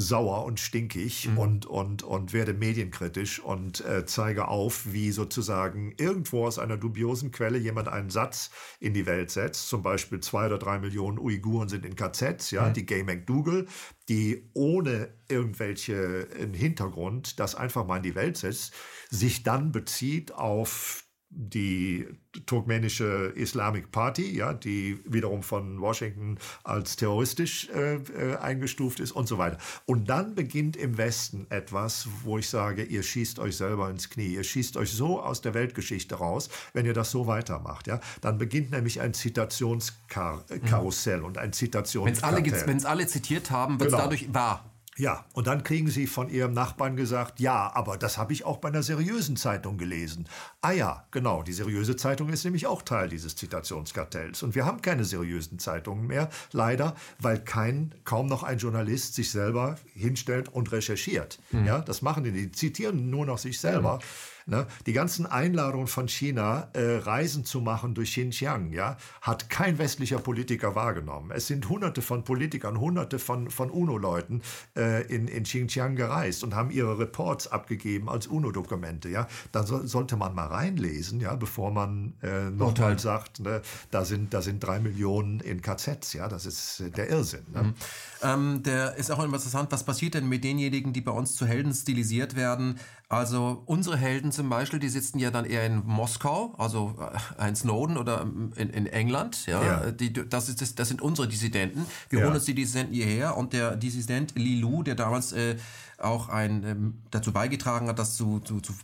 sauer und stinkig mhm. und, und, und werde medienkritisch und äh, zeige auf, wie sozusagen irgendwo aus einer dubiosen Quelle jemand einen Satz in die Welt setzt. Zum Beispiel zwei oder drei Millionen Uiguren sind in KZs, ja, mhm. die Gay McDougal, die ohne irgendwelche Hintergrund das einfach mal in die Welt setzt, sich dann bezieht auf die turkmenische Islamic Party, ja, die wiederum von Washington als terroristisch äh, äh, eingestuft ist und so weiter. Und dann beginnt im Westen etwas, wo ich sage, ihr schießt euch selber ins Knie, ihr schießt euch so aus der Weltgeschichte raus, wenn ihr das so weitermacht, ja, dann beginnt nämlich ein Zitationskarussell mhm. und ein Zitationskartell.
Wenn es alle, alle zitiert haben, wird es genau. dadurch wahr.
Ja, und dann kriegen Sie von Ihrem Nachbarn gesagt, ja, aber das habe ich auch bei einer seriösen Zeitung gelesen. Ah ja, genau, die seriöse Zeitung ist nämlich auch Teil dieses Zitationskartells. Und wir haben keine seriösen Zeitungen mehr, leider, weil kein, kaum noch ein Journalist sich selber hinstellt und recherchiert. Mhm. Ja, das machen die, die zitieren nur noch sich selber. Mhm. Ne? Die ganzen Einladungen von China, äh, Reisen zu machen durch Xinjiang, ja, hat kein westlicher Politiker wahrgenommen. Es sind hunderte von Politikern, hunderte von, von UNO-Leuten äh, in, in Xinjiang gereist und haben ihre Reports abgegeben als UNO-Dokumente. Ja? Da so, sollte man mal reinlesen, ja, bevor man äh, nochmal sagt, ne, da, sind, da sind drei Millionen in KZs. Ja? Das ist äh, der Irrsinn. Ne? Mhm.
Ähm, der ist auch interessant, was passiert denn mit denjenigen, die bei uns zu Helden stilisiert werden? Also unsere Helden zum Beispiel, die sitzen ja dann eher in Moskau, also äh, ein Snowden oder ähm, in, in England. Ja, ja. Die, das, ist, das, das sind unsere Dissidenten. Wir ja. holen uns die Dissidenten hierher und der Dissident Lilu, der damals äh, auch ein, ähm, dazu beigetragen hat, das zu, zu, zu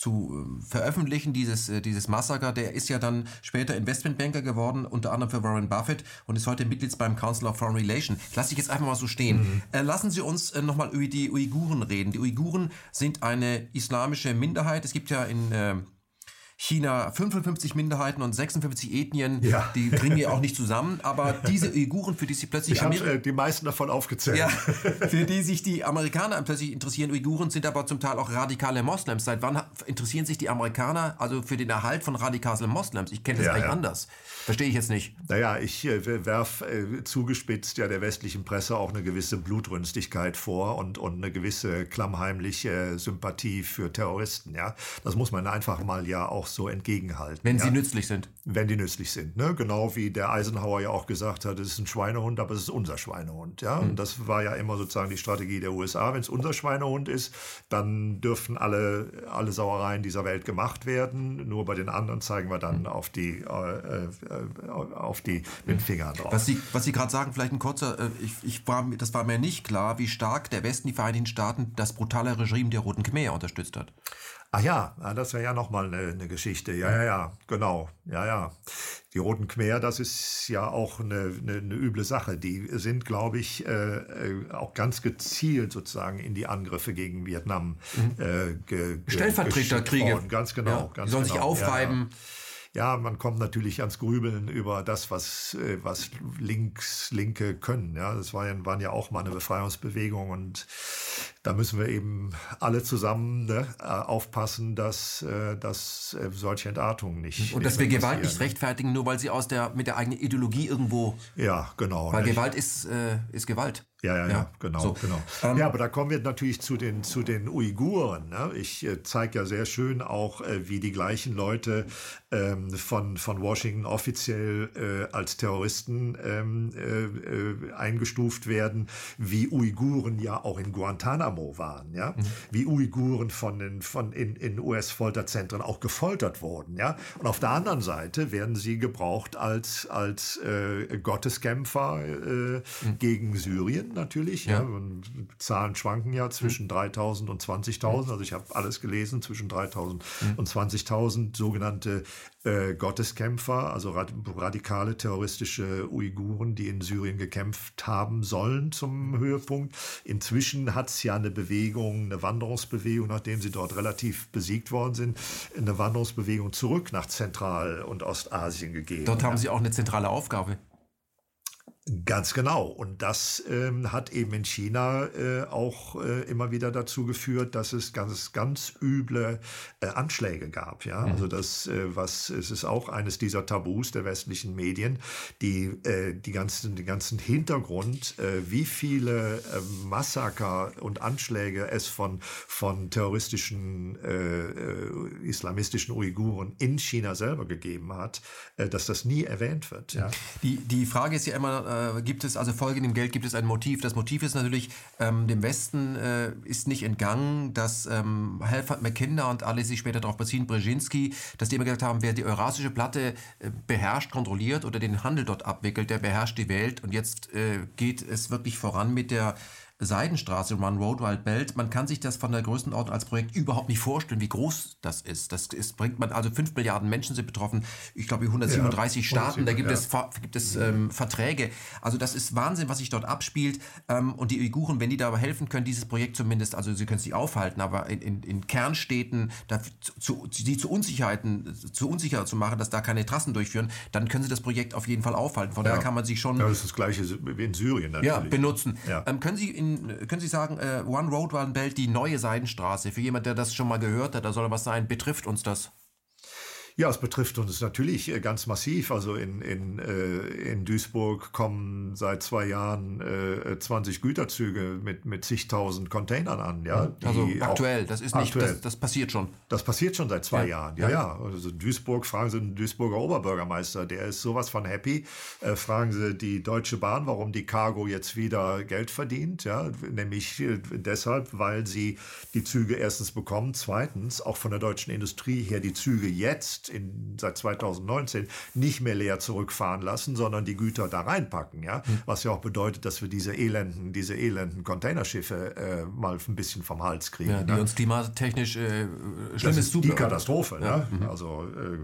zu ähm, veröffentlichen, dieses, äh, dieses Massaker. Der ist ja dann später Investmentbanker geworden, unter anderem für Warren Buffett und ist heute Mitglied beim Council of Foreign Relations. Lass ich jetzt einfach mal so stehen. Mhm. Äh, lassen Sie uns äh, nochmal über die Uiguren reden. Die Uiguren sind eine islamische Minderheit. Es gibt ja in China 55 Minderheiten und 56 Ethnien, ja. die bringen wir auch nicht zusammen. Aber diese Uiguren, für die sich plötzlich
ich habe äh, die meisten davon aufgezählt.
Ja, für die sich die Amerikaner plötzlich interessieren. Uiguren sind aber zum Teil auch radikale Moslems. Seit wann interessieren sich die Amerikaner also für den Erhalt von radikalen Moslems? Ich kenne das ja, eigentlich ja. anders. Verstehe ich jetzt nicht.
Naja, ich äh, werf äh, zugespitzt ja der westlichen Presse auch eine gewisse Blutrünstigkeit vor und, und eine gewisse klammheimliche Sympathie für Terroristen. Ja, das muss man einfach mal ja auch so entgegenhalten.
Wenn
ja?
sie nützlich sind.
Wenn die nützlich sind. Ne? Genau wie der Eisenhower ja auch gesagt hat, es ist ein Schweinehund, aber es ist unser Schweinehund. Ja? Mhm. Und das war ja immer sozusagen die Strategie der USA. Wenn es unser Schweinehund ist, dann dürfen alle, alle Sauereien dieser Welt gemacht werden. Nur bei den anderen zeigen wir dann mhm. auf die, äh, äh, auf die mit dem Finger drauf.
Was Sie, was Sie gerade sagen, vielleicht ein kurzer, äh, ich, ich war, das war mir nicht klar, wie stark der Westen, die Vereinigten Staaten, das brutale Regime der Roten Khmer unterstützt hat.
Ach ja, das wäre ja nochmal eine, eine Geschichte. Ja, ja, ja, genau. Ja, ja. Die Roten Khmer, das ist ja auch eine, eine, eine üble Sache. Die sind, glaube ich, äh, äh auch ganz gezielt sozusagen in die Angriffe gegen Vietnam
mhm. äh, ge, Stellvertreterkriege.
Ganz genau. Ja,
ganz die sollen
genau.
sich aufreiben. Ja, ja.
Ja, man kommt natürlich ans Grübeln über das, was, äh, was Links, Linke können. Ja, das war ja, waren ja auch mal eine Befreiungsbewegung und da müssen wir eben alle zusammen ne, äh, aufpassen, dass, äh, dass solche Entartungen nicht.
Und dass wir Gewalt nicht rechtfertigen, nur weil sie aus der, mit der eigenen Ideologie irgendwo.
Ja, genau.
Weil nicht? Gewalt ist, äh, ist Gewalt.
Ja, ja, ja, genau, so. genau. Ähm, ja, aber da kommen wir natürlich zu den, zu den Uiguren. Ne? Ich äh, zeige ja sehr schön auch, äh, wie die gleichen Leute ähm, von, von Washington offiziell äh, als Terroristen ähm, äh, äh eingestuft werden, wie Uiguren ja auch in Guantanamo waren, ja, mhm. wie Uiguren von, den, von in, in US-Folterzentren auch gefoltert wurden, ja. Und auf der anderen Seite werden sie gebraucht als, als äh, Gotteskämpfer mhm. gegen Syrien natürlich. Ja. ja. Zahlen schwanken ja zwischen 3000 und 20.000. Also ich habe alles gelesen, zwischen 3000 mhm. und 20.000 sogenannte äh, Gotteskämpfer, also radikale terroristische Uiguren, die in Syrien gekämpft haben sollen zum Höhepunkt. Inzwischen hat es ja eine Bewegung, eine Wanderungsbewegung, nachdem sie dort relativ besiegt worden sind, eine Wanderungsbewegung zurück nach Zentral- und Ostasien gegeben.
Dort haben sie auch eine zentrale Aufgabe.
Ganz genau. Und das ähm, hat eben in China äh, auch äh, immer wieder dazu geführt, dass es ganz, ganz üble äh, Anschläge gab. Ja, mhm. also das, äh, was, es ist auch eines dieser Tabus der westlichen Medien, die, äh, die ganzen, den ganzen Hintergrund, äh, wie viele Massaker und Anschläge es von, von terroristischen islamistischen Uiguren in China selber gegeben hat, dass das nie erwähnt wird. Ja.
Die, die Frage ist ja immer, äh, gibt es, also Folge dem Geld gibt es ein Motiv. Das Motiv ist natürlich, ähm, dem Westen äh, ist nicht entgangen, dass ähm, Halford McKinder und alle sich später darauf beziehen, Brzezinski, dass die immer gesagt haben, wer die eurasische Platte äh, beherrscht, kontrolliert oder den Handel dort abwickelt, der beherrscht die Welt. Und jetzt äh, geht es wirklich voran mit der Seidenstraße, Run Road Wild Belt, man kann sich das von der Größenordnung als Projekt überhaupt nicht vorstellen, wie groß das ist. Das ist, bringt man, also 5 Milliarden Menschen sind betroffen, ich glaube 137 ja, Staaten, da gibt ja. es, gibt es ähm, Verträge. Also das ist Wahnsinn, was sich dort abspielt. Ähm, und die Uiguren, wenn die dabei helfen können, dieses Projekt zumindest, also sie können es nicht aufhalten, aber in, in, in Kernstädten da, zu, sie zu Unsicherheiten, zu unsicher zu machen, dass da keine Trassen durchführen, dann können sie das Projekt auf jeden Fall aufhalten. Von ja. daher kann man sich schon...
Ja, das ist das Gleiche wie in Syrien
natürlich. Ja, benutzen. Ähm, können Sie in können Sie sagen, äh, One Road One Belt, die neue Seidenstraße, für jemand, der das schon mal gehört hat, da soll was sein, betrifft uns das?
Ja, es betrifft uns natürlich äh, ganz massiv. Also in, in, äh, in Duisburg kommen seit zwei Jahren äh, 20 Güterzüge mit, mit zigtausend Containern an. Ja,
also aktuell, das ist nicht, aktuell. Das, das, passiert schon.
Das passiert schon seit zwei ja. Jahren, ja, ja. Also Duisburg, fragen Sie den Duisburger Oberbürgermeister, der ist sowas von happy. Äh, fragen Sie die Deutsche Bahn, warum die Cargo jetzt wieder Geld verdient. Ja, nämlich äh, deshalb, weil sie die Züge erstens bekommen, zweitens auch von der deutschen Industrie her die Züge jetzt in, seit 2019 nicht mehr leer zurückfahren lassen, sondern die Güter da reinpacken. Ja? Hm. Was ja auch bedeutet, dass wir diese elenden, diese elenden Containerschiffe äh, mal ein bisschen vom Hals kriegen. Ja,
die ne? uns klimatechnisch äh, schlimmes
ist Die Katastrophe, ja. ne? Mhm. also äh,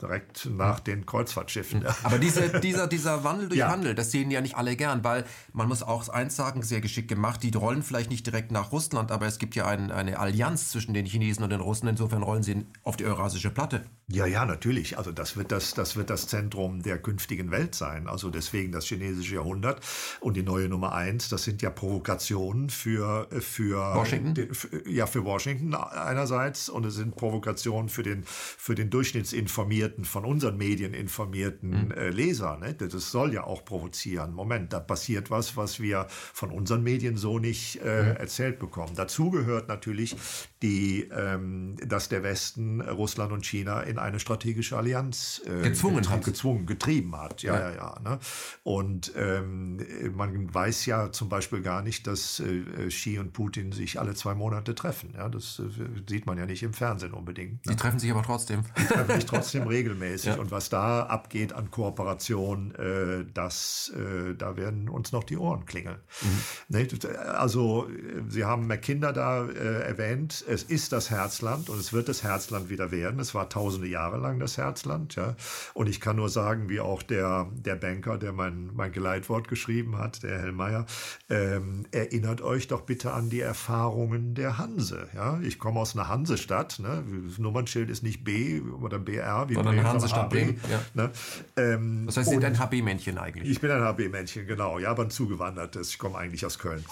direkt nach den Kreuzfahrtschiffen. Mhm.
Aber diese, dieser, dieser Wandel durch ja. Handel, das sehen ja nicht alle gern, weil man muss auch eins sagen, sehr geschickt gemacht, die rollen vielleicht nicht direkt nach Russland, aber es gibt ja ein, eine Allianz zwischen den Chinesen und den Russen, insofern rollen sie auf die Eurasische Platte.
Ja, ja, natürlich. Also das wird das, das wird das Zentrum der künftigen Welt sein. Also deswegen das chinesische Jahrhundert und die neue Nummer eins. Das sind ja Provokationen für für
Washington.
Ja, für Washington einerseits und es sind Provokationen für den für den durchschnittsinformierten, von unseren Medien informierten mhm. äh, Leser. Ne? Das soll ja auch provozieren. Moment, da passiert was, was wir von unseren Medien so nicht äh, mhm. erzählt bekommen. Dazu gehört natürlich die, ähm, dass der Westen Russland und China in eine strategische Allianz
äh, gezwungen
hat. Gezwungen, getrieben hat. Ja, ja, ja. ja ne? Und ähm, man weiß ja zum Beispiel gar nicht, dass äh, Xi und Putin sich alle zwei Monate treffen. Ja, das äh, sieht man ja nicht im Fernsehen unbedingt.
Ne? Die treffen sich aber trotzdem.
Die treffen sich trotzdem regelmäßig. Ja. Und was da abgeht an Kooperation, äh, das, äh, da werden uns noch die Ohren klingeln. Mhm. Ne? Also, Sie haben McKinder da äh, erwähnt. Es ist das Herzland und es wird das Herzland wieder werden. Es war tausende Jahre lang das Herzland. Ja. Und ich kann nur sagen, wie auch der, der Banker, der mein, mein Geleitwort geschrieben hat, der Hellmeier, ähm, erinnert euch doch bitte an die Erfahrungen der Hanse. Ja. Ich komme aus einer Hansestadt. Ne. Das Nummernschild ist nicht B oder BR,
wie Sondern Hansestadt Bremen. Ja. Ne. Ähm, das heißt, Sie sind ein HB-Männchen eigentlich.
Ich bin ein HB-Männchen, genau. Ja, aber ein zugewandertes. Ich komme eigentlich aus Köln.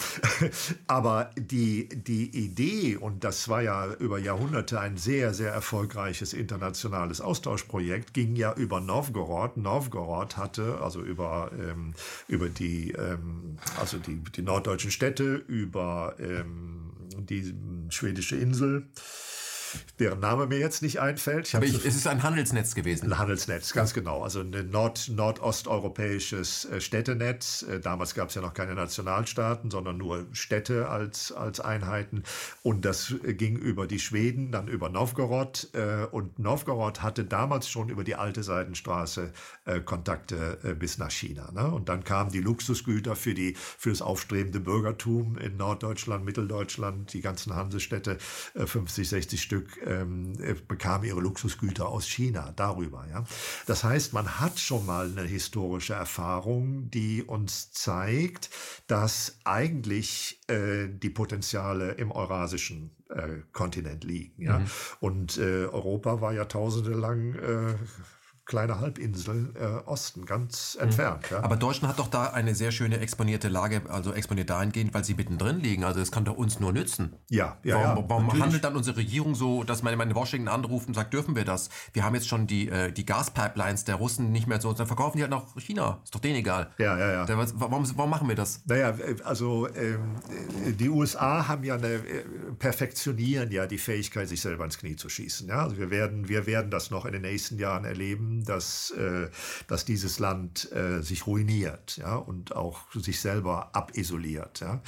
aber die, die Idee, und das war ja über Jahrhunderte ein sehr, sehr erfolgreiches internationales internationales Austauschprojekt ging ja über Novgorod. Novgorod hatte, also über, ähm, über die, ähm, also die, die norddeutschen Städte, über ähm, die schwedische Insel, deren Name mir jetzt nicht einfällt.
Aber ich, es ist ein Handelsnetz gewesen.
Ein Handelsnetz, ganz genau. Also ein Nord nordosteuropäisches äh, Städtenetz. Äh, damals gab es ja noch keine Nationalstaaten, sondern nur Städte als, als Einheiten. Und das äh, ging über die Schweden, dann über Novgorod. Und Novgorod hatte damals schon über die alte Seidenstraße Kontakte bis nach China. Ne? Und dann kamen die Luxusgüter für, die, für das aufstrebende Bürgertum in Norddeutschland, Mitteldeutschland, die ganzen Hansestädte, 50, 60 Stück Stück ähm, äh, bekamen ihre Luxusgüter aus China darüber. Ja? Das heißt, man hat schon mal eine historische Erfahrung, die uns zeigt, dass eigentlich äh, die Potenziale im eurasischen äh, Kontinent liegen. Ja? Mhm. Und äh, Europa war jahrtausende lang äh, kleine Halbinsel äh, Osten, ganz entfernt.
Ja. Aber Deutschland hat doch da eine sehr schöne exponierte Lage, also exponiert dahingehend, weil sie mittendrin liegen. Also es kann doch uns nur nützen.
Ja, ja.
Warum,
ja,
warum handelt dann unsere Regierung so, dass man in Washington anruft und sagt, dürfen wir das? Wir haben jetzt schon die, äh, die Gaspipelines der Russen nicht mehr so, dann verkaufen die halt nach China. Ist doch denen egal.
Ja, ja, ja.
Warum, warum machen wir das?
Naja, also ähm, die USA haben ja eine, äh, perfektionieren ja die Fähigkeit, sich selber ins Knie zu schießen. Ja? Also wir werden, wir werden das noch in den nächsten Jahren erleben, dass, äh, dass dieses Land äh, sich ruiniert ja? und auch sich selber abisoliert. Ja?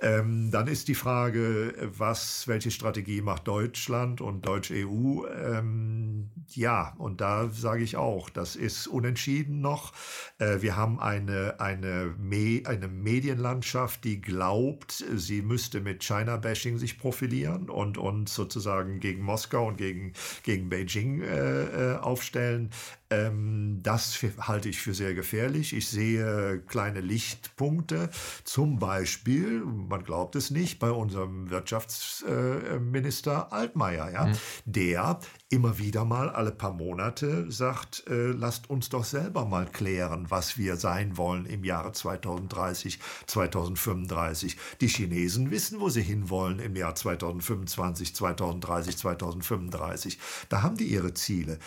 Ähm, dann ist die Frage, was, welche Strategie macht Deutschland und Deutsch-EU? Ähm, ja, und da sage ich auch, das ist unentschieden noch. Äh, wir haben eine, eine, Me eine Medienlandschaft, die glaubt, sie müsste mit China-Bashing sich profilieren und, und sozusagen gegen Moskau und gegen, gegen Beijing äh, äh aufstellen. Ähm, das halte ich für sehr gefährlich. Ich sehe kleine Lichtpunkte, zum Beispiel, man glaubt es nicht, bei unserem Wirtschaftsminister Altmaier, ja, mhm. der immer wieder mal alle paar Monate sagt, äh, lasst uns doch selber mal klären, was wir sein wollen im Jahre 2030, 2035. Die Chinesen wissen, wo sie hinwollen im Jahr 2025, 2030, 2035. Da haben die ihre Ziele.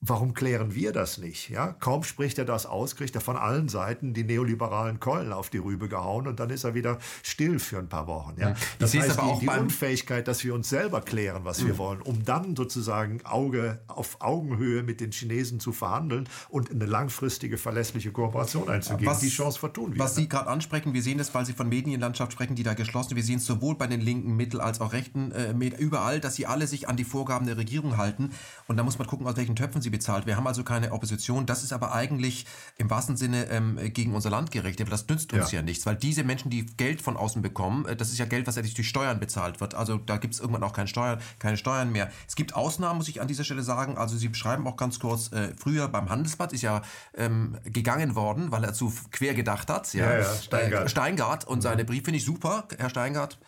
Warum klären wir das nicht? Ja, kaum spricht er das aus, kriegt er von allen Seiten die neoliberalen Keulen auf die Rübe gehauen und dann ist er wieder still für ein paar Wochen. Ja, das ich heißt, die, die Unfähigkeit, dass wir uns selber klären, was mhm. wir wollen, um dann sozusagen Auge auf Augenhöhe mit den Chinesen zu verhandeln und eine langfristige verlässliche Kooperation einzugehen.
Was, die Chance vertun wir. Was Sie gerade ansprechen, wir sehen das, weil Sie von Medienlandschaft sprechen, die da geschlossen. Wir sehen es sowohl bei den linken Mittel als auch rechten äh, überall, dass sie alle sich an die Vorgaben der Regierung halten. Und da muss man gucken, aus welchen Töpfen sie sie bezahlt. Wir haben also keine Opposition. Das ist aber eigentlich im wahrsten Sinne ähm, gegen unser Land gerichtet. Aber das nützt uns ja. ja nichts, weil diese Menschen, die Geld von außen bekommen, äh, das ist ja Geld, was eigentlich durch Steuern bezahlt wird. Also da gibt es irgendwann auch keine Steuern, keine Steuern mehr. Es gibt Ausnahmen, muss ich an dieser Stelle sagen. Also Sie beschreiben auch ganz kurz, äh, früher beim Handelsblatt ist ja ähm, gegangen worden, weil er zu quer gedacht hat.
Ja, ja, ja Steingart.
Äh, Steingart und seine Briefe finde ich super, Herr Steingart.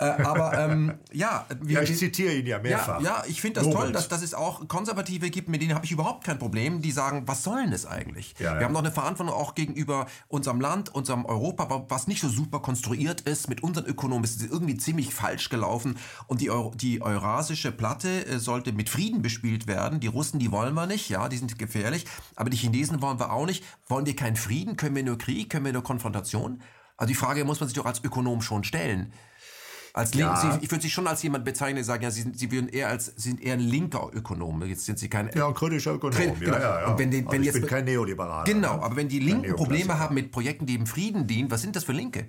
Äh, aber ähm, ja,
wir, ja, ich zitiere ihn ja mehrfach.
Ja, ja ich finde das Lobend. toll, dass, dass es auch Konservative gibt, mit denen habe ich überhaupt kein Problem, die sagen, was soll denn das eigentlich? Ja, wir haben doch eine Verantwortung auch gegenüber unserem Land, unserem Europa, was nicht so super konstruiert ist. Mit unseren Ökonomen ist es irgendwie ziemlich falsch gelaufen. Und die, Euro, die eurasische Platte äh, sollte mit Frieden bespielt werden. Die Russen, die wollen wir nicht, ja, die sind gefährlich. Aber die Chinesen wollen wir auch nicht. Wollen wir keinen Frieden? Können wir nur Krieg? Können wir nur Konfrontation? Also die Frage muss man sich doch als Ökonom schon stellen. Als Link, ja. Sie, ich würde Sie schon als jemand bezeichnen, sagen, ja, Sie, sind, Sie würden eher als, sind eher ein linker Ökonom. Jetzt sind Sie kein.
Ja, ein kritischer Ökonom. Kri genau. ja, ja,
Und wenn, den,
also
wenn
ich
jetzt,
bin kein Neoliberaler.
Genau, ne? aber wenn die Linken Probleme haben mit Projekten, die im Frieden dienen, was sind das für Linke?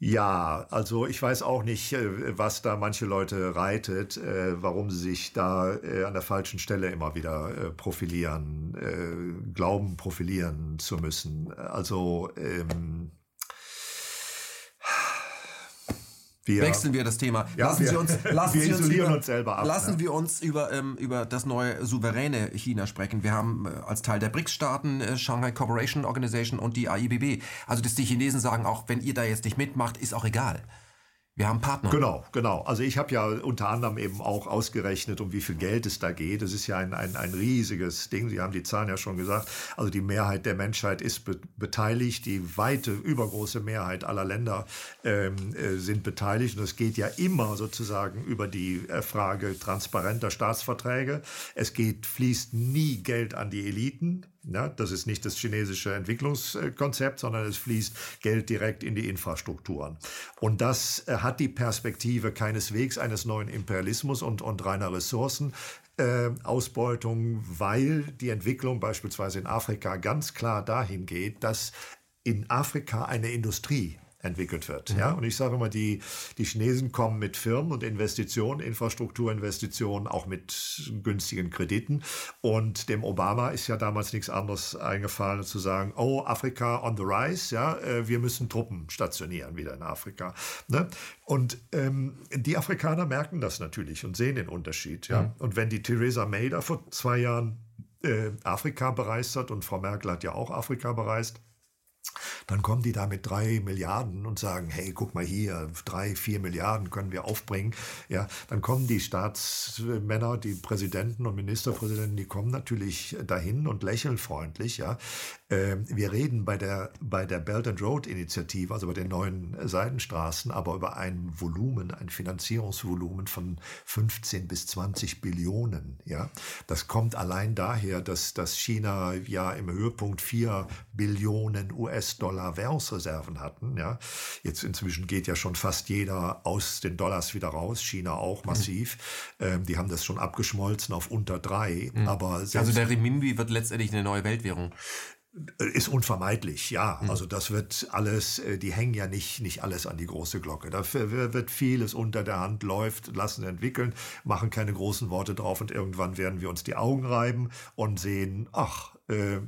Ja, also ich weiß auch nicht, äh, was da manche Leute reitet, äh, warum sie sich da äh, an der falschen Stelle immer wieder profilieren, glauben, profilieren zu müssen. Also ähm,
Wir, Wechseln wir das Thema.
Ja, lassen wir,
Sie uns, lassen
wir
Sie
uns, über, uns selber ab.
Lassen ja. wir uns über, ähm, über das neue souveräne China sprechen. Wir haben äh, als Teil der BRICS-Staaten äh, Shanghai Cooperation Organization und die AIBB. Also, dass die Chinesen sagen, auch wenn ihr da jetzt nicht mitmacht, ist auch egal. Wir haben Partner.
Genau, genau. Also ich habe ja unter anderem eben auch ausgerechnet, um wie viel Geld es da geht. Das ist ja ein, ein, ein riesiges Ding. Sie haben die Zahlen ja schon gesagt. Also die Mehrheit der Menschheit ist be beteiligt. Die weite, übergroße Mehrheit aller Länder ähm, äh, sind beteiligt. Und es geht ja immer sozusagen über die äh, Frage transparenter Staatsverträge. Es geht, fließt nie Geld an die Eliten. Ja, das ist nicht das chinesische Entwicklungskonzept, sondern es fließt Geld direkt in die Infrastrukturen. Und das äh, hat die Perspektive keineswegs eines neuen Imperialismus und, und reiner Ressourcen. Äh, Ausbeutung, weil die Entwicklung beispielsweise in Afrika ganz klar dahin geht, dass in Afrika eine Industrie entwickelt wird. Mhm. Ja? Und ich sage immer, die, die Chinesen kommen mit Firmen und Investitionen, Infrastrukturinvestitionen, auch mit günstigen Krediten. Und dem Obama ist ja damals nichts anderes eingefallen, zu sagen, oh, Afrika on the rise, ja, äh, wir müssen Truppen stationieren wieder in Afrika. Ne? Und ähm, die Afrikaner merken das natürlich und sehen den Unterschied. Ja? Mhm. Und wenn die Theresa May da vor zwei Jahren äh, Afrika bereist hat, und Frau Merkel hat ja auch Afrika bereist, Dann kommen die da mit drei Milliarden und sagen, hey, guck mal hier, drei, vier Milliarden können wir aufbringen. Ja, dann kommen die Staatsmänner, die Präsidenten und Ministerpräsidenten, die kommen natürlich dahin und lächeln freundlich. Ja, wir reden bei der, bei der Belt and Road Initiative, also bei den neuen Seidenstraßen, aber über ein Volumen, ein Finanzierungsvolumen von 15 bis 20 Billionen. Ja, das kommt allein daher, dass, dass China ja im Höhepunkt vier Billionen US US-Dollar Währungsreserven hatten. Ja. Jetzt inzwischen geht ja schon fast jeder aus den Dollars wieder raus, China auch massiv. Mhm. Ähm, die haben das schon abgeschmolzen auf unter drei. Mhm. Aber
also der Renminbi wird letztendlich eine neue Weltwährung.
Ist unvermeidlich, ja. Mhm. Also das wird alles, äh, die hängen ja nicht, nicht alles an die große Glocke. Da wird vieles unter der Hand, läuft, lassen entwickeln, machen keine großen Worte drauf und irgendwann werden wir uns die Augen reiben und sehen, ach, äh,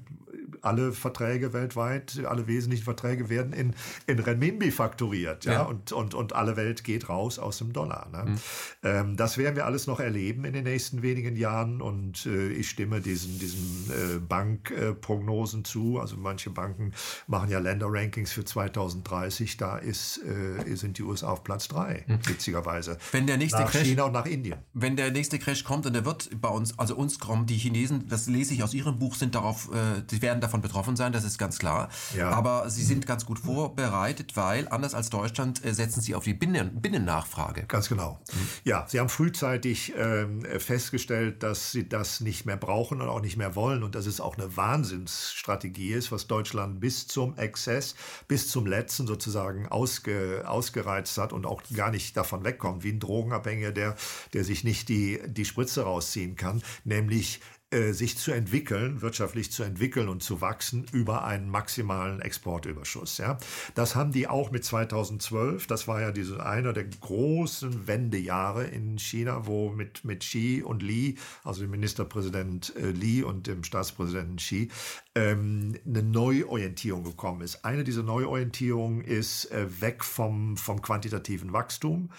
alle Verträge weltweit, alle wesentlichen Verträge werden in, in Renminbi fakturiert, ja, ja. Und, und, und alle Welt geht raus aus dem Dollar. Ne? Mhm. Ähm, das werden wir alles noch erleben in den nächsten wenigen Jahren und äh, ich stimme diesen, diesen äh, Bankprognosen zu. Also manche Banken machen ja Länderrankings für 2030, da ist, äh, sind die USA auf Platz drei, mhm. witzigerweise.
Wenn der nächste
nach
Crash,
China und nach Indien.
Wenn der nächste Crash kommt und der wird bei uns, also uns kommen, die Chinesen, das lese ich aus ihrem Buch, sind darauf, äh, die werden davon betroffen sein, das ist ganz klar. Ja. Aber sie sind ganz gut vorbereitet, weil anders als Deutschland äh, setzen sie auf die Binnen Binnennachfrage.
Ganz genau. Mhm. Ja, sie haben frühzeitig ähm, festgestellt, dass sie das nicht mehr brauchen und auch nicht mehr wollen und dass es auch eine Wahnsinnsstrategie ist, was Deutschland bis zum Exzess, bis zum letzten sozusagen ausge, ausgereizt hat und auch gar nicht davon wegkommt, wie ein Drogenabhängiger, der, der sich nicht die, die Spritze rausziehen kann, nämlich äh, sich zu entwickeln, wirtschaftlich zu entwickeln und zu wachsen über einen maximalen Exportüberschuss. Ja. Das haben die auch mit 2012. Das war ja diese, einer der großen Wendejahre in China, wo mit, mit Xi und Li, also dem Ministerpräsident äh, Li und dem Staatspräsidenten Xi, ähm, eine Neuorientierung gekommen ist. Eine dieser Neuorientierungen ist äh, weg vom, vom quantitativen Wachstum.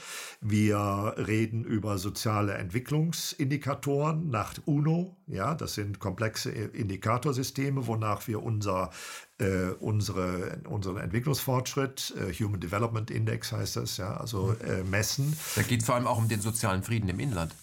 Wir reden über soziale Entwicklungsindikatoren nach UNO. Ja, das sind komplexe Indikatorsysteme, wonach wir unser äh, unsere, unseren Entwicklungsfortschritt, äh, Human Development Index heißt das, ja, also äh, messen.
Da geht es vor allem auch um den sozialen Frieden im Inland.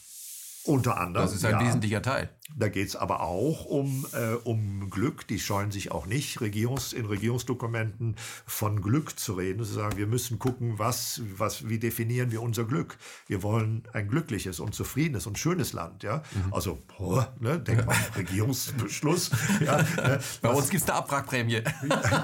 Unter anderem.
Das ist ein ja. wesentlicher Teil.
Da geht es aber auch um, äh, um Glück. Die scheuen sich auch nicht, Regierungs-, in Regierungsdokumenten von Glück zu reden. Sie sagen, wir müssen gucken, was, was, wie definieren wir unser Glück. Wir wollen ein glückliches und zufriedenes und schönes Land. Ja? Mhm. Also, boah, ne, denk mal, Regierungsbeschluss. ja,
ne, Bei was, uns gibt es eine Abwrackprämie.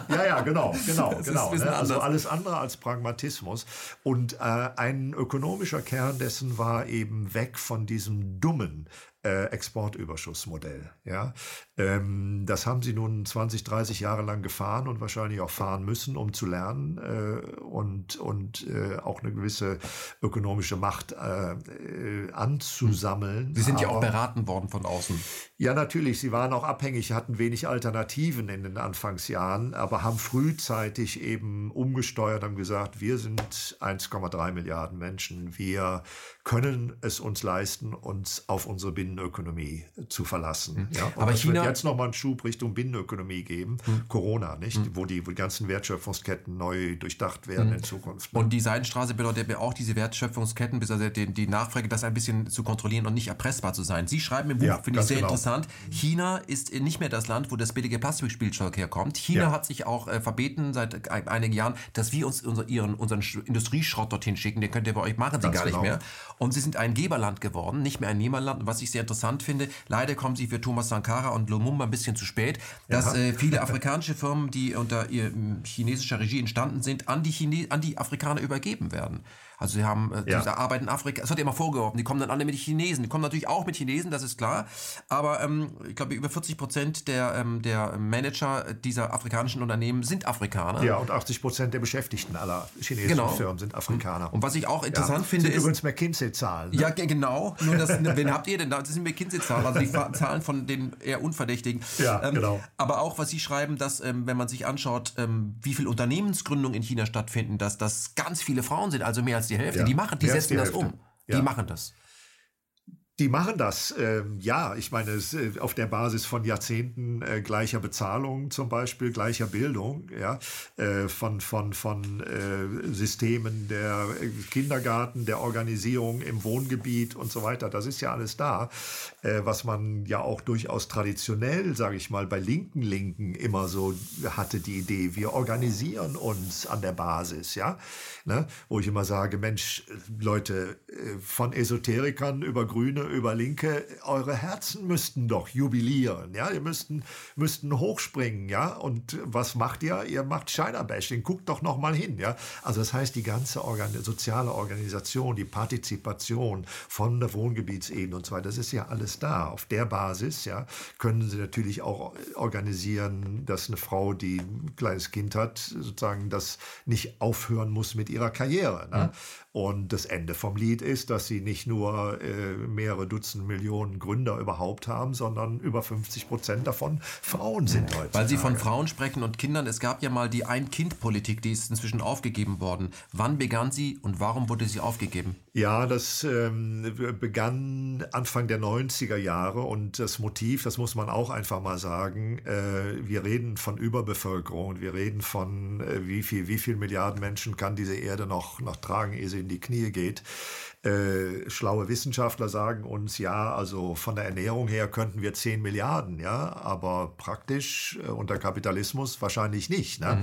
ja, ja, genau. genau, genau ne? Also alles andere als Pragmatismus. Und äh, ein ökonomischer Kern dessen war eben weg von diesem dummen äh, Exportüberschussmodell. Ja? Ähm, das haben sie nun 20, 30 Jahre lang gefahren und wahrscheinlich auch fahren müssen, um zu lernen äh, und, und äh, auch eine gewisse ökonomische Macht äh, äh, anzusammeln.
Sie sind ja auch beraten worden von außen.
Ja, natürlich. Sie waren auch abhängig, hatten wenig Alternativen in den Anfangsjahren, aber haben frühzeitig eben umgesteuert, haben gesagt, wir sind 1,3 Milliarden Menschen. Wir können es uns leisten, uns auf unsere Binnenökonomie zu verlassen. Mhm. Ja? Aber China wird jetzt nochmal einen Schub Richtung Binnenökonomie geben, mhm. Corona, nicht? Mhm. Wo, die, wo die ganzen Wertschöpfungsketten neu durchdacht werden mhm. in Zukunft.
Ne? Und die Seidenstraße bedeutet ja auch diese Wertschöpfungsketten, bis also die, die Nachfrage, das ein bisschen zu kontrollieren und nicht erpressbar zu sein. Sie schreiben im Buch, ja, finde ich sehr genau. interessant, China ist nicht mehr das Land, wo das billige Plastikspielzeug herkommt. China ja. hat sich auch äh, verbeten seit einigen Jahren, dass wir uns unser, ihren, unseren Industrieschrott dorthin schicken. Den könnt ihr bei euch machen, sie gar genau. nicht mehr. Und sie sind ein Geberland geworden, nicht mehr ein Nehmerland. Und was ich sehr interessant finde, leider kommen sie für Thomas Sankara und Lumumba ein bisschen zu spät, dass äh, viele afrikanische Firmen, die unter ihr, chinesischer Regie entstanden sind, an die, Chine an die Afrikaner übergeben werden. Also sie haben äh, ja. diese Arbeit in Afrika, es wird immer vorgeworfen, die kommen dann alle mit Chinesen. Die kommen natürlich auch mit Chinesen, das ist klar. Aber ähm, ich glaube, über 40 Prozent der, ähm, der Manager dieser afrikanischen Unternehmen sind Afrikaner.
Ja, und 80 Prozent der Beschäftigten aller chinesischen genau. Firmen sind Afrikaner.
Und was ich auch interessant ja. finde,
sind ist. übrigens McKinsey-Zahlen.
Ne? Ja, genau. Nur das, wen habt ihr denn da? Das sind McKinsey-Zahlen, also die Zahlen von den eher Unverdächtigen.
Ja, ähm, genau.
Aber auch, was Sie schreiben, dass, ähm, wenn man sich anschaut, ähm, wie viele Unternehmensgründungen in China stattfinden, dass das ganz viele Frauen sind, also mehr als die Hälfte. Ja. Die machen, die setzen die das um. Die machen das.
Die machen das, ähm, ja. Ich meine, es, äh, auf der Basis von Jahrzehnten äh, gleicher Bezahlung zum Beispiel, gleicher Bildung, ja, äh, von, von, von äh, Systemen der äh, Kindergarten, der Organisierung im Wohngebiet und so weiter. Das ist ja alles da, äh, was man ja auch durchaus traditionell, sage ich mal, bei linken Linken immer so hatte die Idee, wir organisieren uns an der Basis, ja. Ne? Wo ich immer sage, Mensch, Leute, von Esoterikern über Grüne über Linke, eure Herzen müssten doch jubilieren, ja, ihr müssten, müssten hochspringen, ja, und was macht ihr? Ihr macht China-Bashing, guckt doch noch mal hin, ja. Also das heißt, die ganze Organ soziale Organisation, die Partizipation von der Wohngebietsebene und so weiter, das ist ja alles da. Auf der Basis, ja, können sie natürlich auch organisieren, dass eine Frau, die ein kleines Kind hat, sozusagen das nicht aufhören muss mit ihrer Karriere. Ne? Mhm. Und das Ende vom Lied ist, dass sie nicht nur äh, mehrere Dutzend Millionen Gründer überhaupt haben, sondern über 50 Prozent davon Frauen sind heute.
Weil Sie von Frauen sprechen und Kindern, es gab ja mal die Ein-Kind-Politik, die ist inzwischen aufgegeben worden. Wann begann sie und warum wurde sie aufgegeben?
Ja, das ähm, begann Anfang der 90er Jahre und das Motiv, das muss man auch einfach mal sagen, äh, wir reden von Überbevölkerung, wir reden von äh, wie viel, wie viel Milliarden Menschen kann diese Erde noch, noch tragen, ehe sie in die Knie geht. Äh, schlaue Wissenschaftler sagen uns, ja, also von der Ernährung her könnten wir 10 Milliarden, ja, aber praktisch äh, unter Kapitalismus wahrscheinlich nicht, ne?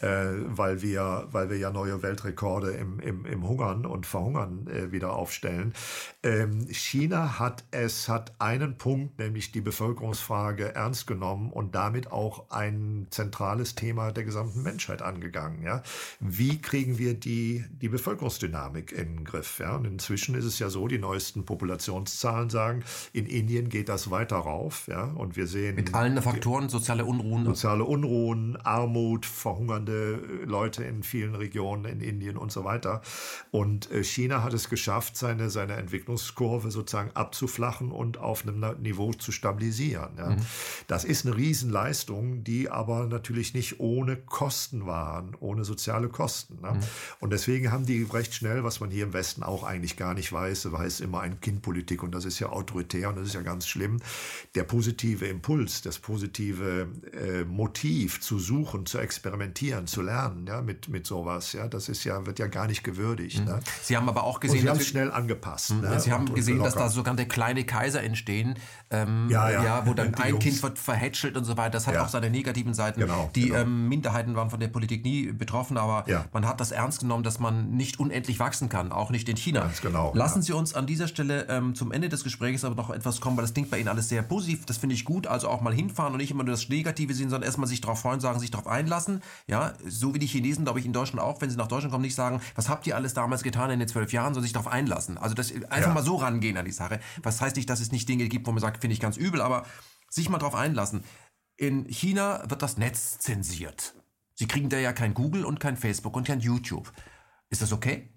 Mhm. Äh, weil, wir, weil wir ja neue Weltrekorde im, im, im Hungern und Verhungern äh, wieder aufstellen. Ähm, China hat es hat einen Punkt, nämlich die Bevölkerungsfrage ernst genommen und damit auch ein zentrales Thema der gesamten Menschheit angegangen. Ja? Wie kriegen wir die, die Bevölkerungsdynamik in den Griff? Ja? Und inzwischen ist es ja so, die neuesten Populationszahlen sagen, in Indien geht das weiter rauf. Ja? Und wir sehen.
Mit allen Faktoren, soziale Unruhen.
Soziale Unruhen, Armut, verhungernde äh, Leute in vielen Regionen in Indien und so weiter. Und äh, China hat es geschafft, seine, seine Entwicklungskurve sozusagen abzuflachen und auf einem Niveau zu stabilisieren. Ja? Mhm. Das ist eine Riesenleistung, die aber natürlich nicht ohne Kosten waren, ohne soziale Kosten. Ne? Mhm. Und deswegen haben die recht schnell, was man hier im Westen auch eigentlich gar nicht weiß, weiß immer ein Kindpolitik und das ist ja autoritär und das ist ja ganz schlimm. Der positive Impuls, das positive äh, Motiv zu suchen, zu experimentieren, zu lernen, ja, mit, mit sowas, ja, das ist ja, wird ja gar nicht gewürdigt. Mhm. Ne?
Sie haben aber auch gesehen, und
Sie haben es schnell angepasst. Mhm.
Ne? Sie haben und, gesehen, und dass da sogenannte kleine Kaiser entstehen, ähm, ja, ja. ja, wo dann ein Jungs. Kind wird verhätschelt und so weiter. Das hat ja. auch seine negativen Seiten. Genau, die genau. Ähm, Minderheiten waren von der Politik nie betroffen, aber man hat das ernst genommen, dass man nicht unendlich wachsen kann, auch nicht in China.
Genau.
Lassen Sie uns an dieser Stelle ähm, zum Ende des Gesprächs aber noch etwas kommen, weil das klingt bei Ihnen alles sehr positiv. Das finde ich gut. Also auch mal hinfahren und nicht immer nur das Negative sehen, sondern erstmal sich darauf freuen, sagen, sich darauf einlassen. Ja, so wie die Chinesen, glaube ich, in Deutschland auch, wenn sie nach Deutschland kommen, nicht sagen, was habt ihr alles damals getan in den zwölf Jahren, sondern sich darauf einlassen. Also das einfach ja. mal so rangehen an die Sache. Was heißt nicht, dass es nicht Dinge gibt, wo man sagt, finde ich ganz übel, aber sich mal darauf einlassen. In China wird das Netz zensiert. Sie kriegen da ja kein Google und kein Facebook und kein YouTube. Ist das okay?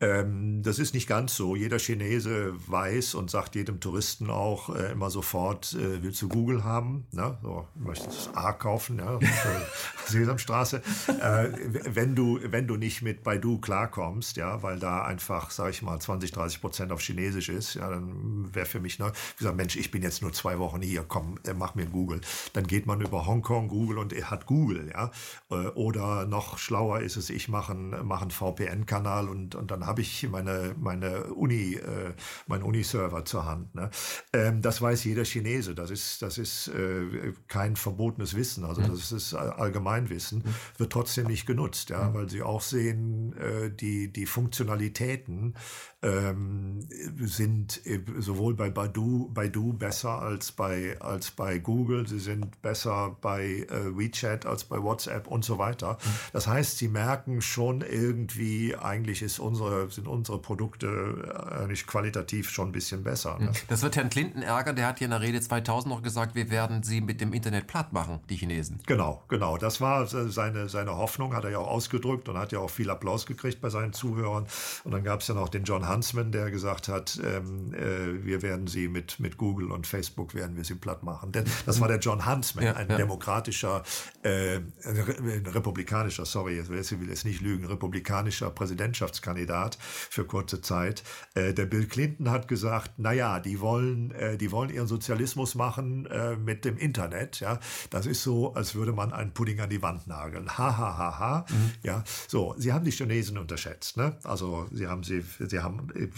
Ähm, das ist nicht ganz so. Jeder Chinese weiß und sagt jedem Touristen auch äh, immer sofort, äh, willst du Google haben? Ne? So, möchtest du A kaufen? Ja? Sesamstraße. äh, wenn, du, wenn du nicht mit Baidu klarkommst, ja, weil da einfach, sage ich mal, 20, 30 Prozent auf Chinesisch ist, ja, dann wäre für mich, ne, wie gesagt, Mensch, ich bin jetzt nur zwei Wochen hier, komm, äh, mach mir Google. Dann geht man über Hongkong, Google und er hat Google. Ja? Äh, oder noch schlauer ist es, ich mache einen, mach einen VPN-Kanal und, und dann habe ich meine, meine Uni, äh, meinen Uni-Server zur Hand. Ne? Ähm, das weiß jeder Chinese. Das ist, das ist äh, kein verbotenes Wissen. Also mhm. das ist Allgemeinwissen. Mhm. Wird trotzdem nicht genutzt, ja, mhm. weil sie auch sehen, äh, die, die Funktionalitäten ähm, sind äh, sowohl bei Baidu, Baidu besser als bei, als bei Google. Sie sind besser bei äh, WeChat als bei WhatsApp und so weiter. Mhm. Das heißt, sie merken schon irgendwie, eigentlich ist unsere, sind unsere Produkte eigentlich qualitativ schon ein bisschen besser. Ne? Mhm.
Das wird Herrn Clinton ärgern. Der hat hier in der Rede 2000 noch gesagt, wir werden sie mit dem Internet platt machen, die Chinesen.
Genau, genau. Das war seine, seine Hoffnung, hat er ja auch ausgedrückt und hat ja auch viel Applaus gekriegt bei seinen Zuhörern. Und dann gab es ja noch den John Huntsman, der gesagt hat, ähm, äh, wir werden sie mit, mit Google und Facebook werden wir sie platt machen. Denn das war der John Huntsman, ja, ein ja. demokratischer, äh, republikanischer, sorry, ich will jetzt nicht lügen, republikanischer Präsidentschaftskandidat für kurze Zeit. Äh, der Bill Clinton hat gesagt, naja, die wollen, äh, die wollen ihren Sozialismus machen äh, mit dem Internet. Ja, das ist so, als würde man einen Pudding an die Wand nageln. Ha ha ha ha. Mhm. Ja, so. Sie haben die Chinesen unterschätzt. Ne? Also sie haben sie, sie haben äh,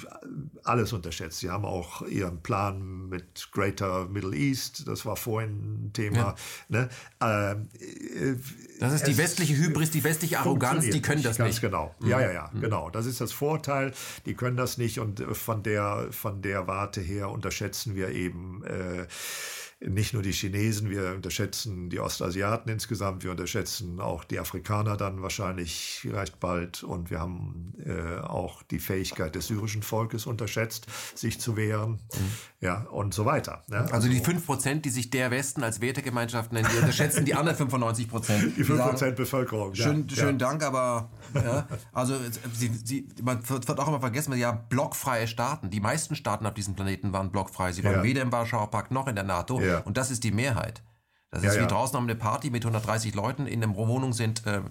alles unterschätzt. Sie haben auch ihren Plan mit Greater Middle East. Das war vorhin ein Thema. Ja. Ne?
Ähm, äh, das ist die westliche Hybris, die westliche Arroganz, die können das
ganz
nicht.
genau. Ja, ja, ja, mhm. genau. Das ist das Vorteil. Die können das nicht und von der, von der Warte her unterschätzen wir eben äh, nicht nur die Chinesen, wir unterschätzen die Ostasiaten insgesamt, wir unterschätzen auch die Afrikaner dann wahrscheinlich recht bald und wir haben äh, auch die Fähigkeit des syrischen Volkes unterschätzt, sich zu wehren, mhm. Ja, und so weiter.
Ne? Also, also die 5 Prozent, die sich der Westen als Wertegemeinschaft nennen, die unterschätzen die anderen 95 Prozent.
Die 5 Prozent Bevölkerung,
Schön, ja, schönen ja. Dank, aber ja, also sie, sie, man wird auch immer vergessen, ja, blockfreie Staaten, die meisten Staaten auf diesem Planeten waren blockfrei. Sie waren ja. weder im Warschauer Pakt noch in der NATO. Ja. Und das ist die Mehrheit. Das ist ja, wie ja. draußen haben eine Party mit 130 Leuten, in der Wohnung sind äh,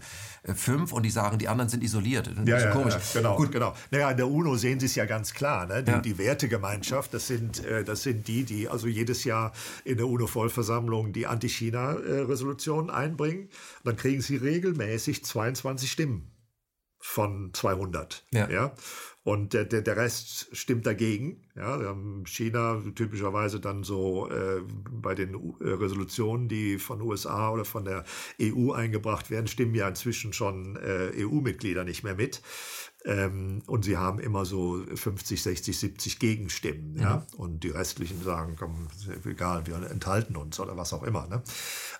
fünf und die sagen, die anderen sind isoliert.
Das ja, ist ja, komisch. Genau, Gut. genau. Naja, in der UNO sehen Sie es ja ganz klar. Ne? Die, die Wertegemeinschaft, das sind, äh, das sind die, die also jedes Jahr in der UNO-Vollversammlung die Anti-China-Resolution einbringen. Und dann kriegen sie regelmäßig 22 Stimmen von 200. Ja. ja? Und der, der, der Rest stimmt dagegen. Ja, China typischerweise dann so äh, bei den äh, Resolutionen, die von USA oder von der EU eingebracht werden, stimmen ja inzwischen schon äh, EU-Mitglieder nicht mehr mit. Ähm, und sie haben immer so 50, 60, 70 Gegenstimmen. Ja? Mhm. Und die restlichen sagen, komm, egal, wir enthalten uns oder was auch immer. Ne?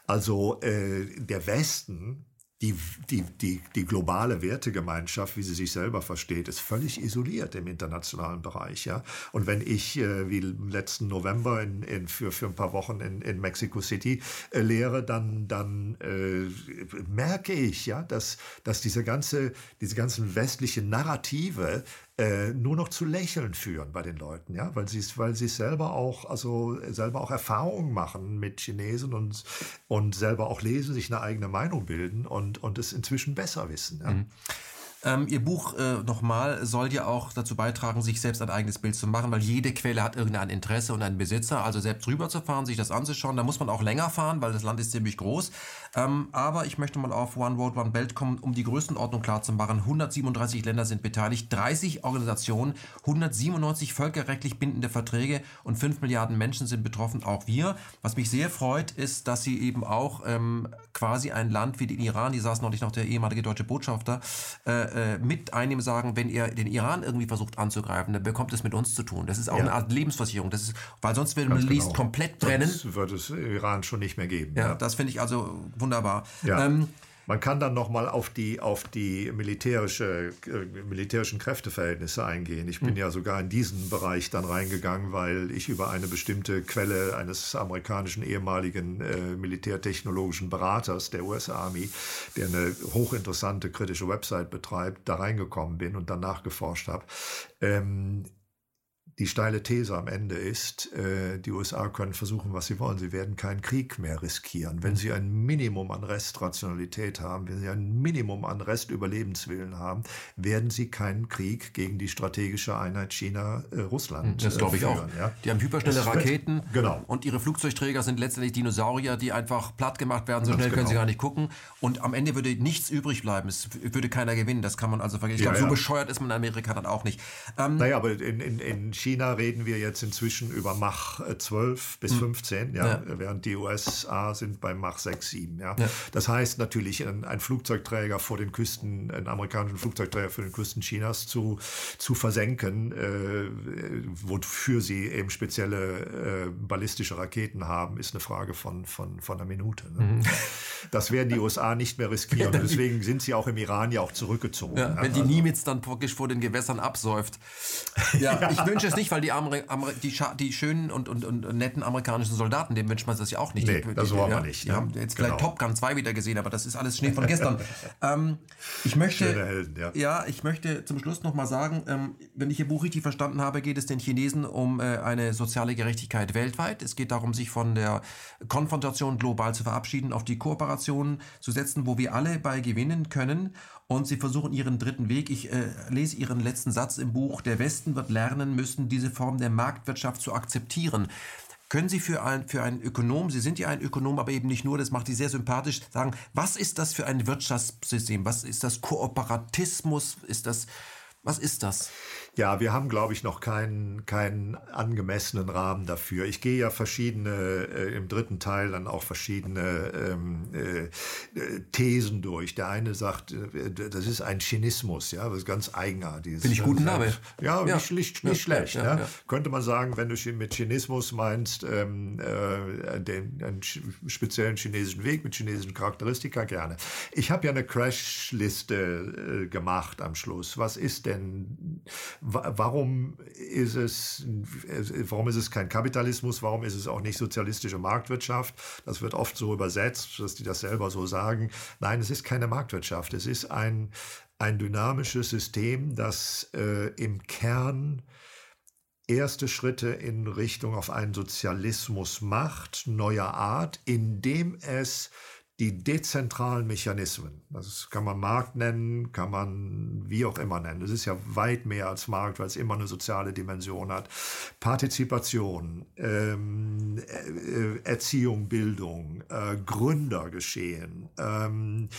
Also äh, der Westen die, die, die, die globale Wertegemeinschaft, wie sie sich selber versteht, ist völlig isoliert im internationalen Bereich. Ja? Und wenn ich, äh, wie letzten November in, in, für, für ein paar Wochen in, in Mexico City äh, lehre, dann, dann äh, merke ich, ja, dass, dass diese, ganze, diese ganzen westlichen Narrative äh, nur noch zu lächeln führen bei den Leuten, ja, weil sie weil sie selber auch also selber auch Erfahrungen machen mit Chinesen und und selber auch lesen, sich eine eigene Meinung bilden und und es inzwischen besser wissen. Ja. Mhm.
Ähm, Ihr Buch äh, nochmal soll ja auch dazu beitragen, sich selbst ein eigenes Bild zu machen, weil jede Quelle hat irgendein Interesse und einen Besitzer. Also selbst rüberzufahren, sich das anzuschauen, da muss man auch länger fahren, weil das Land ist ziemlich groß. Ähm, aber ich möchte mal auf One World, One Belt kommen, um die Größenordnung klar zu machen. 137 Länder sind beteiligt, 30 Organisationen, 197 völkerrechtlich bindende Verträge und 5 Milliarden Menschen sind betroffen, auch wir. Was mich sehr freut, ist, dass Sie eben auch ähm, quasi ein Land wie den Iran, die saß noch nicht noch der ehemalige deutsche Botschafter, äh, äh, mit einnehmen, sagen, wenn ihr den Iran irgendwie versucht anzugreifen, dann bekommt es mit uns zu tun. Das ist auch ja. eine Art Lebensversicherung. Das ist, weil sonst würde man genau. komplett brennen.
Sonst wird es Iran schon nicht mehr geben.
Ja, ja. das finde ich also wunderbar.
Ja. Ähm, man kann dann nochmal auf die, auf die militärische, äh, militärischen Kräfteverhältnisse eingehen. Ich bin mhm. ja sogar in diesen Bereich dann reingegangen, weil ich über eine bestimmte Quelle eines amerikanischen ehemaligen äh, militärtechnologischen Beraters der US Army, der eine hochinteressante kritische Website betreibt, da reingekommen bin und dann nachgeforscht habe. Ähm, die steile These am Ende ist, äh, die USA können versuchen, was sie wollen. Sie werden keinen Krieg mehr riskieren. Wenn sie ein Minimum an Restrationalität haben, wenn sie ein Minimum an Restüberlebenswillen haben, werden sie keinen Krieg gegen die strategische Einheit China-Russland
äh, Das glaube ich führen, auch. Ja? Die haben hyperschnelle Raketen genau. und ihre Flugzeugträger sind letztendlich Dinosaurier, die einfach platt gemacht werden. So Ganz schnell können genau. sie gar nicht gucken. Und am Ende würde nichts übrig bleiben. Es würde keiner gewinnen. Das kann man also vergessen. Ich ja, glaube, ja. so bescheuert ist man in Amerika dann auch nicht.
Ähm, naja, aber in, in, in China China reden wir jetzt inzwischen über Mach 12 bis 15, hm. ja, ja. während die USA sind bei Mach 6, 7. Ja. ja. Das heißt natürlich, ein, ein, Flugzeugträger vor den Küsten, einen amerikanischen Flugzeugträger vor den Küsten Chinas zu, zu versenken, äh, wofür sie eben spezielle äh, ballistische Raketen haben, ist eine Frage von, von, von einer Minute. Ne? Mhm. Das werden die USA nicht mehr riskieren. Ja, deswegen sind sie auch im Iran ja auch zurückgezogen.
wenn die also, Nimitz dann wirklich vor den Gewässern absäuft. Ja, ich wünsche es nicht, weil die, Amer Amer die, die, schönen und, und, und, netten amerikanischen Soldaten, dem wünscht man das ja auch nicht.
Nee,
die,
das wollen wir nicht.
Die ne? haben jetzt genau. vielleicht Top Gun 2 wieder gesehen, aber das ist alles Schnee von gestern. ähm, ich möchte,
Schöne Helden, ja.
Ja, ich möchte zum Schluss noch mal sagen, ähm, wenn ich Ihr Buch richtig verstanden habe, geht es den Chinesen um äh, eine soziale Gerechtigkeit weltweit. Es geht darum, sich von der Konfrontation global zu verabschieden, auf die Kooperation zu setzen, wo wir alle bei gewinnen können und sie versuchen ihren dritten Weg. Ich äh, lese ihren letzten Satz im Buch. Der Westen wird lernen müssen, diese Form der Marktwirtschaft zu akzeptieren. Können Sie für, ein, für einen Ökonom, Sie sind ja ein Ökonom, aber eben nicht nur, das macht Sie sehr sympathisch, sagen, was ist das für ein Wirtschaftssystem? Was ist das Kooperatismus? Ist das, was ist das?
Ja, wir haben, glaube ich, noch keinen, keinen angemessenen Rahmen dafür. Ich gehe ja verschiedene, äh, im dritten Teil dann auch verschiedene ähm, äh, Thesen durch. Der eine sagt, äh, das ist ein Chinismus, ja, das ist ganz eigenartig.
Finde ich guten Name.
Ja, ja. Nicht, nicht, nicht ja, schlecht. Ja, ja, Könnte man sagen, wenn du mit Chinismus meinst, ähm, äh, den einen speziellen chinesischen Weg mit chinesischen Charakteristika, gerne. Ich habe ja eine Crashliste äh, gemacht am Schluss. Was ist denn warum ist es, warum ist es kein Kapitalismus? Warum ist es auch nicht sozialistische Marktwirtschaft? Das wird oft so übersetzt, dass die das selber so sagen. Nein, es ist keine Marktwirtschaft. Es ist ein, ein dynamisches System, das äh, im Kern erste Schritte in Richtung auf einen Sozialismus macht, neuer Art, indem es die dezentralen Mechanismen, das kann man Markt nennen, kann man wie auch immer nennen. Das ist ja weit mehr als Markt, weil es immer eine soziale Dimension hat. Partizipation, ähm, äh, Erziehung, Bildung, äh, Gründergeschehen, ähm,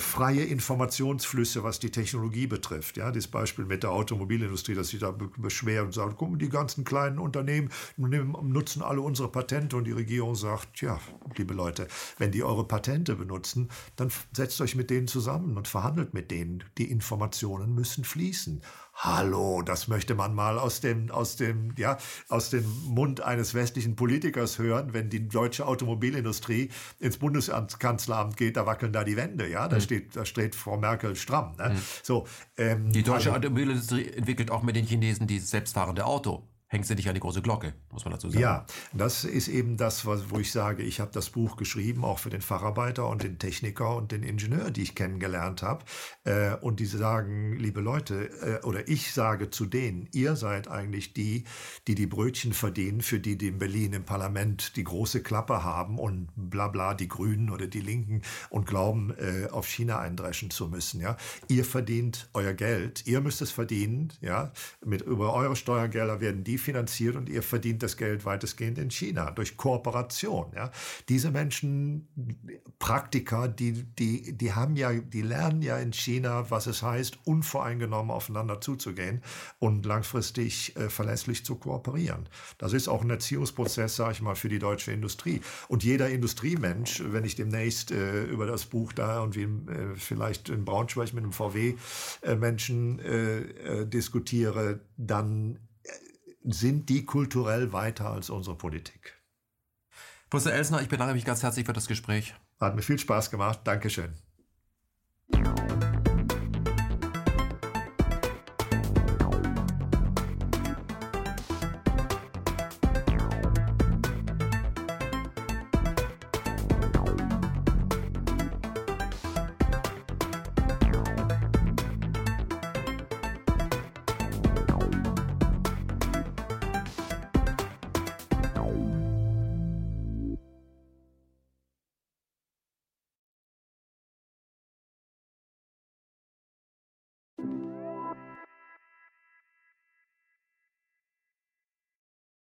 freie Informationsflüsse, was die Technologie betrifft. Ja, das Beispiel mit der Automobilindustrie, dass sie da beschweren und sagen, guck, die ganzen kleinen Unternehmen nutzen alle unsere Patente und die Regierung sagt, ja, liebe Leute, wenn die eure Patente benutzen, dann setzt euch mit denen zusammen und verhandelt mit denen. Die Informationen müssen fließen. Hallo, das möchte man mal aus dem, aus dem, ja, aus dem Mund eines westlichen Politikers hören, wenn die deutsche Automobilindustrie ins Bundeskanzleramt geht, da wackeln da die Wände, ja, da mhm. steht, da steht Frau Merkel stramm. Ne? Mhm.
So, ähm, die deutsche also, Automobilindustrie entwickelt auch mit den Chinesen dieses selbstfahrende Auto hängt sie nicht an die große Glocke, muss man dazu sagen.
Ja, das ist eben das, wo ich sage, ich habe das Buch geschrieben, auch für den Facharbeiter und den Techniker und den Ingenieur, die ich kennengelernt habe. Äh, und die sagen, liebe Leute, äh, oder ich sage zu denen, ihr seid eigentlich die, die die Brötchen verdienen, für die, die in Berlin im Parlament die große Klappe haben und bla bla, die Grünen oder die Linken und glauben, äh, auf China eindreschen zu müssen. Ja? Ihr verdient euer Geld, ihr müsst es verdienen, ja, mit über eure Steuergelder werden die finanziert und ihr verdient das Geld weitestgehend in China durch Kooperation. Ja. Diese Menschen, Praktiker, die, die, die haben ja, die lernen ja in China, was es heißt, unvoreingenommen aufeinander zuzugehen und langfristig äh, verlässlich zu kooperieren. Das ist auch ein Erziehungsprozess, sage ich mal, für die deutsche Industrie. Und jeder Industriemensch, wenn ich demnächst äh, über das Buch da und wie äh, vielleicht in Braunschweig mit einem VW-Menschen äh, äh, diskutiere, dann sind die kulturell weiter als unsere Politik.
Professor Elsner, ich bedanke mich ganz herzlich für das Gespräch.
Hat mir viel Spaß gemacht. Dankeschön.